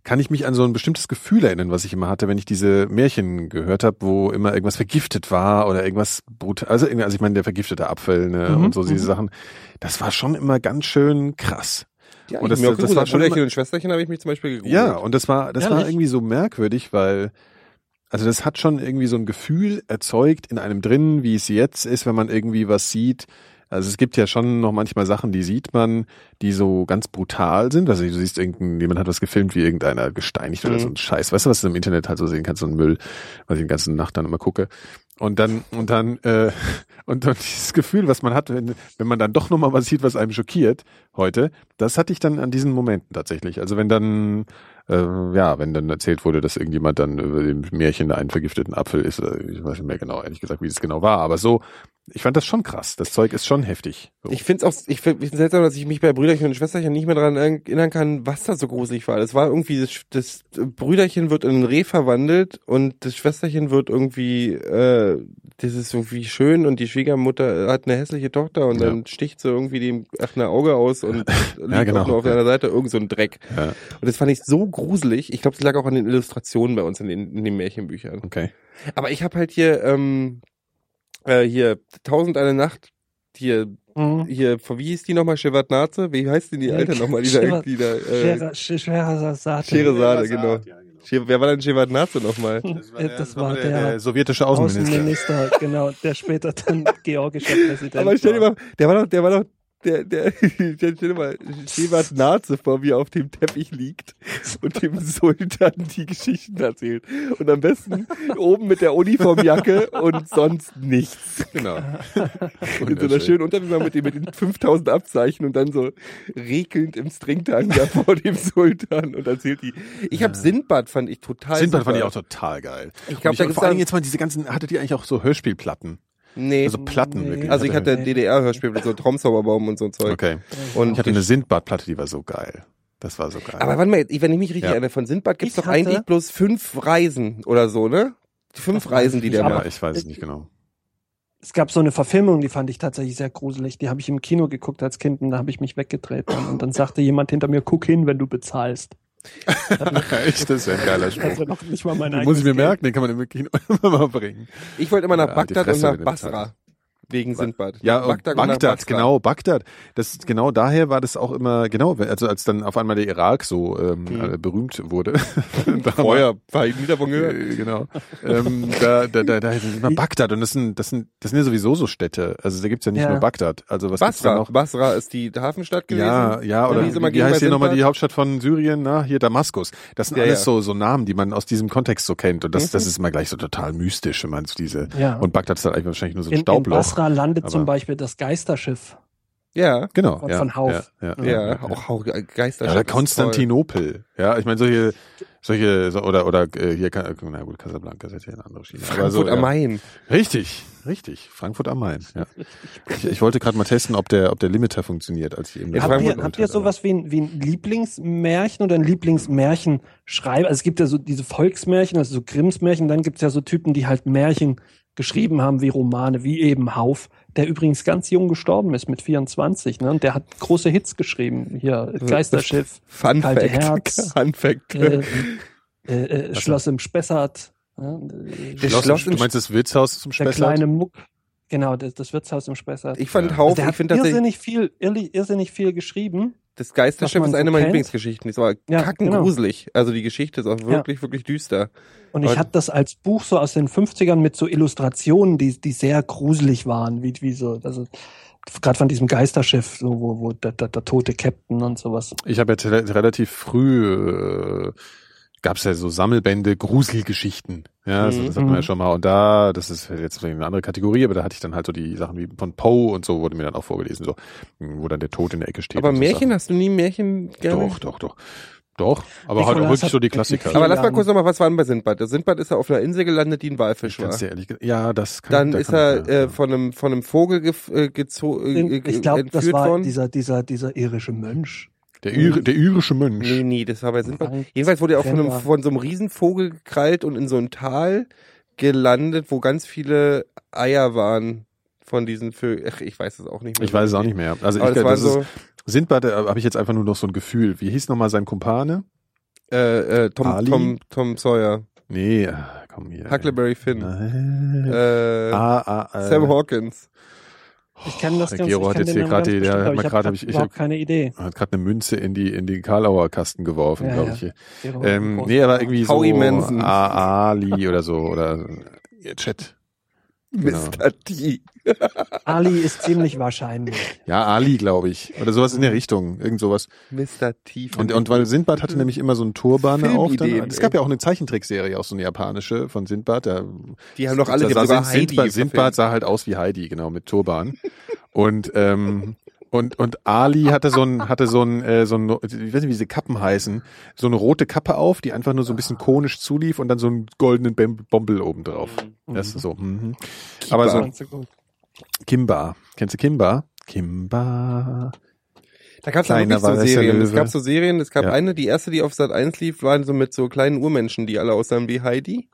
kann ich mich an so ein bestimmtes Gefühl erinnern, was ich immer hatte, wenn ich diese Märchen gehört habe, wo immer irgendwas vergiftet war oder irgendwas brutal, also, irgendwie- also ich meine, der vergiftete Apfel ne, Mhm, und so diese mhm. Sachen, das war schon immer ganz schön krass. Ja, Und das- hab mir auch das gegruselt. war schon Brüderchen und Schwesterchen habe ich mich zum Beispiel gegruselt. Ja, und das war, das war Ehrlich? irgendwie so merkwürdig, weil, also das hat schon irgendwie so ein Gefühl erzeugt in einem drin, wie es jetzt ist, wenn man irgendwie was sieht. Also es gibt ja schon noch manchmal Sachen, die sieht man, die so ganz brutal sind. Also du siehst irgendein, jemand hat was gefilmt, wie irgendeiner gesteinigt oder Mhm. so ein Scheiß. Weißt du, was du im Internet halt so sehen kannst, so ein Müll, was ich die ganze Nacht dann immer gucke. Und dann, und dann, äh, und dann dieses Gefühl, was man hat, wenn, wenn man dann doch nochmal was sieht, was einem schockiert heute, das hatte ich dann an diesen Momenten tatsächlich. Also wenn dann, äh, ja, wenn dann erzählt wurde, dass irgendjemand dann über dem Märchen einen vergifteten Apfel ist, oder ich weiß nicht mehr genau, ehrlich gesagt, wie es genau war, aber so, ich fand das schon krass. Das Zeug ist schon heftig. So. Ich finde es auch, ich finde seltsam, dass ich mich bei Brüderchen und Schwesterchen nicht mehr daran erinnern kann, was da so gruselig war. Das war irgendwie, das, das Brüderchen wird in ein Reh verwandelt und das Schwesterchen wird irgendwie, äh, das ist irgendwie schön und die Schwiegermutter hat eine hässliche Tochter und Ja. dann sticht sie irgendwie dem ach, ein Auge aus und liegt genau. auch nur auf Ja. seiner Seite irgend so ein Dreck. ja, Und das fand ich so gruselig. Ich glaube, das lag auch an den Illustrationen bei uns in den, in den Märchenbüchern. okay. Aber ich habe halt hier, ähm, äh, hier, Tausend eine Nacht, hier, Mhm. hier, wie hieß die nochmal, Shevardnadze? Wie heißt denn die alte nochmal, die da irgendwie da, äh, Schwerer, sch- schwerer Saate. Scheherazade, genau. She- Wer war denn Shevardnadze nochmal? Äh, Das war der sowjetische Außenminister. Außenminister, genau, der später dann georgischer Präsident Aber stell dir war. mal, der war doch, der war doch, der, der, stell dir mal, Shevardnadze vor mir auf dem Teppich liegt und dem Sultan die Geschichten erzählt. Und am besten oben mit der Uniformjacke und sonst nichts. Genau. In so einer schönen Unterwäsche mit, den- mit den 5000 Abzeichen und dann so rekelnd im Stringtanga vor dem Sultan und erzählt die. Ich habe Sindbad fand ich total Sindbad super. fand ich auch total geil. Ich glaub, Und da gibt's vor dann- jetzt mal diese ganzen, hattet ihr eigentlich auch so Hörspielplatten? Nee. Also Platten Nee. wirklich? also ich hatte Nee. DDR-Hörspiel mit so Traumzauberbaum und so ein Zeug. Okay. Und Ich hatte eine Sindbad-Platte, die war so geil. Das war so geil. Aber warte mal, wenn ich mich richtig Ja. erinnere, von Sindbad gibt's Ich doch eigentlich bloß fünf Reisen oder so, ne? Die fünf Reisen, die der aber- ja, macht. ich weiß es nicht genau. Es gab so eine Verfilmung, die fand ich tatsächlich sehr gruselig. Die habe ich im Kino geguckt als Kind und da habe ich mich weggedreht. Und dann sagte jemand hinter mir, guck hin, wenn du bezahlst. Echt, das ist ja ein geiler Spruch. Also noch nicht mal mein Den muss ich mir merken, den kann man Kino immer mal bringen. Ich wollte immer nach Ja, Bagdad und nach Basra. Wegen Sindbad. Ja, Bagdad, Bagdad, genau, Bagdad. Das genau daher war das auch immer genau, also als dann auf einmal der Irak so ähm, Mhm. äh, berühmt wurde. Vorher war ich nie davon gehört. Äh, genau. ähm, da, da, da, da ist immer Bagdad und das sind, das sind, das sind ja sowieso so Städte. Also da gibt's ja nicht Ja. nur Bagdad. Also was Basra. noch? Basra ist die Hafenstadt gewesen. Ja, ja, oder immer wie, heißt hier nochmal die Hauptstadt von Syrien? Na, hier Damaskus. Das sind Ja, alles ja. so so Namen, die man aus diesem Kontext so kennt. Und das, Mhm. das ist immer gleich so total mystisch, wenn man so diese. Ja. Und Bagdad ist halt eigentlich wahrscheinlich nur so ein in, in Basra landet aber- zum Beispiel das Geisterschiff. Ja. Genau. Von- ja, von Hauf. Ja, ja, Ja, ja, auch Hau- Geister. Ja, oder Konstantinopel. Ja, ich meine solche, solche so, oder oder äh, hier, na gut, Casablanca ist jetzt hier eine andere Schiene. Frankfurt so, am ja. Main. Richtig, richtig. Frankfurt am Main. Ja. Ich, ich wollte gerade mal testen, ob der ob der Limiter funktioniert, als ich eben Ja, habt, ihr, habt ihr sowas wie ein, wie ein Lieblingsmärchen oder ein Lieblingsmärchenschreiber? Also es gibt ja so diese Volksmärchen, also so Grimms Märchen, dann gibt es ja so Typen, die halt Märchen geschrieben haben wie Romane, wie eben Hauf, der übrigens ganz jung gestorben ist mit 24, ne? Und der hat große Hits geschrieben. Hier, Geisterschiff, Fun Kalte Fact. Herz. Fun Fact. äh, äh, äh, Schloss im Spessart, ne? Das Schloss, Schloss du im meinst das Wirtshaus zum der Spessart? kleine Muck. Genau, das, das Wirtshaus im Spessart. Ich fand Ja. Hauf, der ich finde irrsinnig viel, irrsinnig viel geschrieben. Das Geisterschiff ist eine so meiner kennt. Lieblingsgeschichten. Die ist aber Ja, kackengruselig. Also die Geschichte ist auch wirklich, wirklich düster. Und ich hatte das als Buch so aus den 50ern mit so Illustrationen, die, die sehr gruselig waren, wie, wie so, also gerade von diesem Geisterschiff, so, wo, wo der, der, der tote Captain und sowas. Ich habe ja relativ früh äh, gab es ja so Sammelbände, Gruselgeschichten. Ja, also Mhm. das hatten wir ja Mhm. schon mal. Und da, das ist jetzt vielleicht eine andere Kategorie, aber da hatte ich dann halt so die Sachen wie von Poe und so wurde mir dann auch vorgelesen, so wo dann der Tod in der Ecke steht. Aber so Märchen, Sachen. hast du nie Märchen gerne? Doch, doch, doch. Doch, aber halt auch wirklich so die Klassiker. Aber lass mal kurz nochmal, was war denn bei Sindbad? Der Sindbad ist ja auf einer Insel gelandet, die ein Walfisch war. Kannst du ehrlich ja, das kann Dann da ist kann er ich, ja. äh, von einem von einem Vogel gef äh, gezo äh, Ich glaube, das war worden. dieser, dieser, dieser irische Mönch. Der, Ir der irische Mönch. Nee, nee, das war bei Sindbad. Jedenfalls wurde er auch von, einem, von so einem Riesenvogel gekrallt und in so ein Tal gelandet, wo ganz viele Eier waren von diesen Vögeln. Ach, ich weiß es auch nicht mehr. Ich weiß es auch nicht mehr. Also Aber ich, das war das so, ist, Sindbad, da habe ich jetzt einfach nur noch so ein Gefühl. Wie hieß nochmal sein Kumpane? äh, äh, Tom, Ali? Tom, Tom Sawyer, Nee, ah, komm hier. Huckleberry Finn, äh, ah, ah, äh, Sam Hawkins. Ich kenne das der ganz, Gero ich hat jetzt hier gerade der bestimmt, hat ich gerade- habe hab ich- ich überhaupt hab- keine Idee. hat gerade eine Münze in die in die Karlauer Kasten geworfen, Ja, glaube ja. ich. Gero- Ähm, nee, aber irgendwie so Manson. A- Ali oder so oder ja, Chat. Genau. Mr. T. Ali ist ziemlich wahrscheinlich. Ja, Ali, glaube ich. Oder sowas in der Richtung. Irgend sowas. Mr. T. Und, und weil Sindbad hatte nämlich immer so einen Turban auf. Dann, es gab ja auch eine Zeichentrickserie, auch so eine japanische von Sindbad. Da, die haben doch alle, die sah Sindbad, Sindbad sah halt aus wie Heidi, genau, mit Turban. und, ähm, und, und Ali hatte so ein, hatte so ein, äh, so ein, ich weiß nicht, wie diese Kappen heißen, so eine rote Kappe auf, die einfach nur so ein bisschen konisch zulief und dann so einen goldenen Bem- Bombel oben drauf. Das ist so, mhm. Aber so. Kimba. Kennst du Kimba? Kimba. Da gab es ja wirklich so Serien. Es gab so Serien, es gab Ja. eine, die erste, die auf Sat 1 lief, waren so mit so kleinen Urmenschen, die alle aussahen wie Heidi.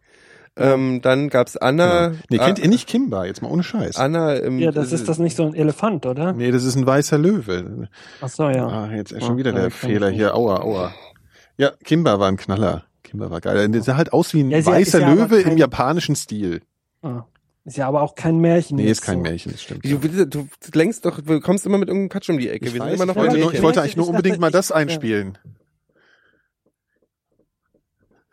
Ähm, dann gab's Anna. Genau. Nee, kennt ihr nicht Kimba? Jetzt mal ohne Scheiß. Anna im, Ja, das ist das nicht so ein Elefant, oder? Nee, das ist ein weißer Löwe. Ach so, ja. Ah, jetzt ist Ja, schon wieder ja, der Fehler hier. Aua, aua. Ja, Kimba war ein Knaller. Kimba war geil. Der sah halt aus wie ein Ja, ja- weißer ja Löwe im kein- japanischen Stil. Ah. Ist ja aber auch kein Märchen. Nee, ist kein so. Märchen, das stimmt. Du, du, du lenkst doch, du kommst immer mit irgendeinem Quatsch um die Ecke. Ich, Wir weiß, sind immer noch ich, wollte ich wollte eigentlich nur unbedingt dachte, mal ich- das ja.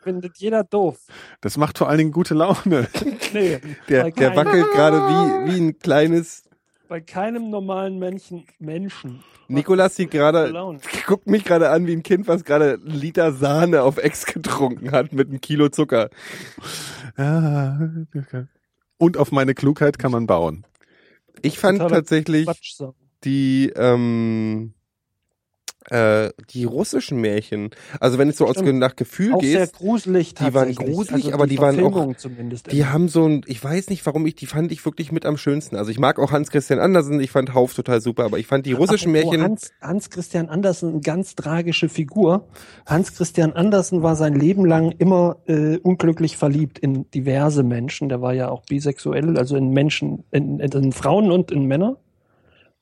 Findet jeder doof. Das macht vor allen Dingen gute Laune. Nee, Der, der wackelt gerade wie, wie ein kleines. Bei keinem normalen Menschen, Menschen. Nikolas sieht gerade, guckt mich gerade an wie ein Kind, was gerade einen Liter Sahne auf Ex getrunken hat mit einem Kilo Zucker. Ja. Und auf meine Klugheit kann man bauen. Ich fand tatsächlich die, ähm, äh, die russischen Märchen. Also wenn du so aus, nach Gefühl Auch sehr gehst, gruselig die waren gruselig, also aber die waren auch- die haben so ein, ich weiß nicht warum ich, die fand ich wirklich mit am schönsten. Also ich mag auch Hans Christian Andersen, ich fand Hauf total super, aber ich fand die russischen Apropos Märchen, Hans, Hans Christian Andersen, eine ganz tragische Figur. Hans Christian Andersen war sein Leben lang immer äh, unglücklich verliebt in diverse Menschen. Der war ja auch bisexuell, also in Menschen, in, in Frauen und in Männer.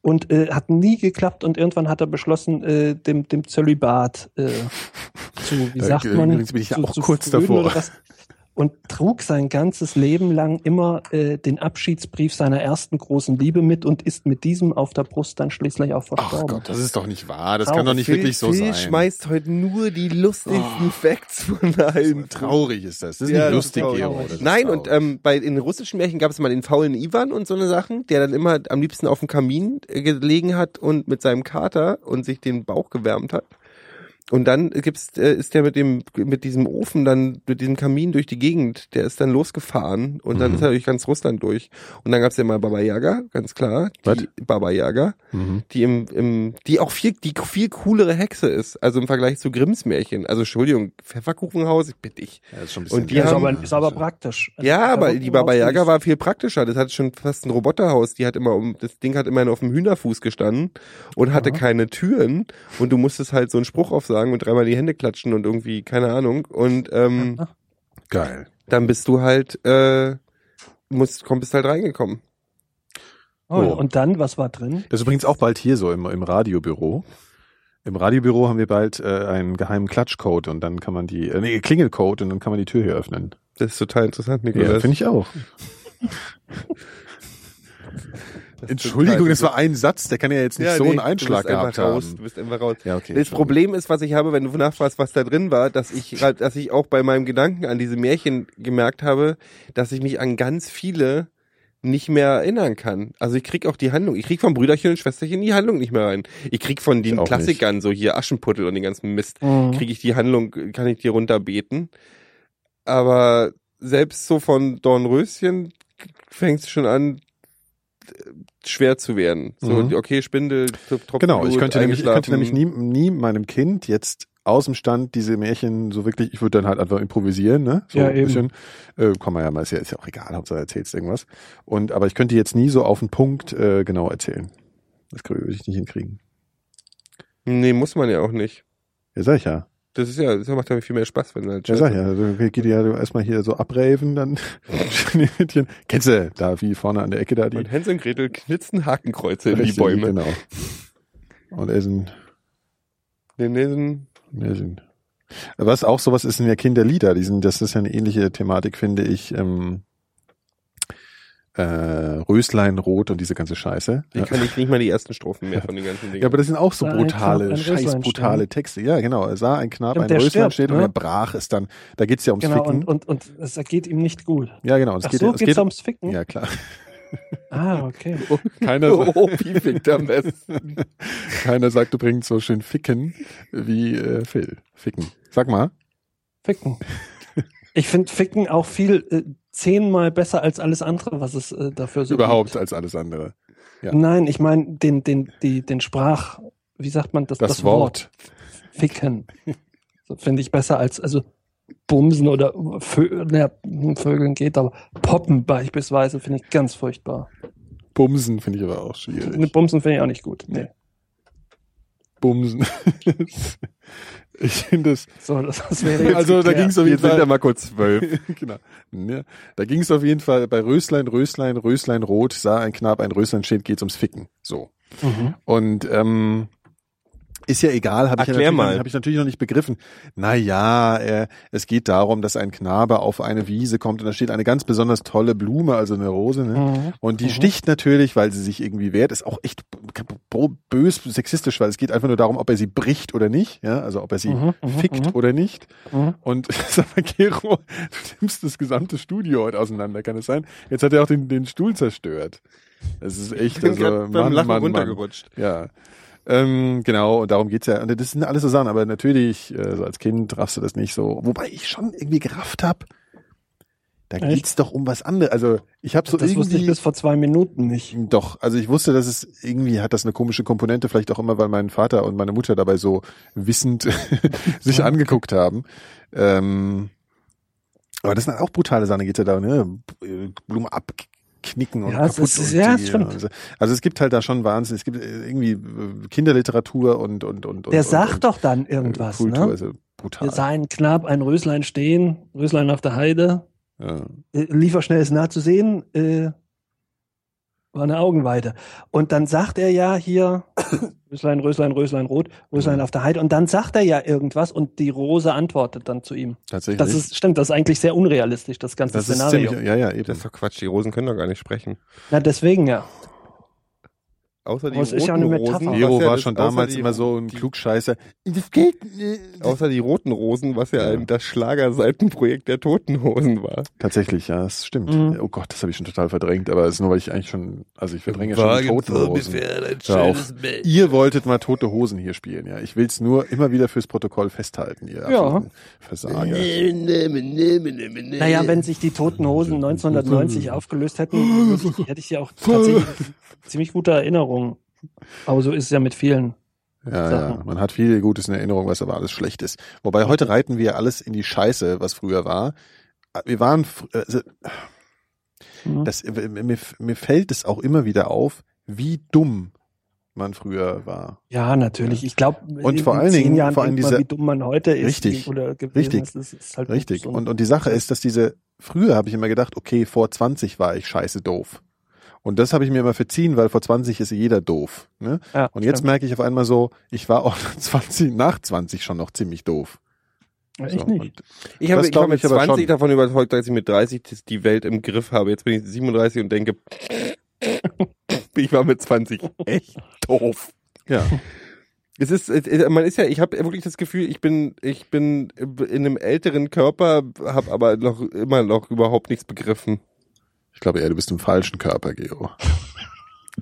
Und äh, hat nie geklappt und irgendwann hat er beschlossen, äh, dem, dem Zölibat äh, zu, wie sagt man? übrigens bin ich ja zu, auch zu kurz davor. oder was. Und trug sein ganzes Leben lang immer äh, den Abschiedsbrief seiner ersten großen Liebe mit und ist mit diesem auf der Brust dann schließlich auch Ach verstorben. Gott, das ist doch nicht wahr. Das Traurig. kann doch nicht Phil, wirklich so Phil sein. schmeißt heute nur die lustigsten Facts von allen. Traurig ist das. Das ist Ja, nicht lustig, Gero. Nein, und ähm, bei in den russischen Märchen gab es mal den faulen Ivan und so eine Sachen, der dann immer am liebsten auf dem Kamin äh, gelegen hat und mit seinem Kater und sich den Bauch gewärmt hat. Und dann gibt's, äh, ist der mit dem, mit diesem Ofen dann, mit diesem Kamin durch die Gegend, der ist dann losgefahren und dann Mhm. ist er durch ganz Russland durch. Und dann gab's ja mal Baba Yaga, ganz klar. Die Baba Yaga, Mhm. die im, im, die auch viel, die viel coolere Hexe ist, also im Vergleich zu Grimms Märchen. Also Entschuldigung, Pfefferkuchenhaus, ich bitte dich. Ja, ist schon ein Und die Ja, ist, haben- aber, ist aber praktisch. Ja, aber die Baba Yaga war viel praktischer. Das hat schon fast ein Roboterhaus. Die hat immer um, das Ding hat immerhin auf dem Hühnerfuß gestanden und hatte keine Türen. Und du musstest halt so einen Spruch aufsagen und dreimal die Hände klatschen und irgendwie, keine Ahnung. Und ähm, Geil. dann bist du halt, äh, musst, komm, bist halt reingekommen. Oh, und dann, was war drin? Das ist übrigens auch bald hier so im, im Radiobüro. Im Radiobüro haben wir bald äh, einen geheimen Klatschcode und dann kann man die, äh, nee, Klingelcode und dann kann man die Tür hier öffnen. Das ist total interessant, Ja, Nikolas. finde ich auch. Das Entschuldigung, das war ein Satz, der kann ja jetzt nicht so nee, einen Einschlag du bist gehabt einfach raus, haben. Du bist einfach raus. Ja, okay. Das Problem ist, was ich habe, wenn du nachfragst, was da drin war, dass ich, dass ich auch bei meinem Gedanken an diese Märchen gemerkt habe, dass ich mich an ganz viele nicht mehr erinnern kann. Also ich krieg auch die Handlung, ich krieg von Brüderchen und Schwesterchen die Handlung nicht mehr rein. Ich krieg von den Klassikern, so hier Aschenputtel und den ganzen Mist, Mhm. krieg ich die Handlung, kann ich die runterbeten. Aber selbst so von Dornröschen fängt es schon an, schwer zu werden. So, Mhm. okay, Spindel, Tropfen Genau, ich könnte nämlich, ich könnte nämlich nie, nie meinem Kind jetzt aus dem Stand diese Märchen so wirklich, ich würde dann halt einfach improvisieren, ne? So Ja, ein eben. bisschen. Äh, kann man ja mal, ist ja, ist ja auch egal, Hauptsache erzählst irgendwas. Und aber ich könnte jetzt nie so auf den Punkt äh, genau erzählen. Das würde ich nicht hinkriegen. Nee, muss man ja auch nicht. Ja, sag ich ja. Das ist ja, das macht ja viel mehr Spaß, wenn halt Ja, sag ja. Also, geht ja erstmal hier so abraven, dann Schneewittchen. Kennst du da wie vorne an der Ecke da die Und Hänsel und Gretel knitzen Hakenkreuze in die Bäume. Genau. Und essen, nee, sind- essen. Was auch sowas ist, sind ja Kinderlieder. Die sind, das ist ja eine ähnliche Thematik, finde ich. Ähm, äh, Röslein, Rot und diese ganze Scheiße. Ich Ja. kann nicht, nicht mal die ersten Strophen mehr von den ganzen Dingen. Ja, aber das sind auch so brutale, scheiß brutale stehen. Texte. Ja, genau. Er sah ein Knab, Und ein Röslein stirbt, steht und ne? er brach es dann. Da geht's ja ums Genau, Ficken. und, und, und es geht ihm nicht gut. ja, genau. Es Ach geht, so, es geht's geht, ums Ficken? Ja, klar. Ah, okay. Keiner, oh, wie fickt am besten. keiner sagt übrigens so schön ficken wie äh, Phil. Ficken. Sag mal. Ficken. Ich finde Ficken auch viel äh, zehnmal besser als alles andere, was es äh, dafür so Überhaupt als alles andere. Gibt. Nein, ich meine den, den, die, den Sprach, wie sagt man das? Das, Wort. Ficken. So finde ich besser als, also Bumsen oder Vö naja, Vögeln geht, aber Poppen beispielsweise finde ich ganz furchtbar. Bumsen finde ich aber auch schwierig. Bumsen finde ich auch nicht gut. Nee. Bumsen. ich finde das. So, das, das wäre jetzt Also da ging es auf Wir jeden sind ja Fall. mal kurz zwölf. genau. Ja, da ging es auf jeden Fall bei Röslein, Röslein, Röslein rot, sah ein Knab, ein Röslein steht, geht's ums Ficken. So. Mhm. Und ähm, ist ja egal, habe ich, ja hab ich natürlich noch nicht begriffen. Naja, äh, es geht darum, dass ein Knabe auf eine Wiese kommt und da steht eine ganz besonders tolle Blume, also eine Rose, ne? Mhm. Und die Mhm. sticht natürlich, weil sie sich irgendwie wehrt, ist auch echt bös sexistisch, weil es geht einfach nur darum, ob er sie bricht oder nicht, ja, also ob er sie Mhm, mhm, fickt mhm. oder nicht. Mhm. Und sag mal, Gero, du nimmst das gesamte Studio heute auseinander, kann es sein? Jetzt hat er auch den, den Stuhl zerstört. Das ist echt, Ich bin also, grad beim Mann, Lachen Mann, Mann. runtergerutscht. Ja. Ähm, genau, und darum geht's ja. Und das sind alles so Sachen, aber natürlich, äh, so als Kind raffst du das nicht so. Wobei ich schon irgendwie gerafft hab. Da Echt? geht's doch um was anderes. Also ich habe so das wusste ich irgendwie bis vor zwei Minuten nicht. doch, also ich wusste, dass es irgendwie hat das eine komische Komponente, vielleicht auch immer, weil mein Vater und meine Mutter dabei so wissend sich angeguckt haben. Ähm, aber das sind auch brutale Sachen, geht's ja da, ne? Blume abknicken und Ja, kaputt. ist- und ja, die-. Also, also es gibt halt da schon Wahnsinn. Es gibt äh, irgendwie äh, Kinderliteratur und und und Der und, sagt und, doch dann irgendwas, Kultur, ne? also brutal. Sahen knapp ein Röslein stehen, Röslein auf der Heide, Ja. äh, lief er schnell, ist nah zu sehen, äh, war eine Augenweide. Und dann sagt er ja hier, Röslein, Röslein, Röslein, Rot, Röslein auf der Heide. Und dann sagt er ja irgendwas und die Rose antwortet dann zu ihm. Tatsächlich. Das ist, stimmt, das ist eigentlich sehr unrealistisch, das ganze das ist Szenario. ziemlich, ja, ja, eben. Das ist doch Quatsch, die Rosen können doch gar nicht sprechen. Na, deswegen ja. Außer die es ja roten eine Rosen. Hero ja war schon damals die- immer so ein die- Klugscheißer. Das geht nicht. Außer die roten Rosen, was ja, ein, das Schlagerseitenprojekt der Toten Hosen war. Tatsächlich, ja, das stimmt. Mhm. Oh Gott, das habe ich schon total verdrängt, aber es ist nur, weil ich eigentlich schon, also ich verdränge ja schon die toten Hosen. Ihr wolltet mal tote Hosen hier spielen, ja. Ich will's nur immer wieder fürs Protokoll festhalten, ihr Ja. absoluten Versager. Naja, wenn sich die Toten Hosen 1990 aufgelöst hätten, hätte ich ja auch tatsächlich ziemlich gute Erinnerungen. Aber so ist es ja mit vielen. Ja, ja, man hat viel Gutes in Erinnerung, was aber alles schlecht ist. Wobei heute reiten wir alles in die Scheiße, was früher war. Wir waren, also, Mhm. das, mir, mir fällt es auch immer wieder auf, wie dumm man früher war. Ja, natürlich. Ich glaube, Und vor allen Dingen- Jahren vor allem diese- wie dumm man heute ist Richtig. oder Richtig. ist. Ist halt Richtig. Und, und die Sache ist, dass diese, früher habe ich immer gedacht, okay, vor 20 war ich scheiße doof. Und das habe ich mir immer verziehen, weil vor 20 ist jeder doof. Ne? ja, Und jetzt stimmt. merke ich auf einmal so, ich war auch 20, nach 20 schon noch ziemlich doof. Ja, So, ich nicht. Ich habe ich war mit ich aber 20 schon. davon überzeugt, dass ich mit 30 das- die Welt im Griff habe. Jetzt bin ich 37 und denke, ich war mit 20 echt doof. Ja. Es ist, es- es- man ist ja, ich habe wirklich das Gefühl, ich bin, ich bin in einem älteren Körper, habe aber noch immer noch überhaupt nichts begriffen. Ich glaube eher, du bist im falschen Körper, Gero.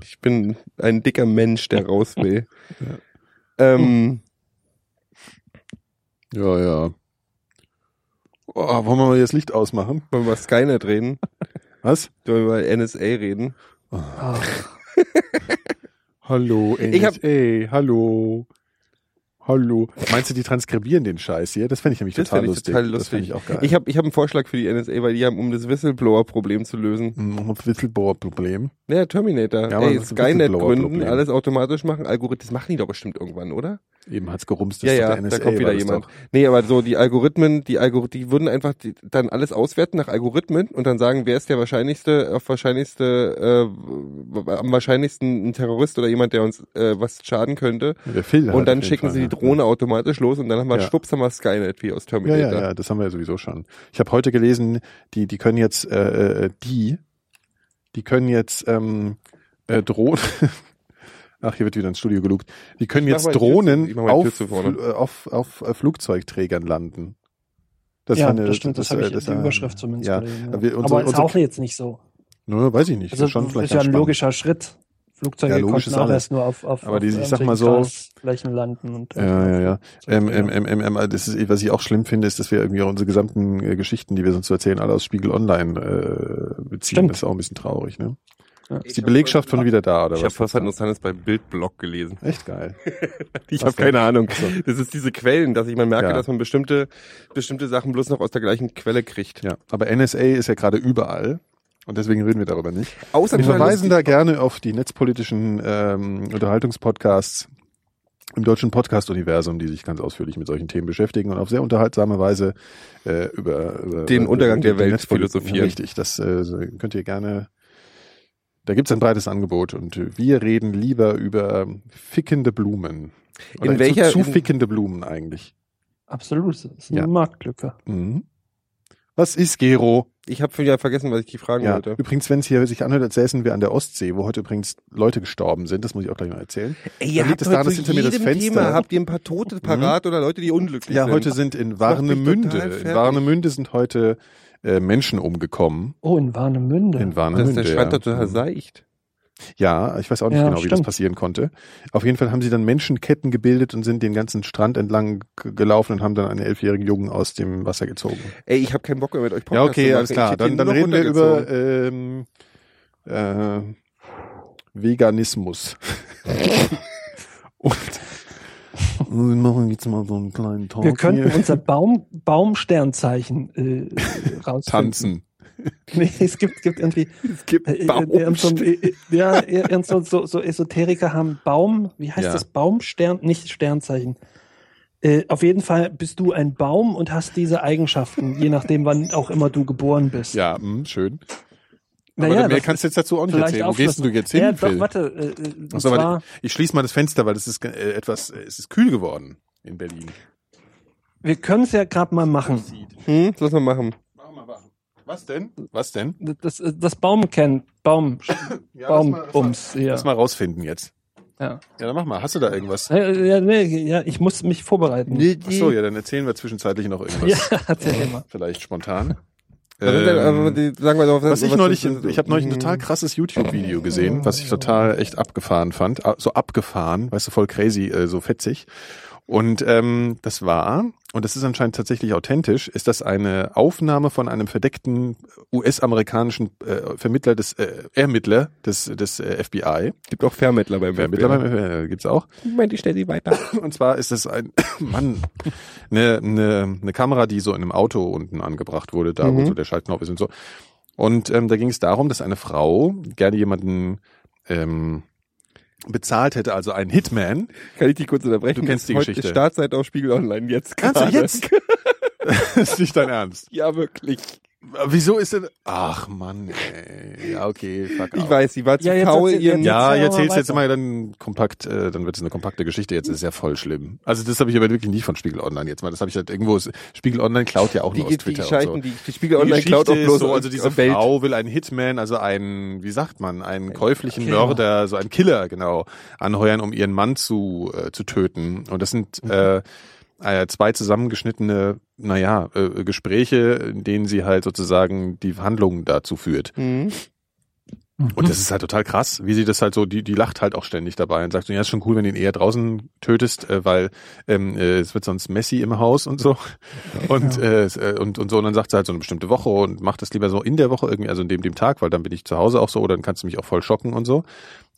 Ich bin ein dicker Mensch, der raus will. ähm, Ja, ja. Oh, wollen wir mal das Licht ausmachen? wollen wir über Skynet reden? Was? Wollen wir über NSA reden? Ah, Hallo, Ich hab- NSA, hallo. Hallo. Meinst du, die transkribieren den Scheiß hier? Das fände ich nämlich Das total ich lustig. total Das fände ich lustig. auch geil. Ich habe ich hab einen Vorschlag für die NSA, weil die haben, um das Whistleblower-Problem zu lösen. ein Whistleblower-Problem. Ja, Terminator. Ja, Ey, das Skynet gründen, alles automatisch machen, Algorithmen, das machen die doch bestimmt irgendwann, oder? Eben hat's gerumst. ja, ja, der NSA, da kommt wieder jemand. doch. Nee, aber so die Algorithmen, die Algorithmen, die würden einfach die, dann alles auswerten nach Algorithmen und dann sagen, wer ist der wahrscheinlichste, auf wahrscheinlichste, äh, am wahrscheinlichsten ein Terrorist oder jemand, der uns äh, was schaden könnte. Der Phil und dann schicken Fall, sie die ja. Drohne automatisch los und dann haben wir Ja. schwupps haben wir Skynet wie aus Ja, Terminator. ja, ja, das haben wir ja sowieso schon. Ich habe heute gelesen, die, die können jetzt, äh, äh, die, die können jetzt ähm, äh, Drohnen. Ach, hier wird wieder ins Studio gelugt. Die können Ich jetzt Drohnen zu- ich auf, zu auf, auf äh, Flugzeugträgern landen. Das ja, eine- das stimmt, das, habe ich äh, das, die Überschrift zumindest Ja, gelesen. wir- Ja. unsere- Aber ist auch jetzt nicht so. Nö, weiß ich nicht. Also ist schon das vielleicht ist ja ein spannend. logischer Schritt. Flugzeuge Ja, logisch konnten auch alles. erst nur auf, auf, Aber auf die- ich sag mal so- Grasflächen landen. Und Ja, ja, ja. Ähm, ähm, ähm, ähm, ähm, das ist, was ich auch schlimm finde, ist, dass wir irgendwie unsere gesamten äh, Geschichten, die wir sonst so erzählen, alle aus Spiegel Online äh, beziehen. Stimmt. Das ist auch ein bisschen traurig, ne? Ja. Ist die Belegschaft schon wieder da, oder Ich habe was? was Interessantes bei Bildblog gelesen. Echt geil. Ich Was habe keine? Ahnung. Das ist diese Quellen, dass ich mal merke, Ja. dass man bestimmte bestimmte Sachen bloß noch aus der gleichen Quelle kriegt. Ja, aber NSA ist ja gerade überall. Und deswegen reden wir darüber nicht. Außer Wir verweisen da gerne auf die netzpolitischen ähm, Unterhaltungspodcasts im deutschen Podcast-Universum, die sich ganz ausführlich mit solchen Themen beschäftigen und auf sehr unterhaltsame Weise äh, über, über Den über, Untergang der die Welt philosophieren. Richtig, das äh, könnt ihr gerne. Da gibt's ein breites Angebot und wir reden lieber über fickende Blumen. Oder In welcher- zu, zu fickende Blumen eigentlich. Absolut, das ist eine Ja. Marktlücke. Mhm. Was ist Gero? Ich habe wieder vergessen, was ich die fragen Ja, wollte. übrigens, wenn es hier sich anhört, als säßen wir an der Ostsee, wo heute übrigens Leute gestorben sind, das muss ich auch gleich mal erzählen. Ey, Dann liegt es daran, dass hinter mir das Fenster- Thema habt ihr ein paar Tote parat oder Leute, die unglücklich Ja, sind. heute sind in Warnemünde, in. Warnemünde sind heute äh, Menschen umgekommen. Oh, in Warnemünde. In das Warnemünde. ist der scheint ja. total seicht. Ja, ich weiß auch nicht Ja, genau, wie das stimmt. passieren konnte. Auf jeden Fall haben sie dann Menschenketten gebildet und sind den ganzen Strand entlang gelaufen und haben dann einen elfjährigen Jungen aus dem Wasser gezogen. Ey, ich habe keinen Bock mehr mit euch ja, Podcast okay, zu alles klar. Dann, dann reden wir über ähm, äh, Veganismus. und wir machen jetzt mal so einen kleinen Talk Wir könnten hier. unser Baum, Baumsternzeichen äh, rausfinden. tanzen. Nee, es gibt, gibt irgendwie Es gibt äh, äh, irgend so, äh, ja, irgend so, so, so Esoteriker haben Baum, wie heißt Ja. das? Baumstern, nicht Sternzeichen. Äh, auf jeden Fall bist du ein Baum und hast diese Eigenschaften, je nachdem, wann auch immer du geboren bist. Ja, mh, schön. Naja, Aber mehr kannst du jetzt dazu auch nicht erzählen. Wo gehst du jetzt hin, Ja, Phil? doch, warte. Äh, äh, Achso, zwar, warte, ich schließe mal das Fenster, weil es ist äh, etwas, äh, es ist kühl geworden in Berlin. wir können es ja gerade mal machen. Hm, lass mal machen. Was denn? Was denn? Das, äh, das Baum kennt. Baum, Ja, Baumbums hier. Lass mal rausfinden jetzt. Ja. Ja, dann mach mal. Hast du da irgendwas? Äh, ja, nee, ja, ich muss mich vorbereiten. Achso, ja, dann erzählen wir zwischenzeitlich noch irgendwas. Ja, erzähl mal. Vielleicht spontan. Aber Ähm, die, was ich neulich, ist- ich habe neulich ein Hm. total krasses YouTube-Video gesehen, was ich total echt abgefahren fand. Ah, So abgefahren, weißt du, voll crazy, äh, so fetzig. Und ähm, das war, und das ist anscheinend tatsächlich authentisch, ist das eine Aufnahme von einem verdeckten US-amerikanischen äh, Vermittler des äh, Ermittler des des äh, FBI. Gibt auch Vermittler beim Vermittler FBI. beim äh, gibt's auch. Moment, ich stelle sie weiter. Und zwar ist es ein Mann, eine, eine, eine Kamera, die so in einem Auto unten angebracht wurde, da wo Mhm. so der Schaltknopf ist und so. Und ähm, da ging es darum, dass eine Frau gerne jemanden ähm, bezahlt hätte, also einen Hitman. Kann ich dich kurz unterbrechen? Du kennst die Heute Geschichte. Ist Startseite auf Spiegel Online jetzt. Kannst du gerade. jetzt? das ist nicht dein Ernst. Ja, wirklich. Wieso ist denn? Ach Mann, ey. Ja, okay, fuck Ich off. weiß, sie war zu Ja, jetzt faul, erzähl- ihren... Ja, jetzt mal erzählst jetzt mal dann kompakt, äh, dann wird es eine kompakte Geschichte. Jetzt ist es ja voll schlimm. Also das habe ich aber wirklich nicht von Spiegel Online jetzt mal. Das habe ich halt irgendwo. Spiegel Online klaut ja auch die, nur aus die, die Twitter und so. die, die Spiegel Die Online klaut auch bloß so, auf- also diese auf Welt. Frau will einen Hitman, also einen, wie sagt man, einen käuflichen Killer. Mörder, so einen Killer, genau, anheuern, um ihren Mann zu, äh, zu töten. Und das sind äh, äh, zwei zusammengeschnittene, naja, äh, Gespräche, in denen sie halt sozusagen die Handlungen dazu führt. Mhm. Und das ist halt total krass, wie sie das halt so, die, die lacht halt auch ständig dabei und sagt so, ja, ist schon cool, wenn du ihn eher draußen tötest, äh, weil ähm, äh, es wird sonst messy im Haus und so. Und, äh, äh, und, und so, und dann sagt sie halt so eine bestimmte Woche und macht das lieber so in der Woche irgendwie, also in dem, dem Tag, weil dann bin ich zu Hause auch so, oder dann kannst du mich auch voll schocken und so.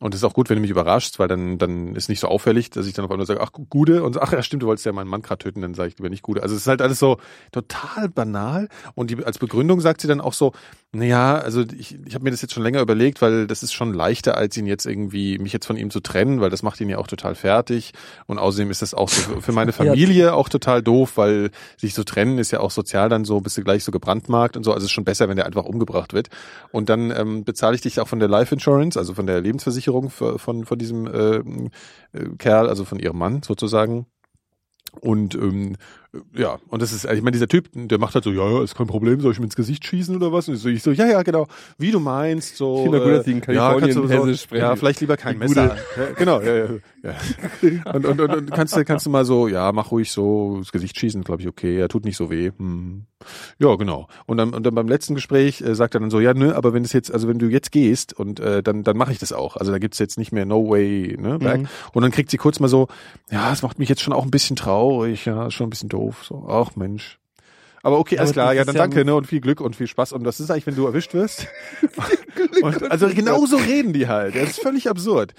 Und es ist auch gut, wenn du mich überraschst, weil dann, dann ist nicht so auffällig, dass ich dann auf einmal sage, ach, Gude, und so, ach ja, stimmt, du wolltest ja meinen Mann gerade töten, dann sage ich lieber nicht Gude. Also es ist halt alles so total banal. Und die, als Begründung sagt sie dann auch so, naja, also ich, ich habe mir das jetzt schon länger überlegt, weil das ist schon leichter, als ihn jetzt irgendwie, mich jetzt von ihm zu trennen, weil das macht ihn ja auch total fertig. Und außerdem ist das auch so für- für meine Familie auch total doof, weil sich so trennen ist ja auch sozial dann so, bist du gleich so gebrandmarkt und so. Also es ist schon besser, wenn der einfach umgebracht wird. Und dann ähm, bezahle ich dich auch von der Life Insurance, also von der Lebensversicherung für, von, von diesem äh, äh, Kerl, also von ihrem Mann sozusagen. Und ähm, ja, und das ist, ich meine, dieser Typ, der macht halt so, ja, ja, ist kein Problem, soll ich ihm ins Gesicht schießen oder was? Und ich so, ich so ja, ja, genau, wie du meinst, so. Ich finde gut, dass Sie in ja, Kalifornien kannst du so, sprechen. Ja, vielleicht lieber kein Die Messer. Ja, genau, ja, ja, ja. Und, und, und, und kannst du, kannst du mal so, ja, mach ruhig so ins Gesicht schießen, glaube ich, okay, er tut nicht so weh. Hm. Ja, genau. Und dann, und dann beim letzten Gespräch äh, sagt er dann so, ja, nö, aber wenn es jetzt, also wenn du jetzt gehst und äh, dann, dann mache ich das auch. Also da gibt's jetzt nicht mehr No Way, ne, back. Mhm. Und dann kriegt sie kurz mal so, ja, es macht mich jetzt schon auch ein bisschen traurig, ja, ist schon ein bisschen doof. So, ach Mensch. Aber okay, alles klar, das ja, dann ja- danke, ne, und viel Glück und viel Spaß. Und das ist eigentlich, wenn du erwischt wirst. und, also genauso reden die halt. Das ist völlig absurd.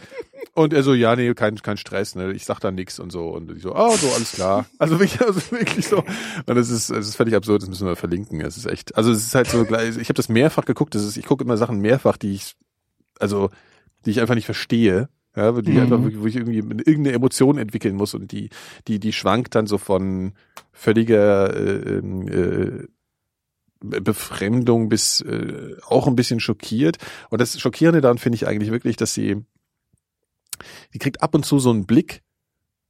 Und er so, ja, nee, kein, kein Stress, ne, ich sag da nix und so. Und ich so, ah, so, alles klar. Also wirklich, also wirklich so. Und es ist, es ist völlig absurd, das müssen wir verlinken. Es ist echt, also es ist halt so, ich habe das mehrfach geguckt, das ist, ich gucke immer Sachen mehrfach, die ich, also, die ich einfach nicht verstehe. Ja, die Mhm. einfach, wo ich irgendwie irgendeine Emotion entwickeln muss und die, die, die schwankt dann so von völliger äh, ähm, äh, Befremdung bis äh, auch ein bisschen schockiert. Und das Schockierende daran finde ich eigentlich wirklich, dass sie, die kriegt ab und zu so einen Blick,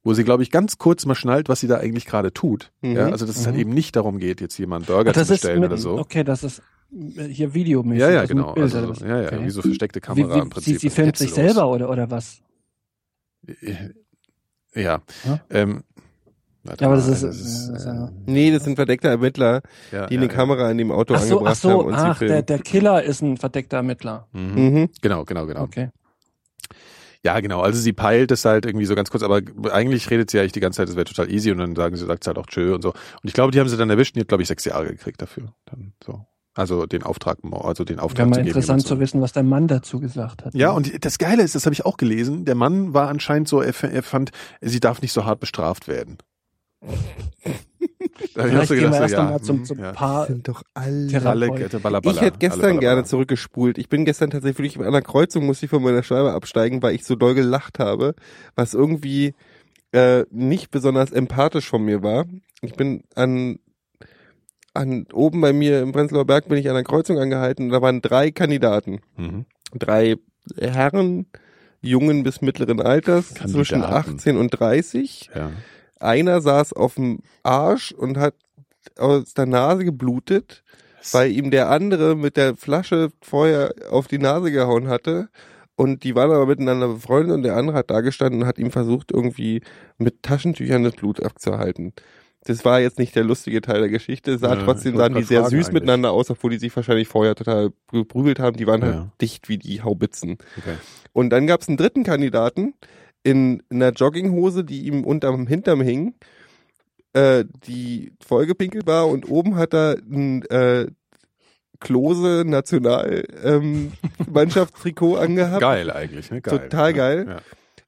wo sie, glaube ich, ganz kurz mal schnallt, was sie da eigentlich gerade tut. Mhm. Ja, also dass es halt Mhm. eben nicht darum geht, jetzt jemanden Burger das zu ist bestellen mit, oder so. okay, das ist hier videomäßig. Ja, ja, also genau. Also, ja, ja, Okay. wie so versteckte Wie, Kamera wie, im Prinzip. sie, sie filmt sich selber oder, oder was? Ja. Ja? Ähm, warte Ja, aber mal, das ist, das ist, äh, ist äh, ja- Nee, das sind verdeckte Ermittler, ja, die ja, eine ja. Kamera in dem Auto Ach so, ach angebracht so, haben und ach, sie der, der Killer ist ein verdeckter Ermittler. Mhm. Mhm. Genau, genau, genau. Okay. Ja, genau. Also sie peilt es halt irgendwie so ganz kurz, aber eigentlich redet sie eigentlich die ganze Zeit, es wäre total easy und dann sagen sie, sagt sie halt auch tschö und so. Und ich glaube, die haben sie dann erwischt und die hat, glaube ich, sechs Jahre gekriegt dafür. Dann so. Also den Auftrag, also den Auftrag Wäre mal zu geben. interessant zu wissen, was der Mann dazu gesagt hat. Ja, und das Geile ist, das habe ich auch gelesen, der Mann war anscheinend so, er, er fand, sie darf nicht so hart bestraft werden. Da hab ich auch so gedacht, erst so, ja, zum, hm, zum ja. Paar Sind doch alle. Alle, Ich hätte gestern alle, gerne zurückgespult. Ich bin gestern tatsächlich an einer Kreuzung, musste ich von meiner Scheibe absteigen, weil ich so doll gelacht habe, was irgendwie äh, nicht besonders empathisch von mir war. Ich bin an an, oben bei mir im Prenzlauer Berg bin ich an der Kreuzung angehalten und da waren drei Kandidaten. Mhm. Drei Herren, jungen bis mittleren Alters, Kandidaten. zwischen 18 und 30. Ja. Einer saß auf dem Arsch und hat aus der Nase geblutet, weil ihm der andere mit der Flasche vorher auf die Nase gehauen hatte. Und die waren aber miteinander befreundet und der andere hat da gestanden und hat ihm versucht, irgendwie mit Taschentüchern das Blut abzuhalten. Das war jetzt nicht der lustige Teil der Geschichte. Es sah Ja, trotzdem ich sahen die sehr süß fragen miteinander aus, obwohl die sich wahrscheinlich vorher total geprügelt haben. Die waren halt Ja. dicht wie die Haubitzen. Okay. Und dann gab es einen dritten Kandidaten in, in einer Jogginghose, die ihm unterm Hintern hing, äh, die vollgepinkelt war und oben hat er ein äh, Klose National ähm, angehabt Geil eigentlich, ne? Geil. Total geil. Ja.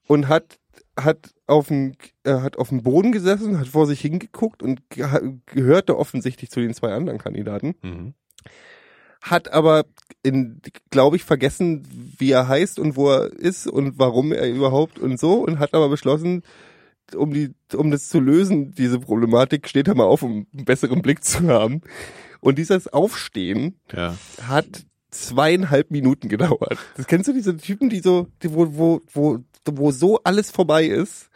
und hat hat auf dem äh, hat auf dem Boden gesessen, hat vor sich hingeguckt und ge gehörte offensichtlich zu den zwei anderen Kandidaten Mhm. hat aber in, glaube ich, vergessen, wie er heißt und wo er ist und warum er überhaupt und so und hat aber beschlossen, um die, um das zu lösen, diese Problematik, steht er mal auf, um einen besseren Blick zu haben. Und dieses Aufstehen Ja. hat zweieinhalb Minuten gedauert. Das kennst du diese Typen, die so, die, wo, wo, wo, wo so alles vorbei ist,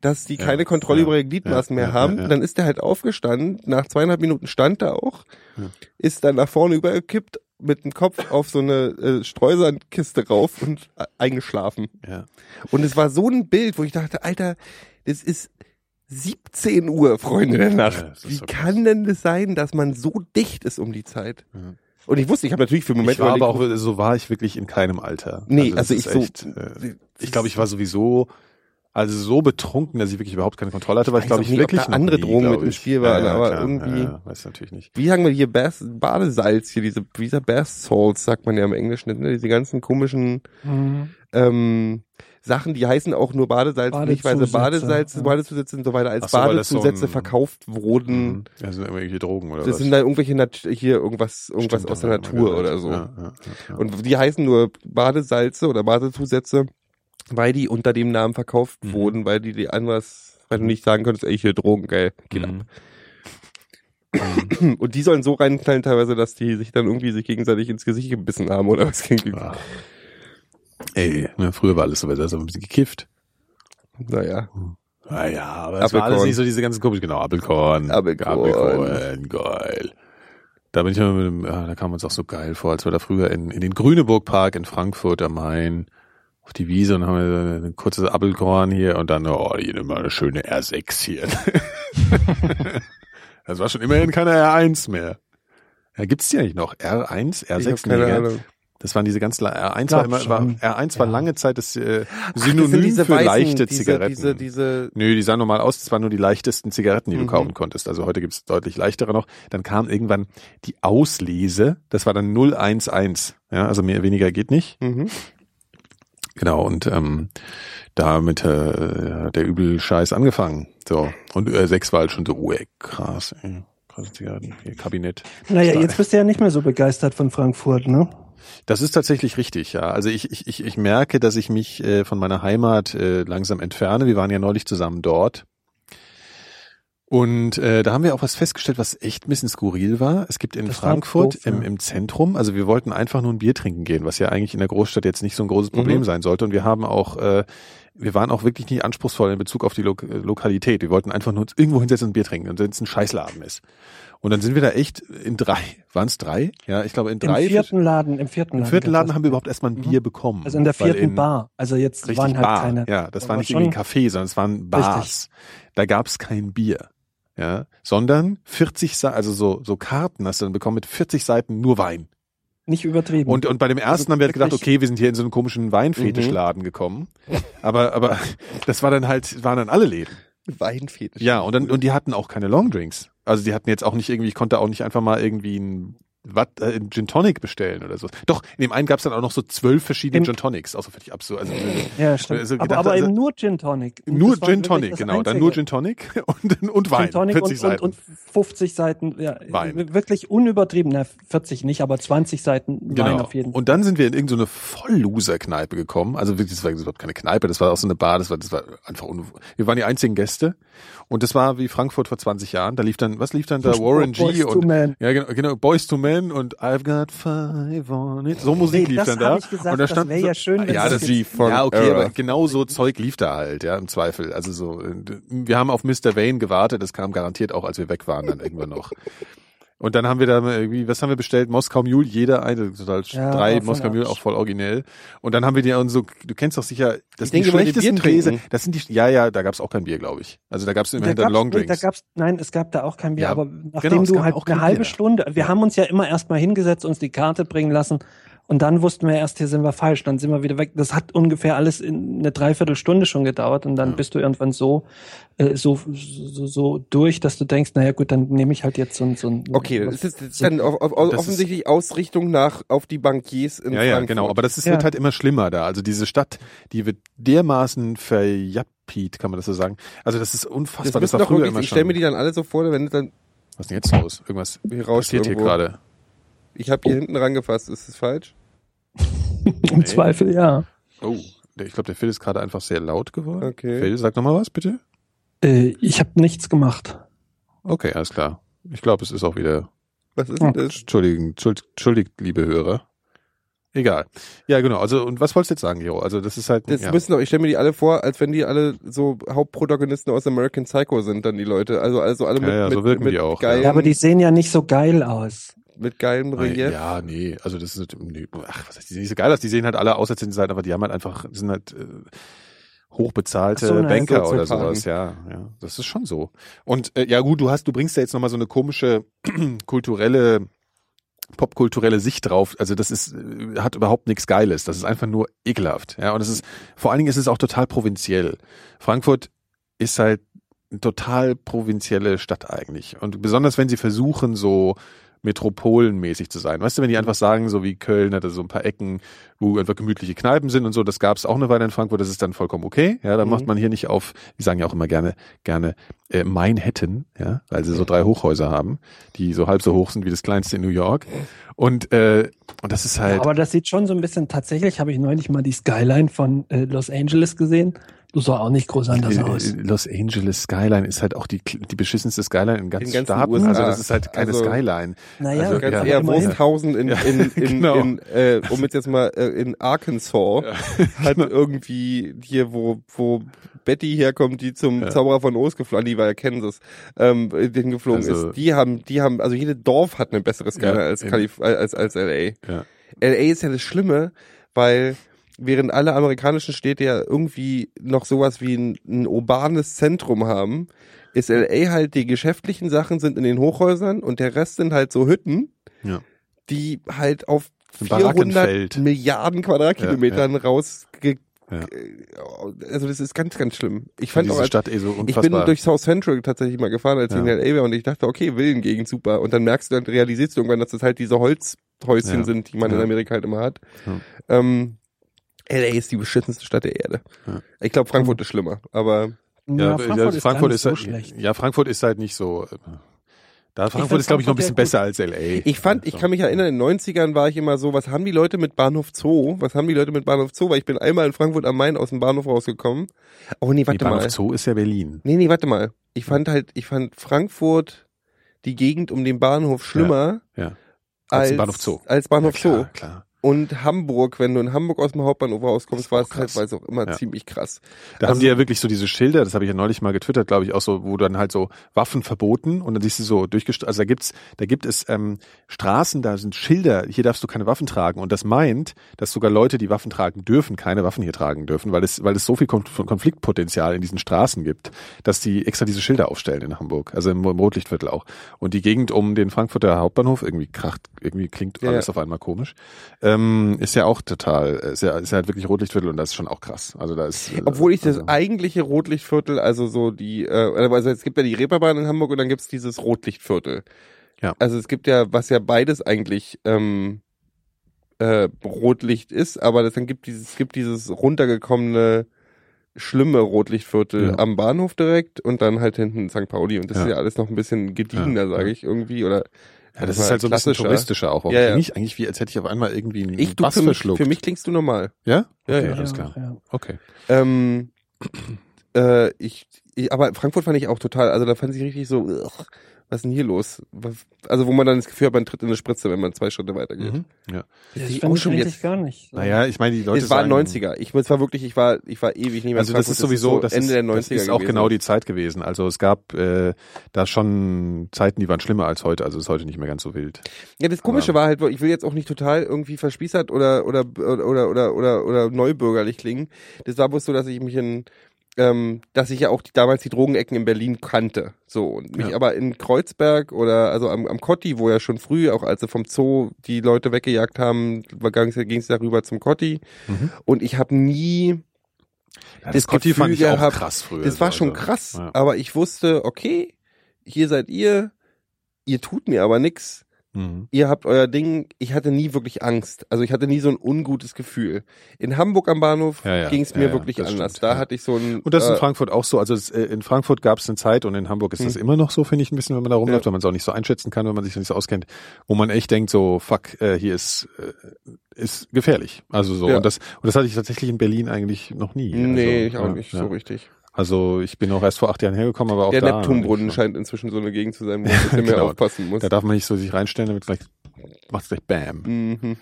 dass die Ja, keine Kontrolle ja, über ihre Gliedmaßen ja, mehr haben. Dann ist er halt aufgestanden, nach zweieinhalb Minuten stand er auch, ist dann nach vorne übergekippt, mit dem Kopf auf so eine äh, Streusandkiste rauf und äh, eingeschlafen. Ja. Und es war so ein Bild, wo ich dachte, Alter, das ist 17 Uhr, Freunde der Nacht. Wie so kann denn das sein, dass man so dicht ist um die Zeit? Ja. Und ich wusste, ich habe natürlich für einen Moment ich war aber auch, so war ich wirklich in keinem Alter. Nee, also ist ich so- echt, äh, ich glaube, ich war sowieso, also so betrunken, dass ich wirklich überhaupt keine Kontrolle hatte, weil ich weiß glaube ich nicht, ob wirklich da noch andere nie, Drogen mit im ich. Spiel waren, ja, ja, aber klar. irgendwie- Ja, ja, weiß natürlich nicht. wie sagen wir hier Bass, Badesalz hier, diese, dieser Bath Salts, sagt man ja im Englischen, ne? diese ganzen komischen Mhm. ähm, Sachen, die heißen auch nur Badesalz, nicht weil sie Badezusätze, Badesalz, ja. Badezusätze und so weiter als so, das so Badezusätze ein- verkauft wurden. Mhm. Ja, sind irgendwelche Drogen oder Das was? sind da irgendwelche Nat hier irgendwas, irgendwas Stimmt, aus der Natur oder so. Ja, ja, ja, ja. Und die heißen nur Badesalze oder Badezusätze, weil die unter dem Namen verkauft Mhm. wurden, weil die die anders, weil du nicht sagen könntest, ey, hier Drogen, geil, geht Mhm. ab. Und die sollen so reinknallen teilweise, dass die sich dann irgendwie sich gegenseitig ins Gesicht gebissen haben oder was. Ah. Ey, ne, früher war alles so, da ist ein bisschen gekifft. Naja. Naja, aber das war alles nicht so diese ganzen komisch, genau, Apfelkorn. Apfelkorn. Apfelkorn, geil. Da bin ich immer mit dem, ja, da kam uns auch so geil vor, als wir da früher in, in den Grüneburg-Park in Frankfurt am Main auf die Wiese und haben wir ein kurzes Apfelkorn hier und dann, oh, hier mal eine schöne R6 hier. das war schon immerhin keine R1 mehr. Ja, gibt's die eigentlich noch? R1, Ich hab R6? keine Nee, gell? Ahnung. Das waren diese ganz la- R1 Glaub war immer, war, schon. R1 war Ja. lange Zeit das äh, Ach, das Synonym sind diese für weißen, leichte diese, Zigaretten. Diese, diese, Nö, die sahen normal aus, das waren nur die leichtesten Zigaretten, die du Mhm. kaufen konntest. Also heute gibt's deutlich leichtere noch. Dann kam irgendwann die Auslese, das war dann 011. Ja, also mehr weniger geht nicht. mhm. Genau, und ähm, damit äh, hat der übel Scheiß angefangen. So. Und äh, 6 war halt schon so, oh, ey, krass, ey. Krasse Zigaretten. Hier, Kabinett. Naja, Stark. jetzt bist du ja nicht mehr so begeistert von Frankfurt, ne? Das ist tatsächlich richtig, ja. Also ich, ich, ich, ich merke, dass ich mich äh, von meiner Heimat äh, langsam entferne. Wir waren ja neulich zusammen dort. Und äh, da haben wir auch was festgestellt, was echt ein bisschen skurril war. Es gibt in Das Frankfurt doof, im, im Zentrum, also wir wollten einfach nur ein Bier trinken gehen, was ja eigentlich in der Großstadt jetzt nicht so ein großes Problem Mhm. sein sollte. Und wir haben auch, äh, wir waren auch wirklich nicht anspruchsvoll in Bezug auf die Lo Lokalität. Wir wollten einfach nur uns irgendwo hinsetzen und ein Bier trinken, und wenn es ein Scheißladen ist. Und dann sind wir da echt in drei, waren es drei? Ja, ich glaube in Im drei. vierten Laden, im vierten Im Laden. vierten Laden haben wir überhaupt erstmal ein Bier bekommen. Also in der vierten in- Bar. Also jetzt Richtig waren halt Bar. keine. ja, das war nicht irgendwie ein Café, sondern es waren Bars. Da gab es kein Bier. Ja, sondern 40 Seiten, also so, so Karten hast du dann bekommen mit 40 Seiten nur Wein. Nicht übertrieben. Und, und bei dem ersten Also haben wir halt gedacht, okay, wir sind hier in so einen komischen Weinfetischladen gekommen. Aber, aber das war dann halt, waren dann alle Läden. Weinfetisch. Ja, und dann, und die hatten auch keine Longdrinks. Also die hatten jetzt auch nicht irgendwie, ich konnte auch nicht einfach mal irgendwie ein was, äh, einen Gin Tonic bestellen oder so. Doch, in dem einen gab es dann auch noch so zwölf verschiedene Im- Gin Tonics, auch so völlig absurd. Also, Ja, stimmt. Also aber gedacht, aber also- eben nur Gin Tonic. Und nur Gin Tonic, genau. Dann Einzige. nur Gin Tonic und, und Wein. Gin Tonic 40 und, Seiten. Und, und 50 Seiten, ja, Wein. wirklich unübertrieben, na, 40 nicht, aber 20 Seiten Wein Genau. auf jeden Fall. Und dann sind wir in irgendeine Voll-Loser-Kneipe gekommen. Also wirklich, das war überhaupt keine Kneipe, das war auch so eine Bar, das war, das war einfach un Wir waren die einzigen Gäste. Und das war wie Frankfurt vor 20 Jahren. Da lief dann, was lief dann da? Warren Boys G to und Men. ja genau, genau, Boys to Men und I've got five on it. So Musik Nee, lief das dann da. gesagt, und da das stand wär so, ja schön, wenn ja, das das G von ja, okay, Era. aber genau so Zeug lief da halt, ja, im Zweifel. Also so, äh, wir haben auf Mr. Vane gewartet, das kam garantiert auch, als wir weg waren, dann irgendwann noch. Und dann haben wir da irgendwie, was haben wir bestellt? Moskau Mule, jeder eine, total Ja, drei Moskau Mule, auch voll originell. Und dann haben wir die und so, du kennst doch sicher, das Ich sind die schlechtesten. Gläser. Das sind die, ja, ja, da gab's auch kein Bier, glaube ich. Also da gab's immerhin Da dann gab's- Long nee, Drinks. Da gab's, nein, es gab da auch kein Bier, Ja, aber genau, nachdem es du halt auch eine halbe Bier. Stunde, wir haben uns ja immer erstmal hingesetzt, uns die Karte bringen lassen und dann wussten wir erst, hier sind wir falsch, dann sind wir wieder weg. Das hat ungefähr alles in eine Dreiviertelstunde schon gedauert und dann Ja. bist du irgendwann so, äh, so, so, so durch, dass du denkst, naja gut, dann nehme ich halt jetzt so ein, so ein Okay, das ist, das ist dann auf, auf, Das ist- offensichtlich Ausrichtung nach auf die Bankiers in ja, ja, Frankfurt. genau. Aber das ist, Ja. wird halt immer schlimmer da. Also diese Stadt, die wird dermaßen verjappiet, kann man das so sagen. Also das ist das unfassbar. Das, müssen war doch früher wirklich, immer ich stelle mir schon. die dann alle so vor, wenn dann Was ist denn jetzt los? Irgendwas hier passiert hier irgendwo. gerade. Ich habe hier hinten rangefasst, ist das falsch? Im Zweifel, ja. Oh, ich glaube, der Phil ist gerade einfach sehr laut geworden. Okay. Phil, sag nochmal was, bitte. Äh, ich habe nichts gemacht. Okay, alles klar. Ich glaube, es ist auch wieder. Was ist denn das? Entschuldigen, Entschuld- entschuldigt, liebe Hörer. Egal. Ja, genau. Also, und was wolltest du jetzt sagen, Jo? Also, das ist halt. Das ja. müssen doch, ich stelle mir die alle vor, als wenn die alle so Hauptprotagonisten aus American Psycho sind, dann die Leute. Also, also alle mit, Ja, ja, so mit, wirken mit die auch, Ja, aber die sehen ja nicht so geil aus. Mit geilem Relief. Ja, nee, also das ist, nee, ach, was heißt, die sehen nicht so geil aus, die sehen halt alle aus, als sind sie halt, aber die haben halt einfach, sind halt äh, hochbezahlte so, na, Banker oder sowas, ja, ja, das ist schon so. Und äh, ja gut, du hast, du bringst da jetzt nochmal so eine komische kulturelle, popkulturelle Sicht drauf. Also das ist, äh, hat überhaupt nichts Geiles. Das ist einfach nur ekelhaft. Ja, und es ist, vor allen Dingen ist es auch total provinziell. Frankfurt ist halt eine total provinzielle Stadt eigentlich. Und besonders wenn sie versuchen, so metropolenmäßig zu sein. Weißt du, wenn die einfach sagen, so wie Köln hatte so ein paar Ecken, wo einfach gemütliche Kneipen sind und so, das gab es auch eine Weile in Frankfurt, das ist dann vollkommen okay. Ja, da Mhm. macht man hier nicht auf, die sagen ja auch immer gerne, gerne äh, Manhattan, ja, weil sie so drei Hochhäuser haben, die so halb so hoch sind wie das kleinste in New York. Und, äh, und das ist halt. Aber das sieht schon so ein bisschen, tatsächlich habe ich neulich mal die Skyline von äh, Los Angeles gesehen. Sah auch nicht groß anders Äh, aus. Los Angeles Skyline ist halt auch die, die beschissenste Skyline in ganz Staaten. USA. Also das ist halt keine Also- Skyline. Naja, also Ganz Ja, eher. Wursthausen in, in, in, Genau. in äh, um jetzt jetzt mal äh, in Arkansas hat irgendwie hier, wo, wo Betty herkommt, die zum Ja. Zauberer von Oz geflogen, die war ja Kansas, ähm, den geflogen Also- ist. Die haben, die haben, also jede Dorf hat eine bessere Skala Ja, als, in- Kalif als, als LA. Ja. LA ist ja das Schlimme, weil während alle amerikanischen Städte ja irgendwie noch sowas wie ein, ein urbanes Zentrum haben, ist LA halt die geschäftlichen Sachen sind in den Hochhäusern und der Rest sind halt so Hütten, Ja. die halt auf Ein 400 Barackenfeld. Milliarden Quadratkilometern rausge... Ja. Also das ist ganz, ganz schlimm. Ich fand auch, diese als, Stadt eh so ich unfassbar. bin durch South Central tatsächlich mal gefahren, als ich Ja. in LA war und ich dachte, okay, Villengegend, super. Und dann merkst du, dann realisierst du irgendwann, dass das halt diese Holzhäuschen Ja. sind, die man in Ja. Amerika halt immer hat. Ja. Ähm, LA ist die beschissenste Stadt der Erde. Ja. Ich glaube, Frankfurt ist schlimmer, aber ja, Frankfurt, ist, gar nicht so halt, schlecht. ja, Frankfurt ist halt nicht so. äh, Da Frankfurt ist, glaube ich, noch ein bisschen Frankfurt ja besser als LA. ich fand, ich kann mich erinnern, in den 90ern war ich immer so, was haben die Leute mit Bahnhof Zoo? Was haben die Leute mit Bahnhof Zoo? Weil ich bin einmal in Frankfurt am Main aus dem Bahnhof rausgekommen. Oh nee, Die warte Bahnhof mal. Zoo ist ja Berlin. Nee, nee, warte mal. Ich fand halt, ich fand Frankfurt, die Gegend um den Bahnhof schlimmer Ja. als, Als den Bahnhof Zoo. Als Bahnhof ja, klar, Zoo. klar. Und Hamburg, wenn du in Hamburg aus dem Hauptbahnhof rauskommst, war es es auch immer Ja. ziemlich krass. Da Also- haben die ja wirklich so diese Schilder, das habe ich ja neulich mal getwittert, glaube ich, auch so, wo dann halt so Waffen verboten und dann siehst du so durchgest also da gibt's, da gibt es ähm, Straßen, da sind Schilder, hier darfst du keine Waffen tragen und das meint, dass sogar Leute, die Waffen tragen dürfen, keine Waffen hier tragen dürfen, weil es, weil es so viel Konf Konfliktpotenzial in diesen Straßen gibt, dass die extra diese Schilder aufstellen in Hamburg, also im, im Rotlichtviertel auch. Und die Gegend um den Frankfurter Hauptbahnhof, irgendwie kracht, irgendwie klingt alles ja. auf einmal komisch, ähm, ist ja auch total, ist ja, ist ja halt wirklich Rotlichtviertel und das ist schon auch krass. Also da ist, äh, Obwohl ich das also, eigentliche Rotlichtviertel, also so die, äh, also es gibt ja die Reeperbahn in Hamburg und dann gibt's dieses Rotlichtviertel. Ja. Also es gibt ja, was ja beides eigentlich ähm, äh, Rotlicht ist, aber das dann gibt dieses, es gibt dieses runtergekommene schlimme Rotlichtviertel Ja. am Bahnhof direkt und dann halt hinten St. Pauli und das Ja. ist ja alles noch ein bisschen gediegener, Ja, sage ich irgendwie oder Ja, das ist halt so ein bisschen touristischer auch. Warum Ja, ja. klinge ich eigentlich wie, als hätte ich auf einmal irgendwie einen Ich, du, Bass für, mich, verschluckt. für mich klingst du normal. ja? Ja, Okay, ja. alles klar. Ja. Okay. Ähm, äh, ich, ich, aber Frankfurt fand ich auch total, also da fand ich richtig so, ugh, was ist denn hier los? Was, also wo man dann das Gefühl hat, man tritt in eine Spritze, wenn man zwei Schritte weitergeht. Mhm. Ja. Das finde auch ich schon jetzt- gar nicht. so. Naja, ich meine, die Leute es war sagen, 90er. Ich, es war wirklich, ich war, ich war ewig nicht mehr in Also das ist sowieso, das Ende ist, der 90er das ist auch gewesen. genau die Zeit gewesen. Also es gab äh, da schon Zeiten, die waren schlimmer als heute. Also es ist heute nicht mehr ganz so wild. Ja, das Komische war halt, ich will jetzt auch nicht total irgendwie verspießert oder oder oder oder oder oder neubürgerlich klingen. Das war bloß so, dass ich mich in ähm, dass ich ja auch die, damals die Drogenecken in Berlin kannte. So, und mich Ja. aber in Kreuzberg oder also am, am Kotti, wo ja schon früh, auch als sie vom Zoo die Leute weggejagt haben, ging es darüber zum Kotti. Mhm. Und ich habe nie Ja, das Conti Gefühl fand ich gehabt, auch krass früher. Das war so, schon also, krass, Ja. aber ich wusste, okay, hier seid ihr, ihr tut mir aber nix. Mhm. Ihr habt euer Ding, ich hatte nie wirklich Angst. Also ich hatte nie so ein ungutes Gefühl. In Hamburg am Bahnhof Ja, ja, ging es mir ja, wirklich das anders. stimmt, da ja. hatte ich so ein Und das ist in äh, Frankfurt auch so. Also es, äh, in Frankfurt gab es eine Zeit und in Hamburg ist das immer noch so, finde ich, ein bisschen, wenn man da rumläuft, weil man es auch nicht so einschätzen kann, wenn man sich nicht so auskennt, wo man echt denkt, so, fuck, äh, hier ist, äh, ist gefährlich. Also so. Ja. Und das, und das hatte ich tatsächlich in Berlin eigentlich noch nie. Nee, also, ich auch ja, nicht ja. so richtig. Also ich bin auch erst vor acht Jahren hergekommen, aber auch Der da. Neptunbrunnen scheint inzwischen so eine Gegend zu sein, wo man ein bisschen mehr Genau. aufpassen muss. Da darf man nicht so sich reinstellen, damit gleich macht's gleich Bam. Mhm.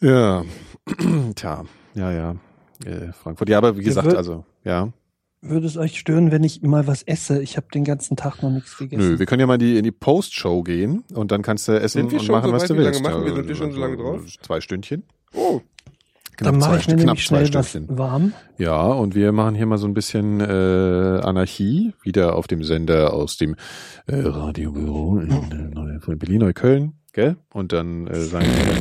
Ja. Tja, ja, ja. Äh, Frankfurt. Ja, aber wie gesagt, wird- also, ja. Würde es euch stören, wenn ich mal was esse? Ich habe den ganzen Tag noch nichts gegessen. Nö, wir können ja mal die, in die Post-Show gehen und dann kannst du essen und machen, so was weit? du Wie lange willst. machen wir? Ja, Sind wir schon so lange drauf? Zwei Stündchen. Oh, Dann mache ich mir knapp nämlich zwei Stündchen. warm. Ja, und wir machen hier mal so ein bisschen äh, Anarchie, wieder auf dem Sender aus dem äh, Radiobüro in äh, Neu- von Berlin-Neukölln, gell? Und dann äh, sagen wir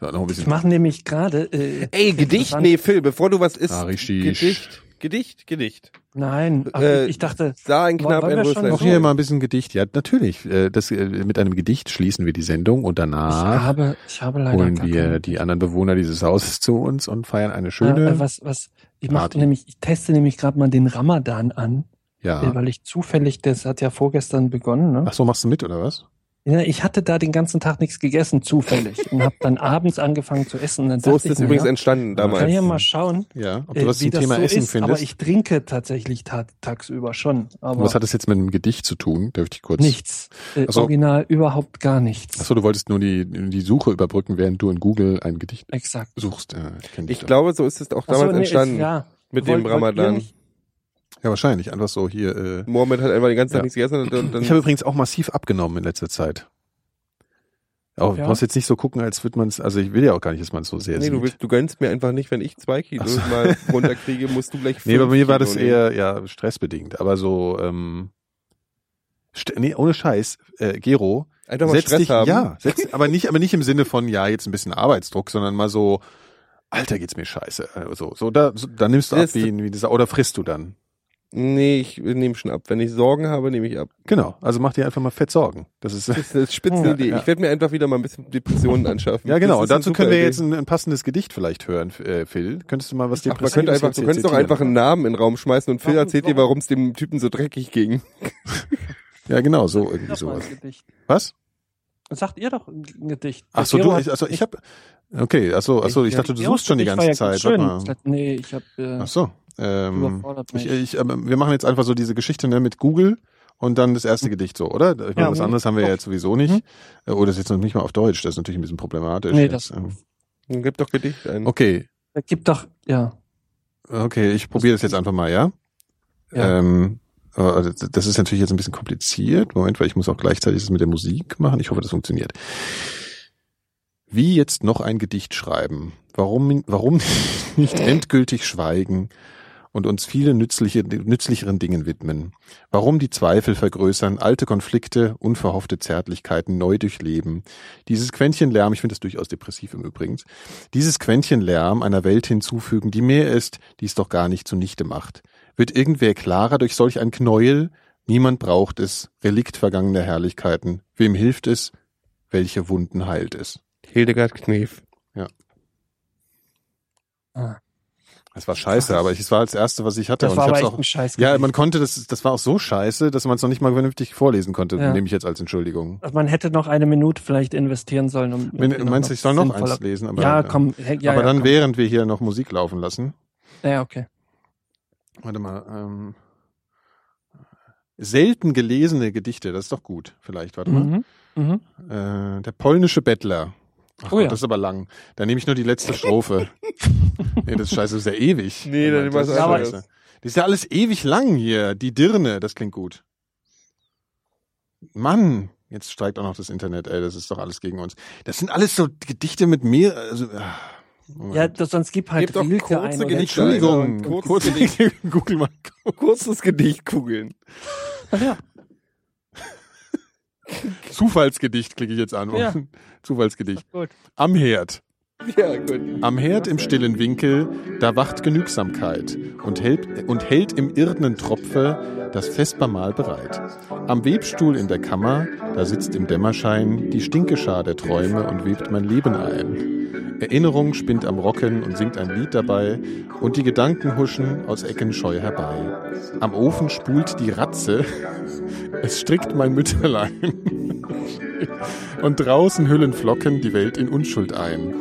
so, noch ein Ich bisschen mache nämlich gerade. Äh, Ey, Gedicht? Nee, Phil, bevor du was isst. Ah, richtig. Gedicht. Gedicht, Gedicht. Nein, ach, Äh, ich dachte, Sah ein Knapp wollen ein wir schon Röslein. Noch hier mal ein bisschen Gedicht. Ja, natürlich. Äh, Das, äh, mit einem Gedicht schließen wir die Sendung und ich danach habe, ich habe leider holen wir die anderen Bewohner dieses Hauses zu uns und feiern eine schöne. äh, was, was, ich mache nämlich, ich teste nämlich gerade mal den Ramadan an, ja. weil ich zufällig, das hat ja vorgestern begonnen, ne? Ach so, machst du mit oder was? Ja, ich hatte da den ganzen Tag nichts gegessen, zufällig. und habe dann abends angefangen zu essen. Und dann So ist das ich mir, übrigens entstanden damals. kann ja mal schauen, Ja. Ob äh, du was wie zum das Thema so Essen ist. Aber findest? ich trinke tatsächlich ta tagsüber schon. Aber was hat das jetzt mit einem Gedicht zu tun? Darf ich dich kurz? nichts. Äh, Ach so. Original überhaupt gar nichts. Achso, du wolltest nur die, die Suche überbrücken, während du in Google ein Gedicht Exakt. suchst. Ja, ich Ich glaube, so ist es auch damals nee, entstanden. Ist, ja. mit Wollt- dem wollt ihr Ramadan. Ja, wahrscheinlich. Einfach so hier. Äh, Mohammed hat einfach den ganzen Tag Ja. nichts gegessen und dann, dann ich habe übrigens auch massiv abgenommen in letzter Zeit. Auch, Ja? Du brauchst jetzt nicht so gucken, als würde man es, also ich will ja auch gar nicht, dass man es so sehr nee, sieht. du, willst, du gönnst mir einfach nicht, wenn ich zwei Kilo so. mal runterkriege, musst du gleich nee, bei mir war das eher ja stressbedingt, aber so ähm, nee, ohne Scheiß, äh, Gero, Einfach mal setz Stress dich, haben. ja, setz, aber nicht, aber nicht im Sinne von ja jetzt ein bisschen Arbeitsdruck, sondern mal so, Alter geht's mir scheiße, äh, so, da, so, da nimmst du ab wie, wie dieser oder frisst du dann. Nee, ich nehme schon ab. Wenn ich Sorgen habe, nehme ich ab. Genau, also mach dir einfach mal fett Sorgen. Das ist Das ist eine Spitzenidee. Ja, ja. Ich werde mir einfach wieder mal ein bisschen Depressionen anschaffen. ja genau. Und dazu können wir Idee. jetzt ein, ein passendes Gedicht vielleicht hören, äh, Phil. Könntest du mal was man könnte einfach, du könntest doch einfach einen Namen in den Raum schmeißen und Phil Warum- erzählt dir, warum es dem Typen so dreckig ging. Ja, genau, so irgendwie sowas. Was? Sagt ihr doch ein Gedicht. Ach so, du, ich, also ich habe Okay, ach so, ach so, ich dachte, du suchst schon die ganze ja Zeit. Nee, ich habe äh, Ach so. Ähm, ich, ich, aber wir machen jetzt einfach so diese Geschichte ne, mit Google und dann das erste Gedicht so, oder? Ich meine, Ja, was mhm. anderes haben wir ja jetzt sowieso nicht. Äh, Oder das ist jetzt noch nicht mal auf Deutsch, das ist natürlich ein bisschen problematisch. Nee, das- Ähm, Dann gib doch Gedicht ein. Okay, Da gibt doch, ja. okay, ich probiere das jetzt einfach mal, ja? Ja. Ähm, äh, also das ist natürlich jetzt ein bisschen kompliziert. Moment, weil ich muss auch gleichzeitig das mit der Musik machen. Ich hoffe, das funktioniert. Wie jetzt noch ein Gedicht schreiben? Warum, warum nicht endgültig schweigen und uns viele nützliche, nützlicheren Dingen widmen? Warum die Zweifel vergrößern, alte Konflikte, unverhoffte Zärtlichkeiten neu durchleben? Dieses Quäntchen Lärm, ich finde das durchaus depressiv im Übrigen, dieses Quäntchen Lärm einer Welt hinzufügen, die mehr ist, die es doch gar nicht zunichte macht. Wird irgendwer klarer durch solch ein Knäuel, Niemand braucht es, Relikt vergangener Herrlichkeiten. Wem hilft es? Welche Wunden heilt es? Hildegard Knef. Das war scheiße, aber ich, es war das erste, was ich hatte. Das und war ich aber echt auch, ein Scheiß. ja, man konnte das, das war auch so scheiße, dass man es noch nicht mal vernünftig vorlesen konnte, Ja. nehme ich jetzt als Entschuldigung. Also man hätte noch eine Minute vielleicht investieren sollen. Um Wenn, irgendwie meinst du, ich soll noch eins lesen? Aber, ja, komm. hey, Ja, aber ja, dann komm. während wir hier noch Musik laufen lassen. Ja, okay. Warte mal. Ähm, selten gelesene Gedichte, das ist doch gut. Vielleicht, warte mal. Mhm. Mhm. Äh, der polnische Bettler. Ach Oh Gott, ja. das ist aber lang. Da nehme ich nur die letzte Strophe. nee, das ist scheiße, das ist ja ewig. Nee, dann das was ist anderes. scheiße. Das ist ja alles ewig lang hier. Die Dirne, das klingt gut. Mann, jetzt streikt auch noch das Internet, ey, das ist doch alles gegen uns. Das sind alles so Gedichte mit mehr, also, ah. Ja, das, sonst gib halt Gebt doch kurze ein. Oder Gedichte. Entschuldigung, Also, kurz- kurz Gedichte, google mal. Kurzes Gedicht kugeln. Ach ja. Zufallsgedicht klicke ich jetzt an. Ja. Zufallsgedicht. Gut. Am Herd. Ja, gut. Am Herd im stillen Winkel, da wacht Genügsamkeit und hält, und hält im irdenen Tropfe das Vespermahl bereit. Am Webstuhl in der Kammer, da sitzt im Dämmerschein die Stinkeschar der Träume und webt mein Leben ein. Erinnerung spinnt am Rocken und singt ein Lied dabei und die Gedanken huschen aus Ecken scheu herbei. Am Ofen spult die Ratze, es strickt mein Mütterlein. und draußen hüllen Flocken die Welt in Unschuld ein.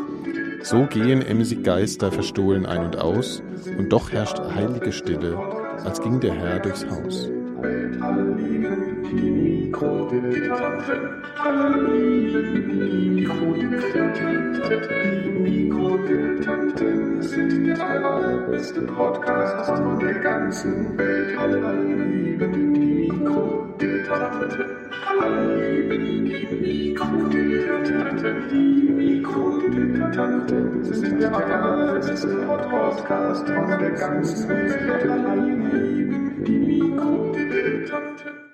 So gehen emsig Geister verstohlen ein und aus, und doch herrscht heilige Stille, als ging der Herr durchs Haus. Sind der allerbeste Podcast von der ganzen Welt. Alle lieben Alle lieben die Mikrodilettanten. Die Mikrodilettanten sind der allerbeste Podcast von der ganzen Welt. Lieben die Mikrodilettanten.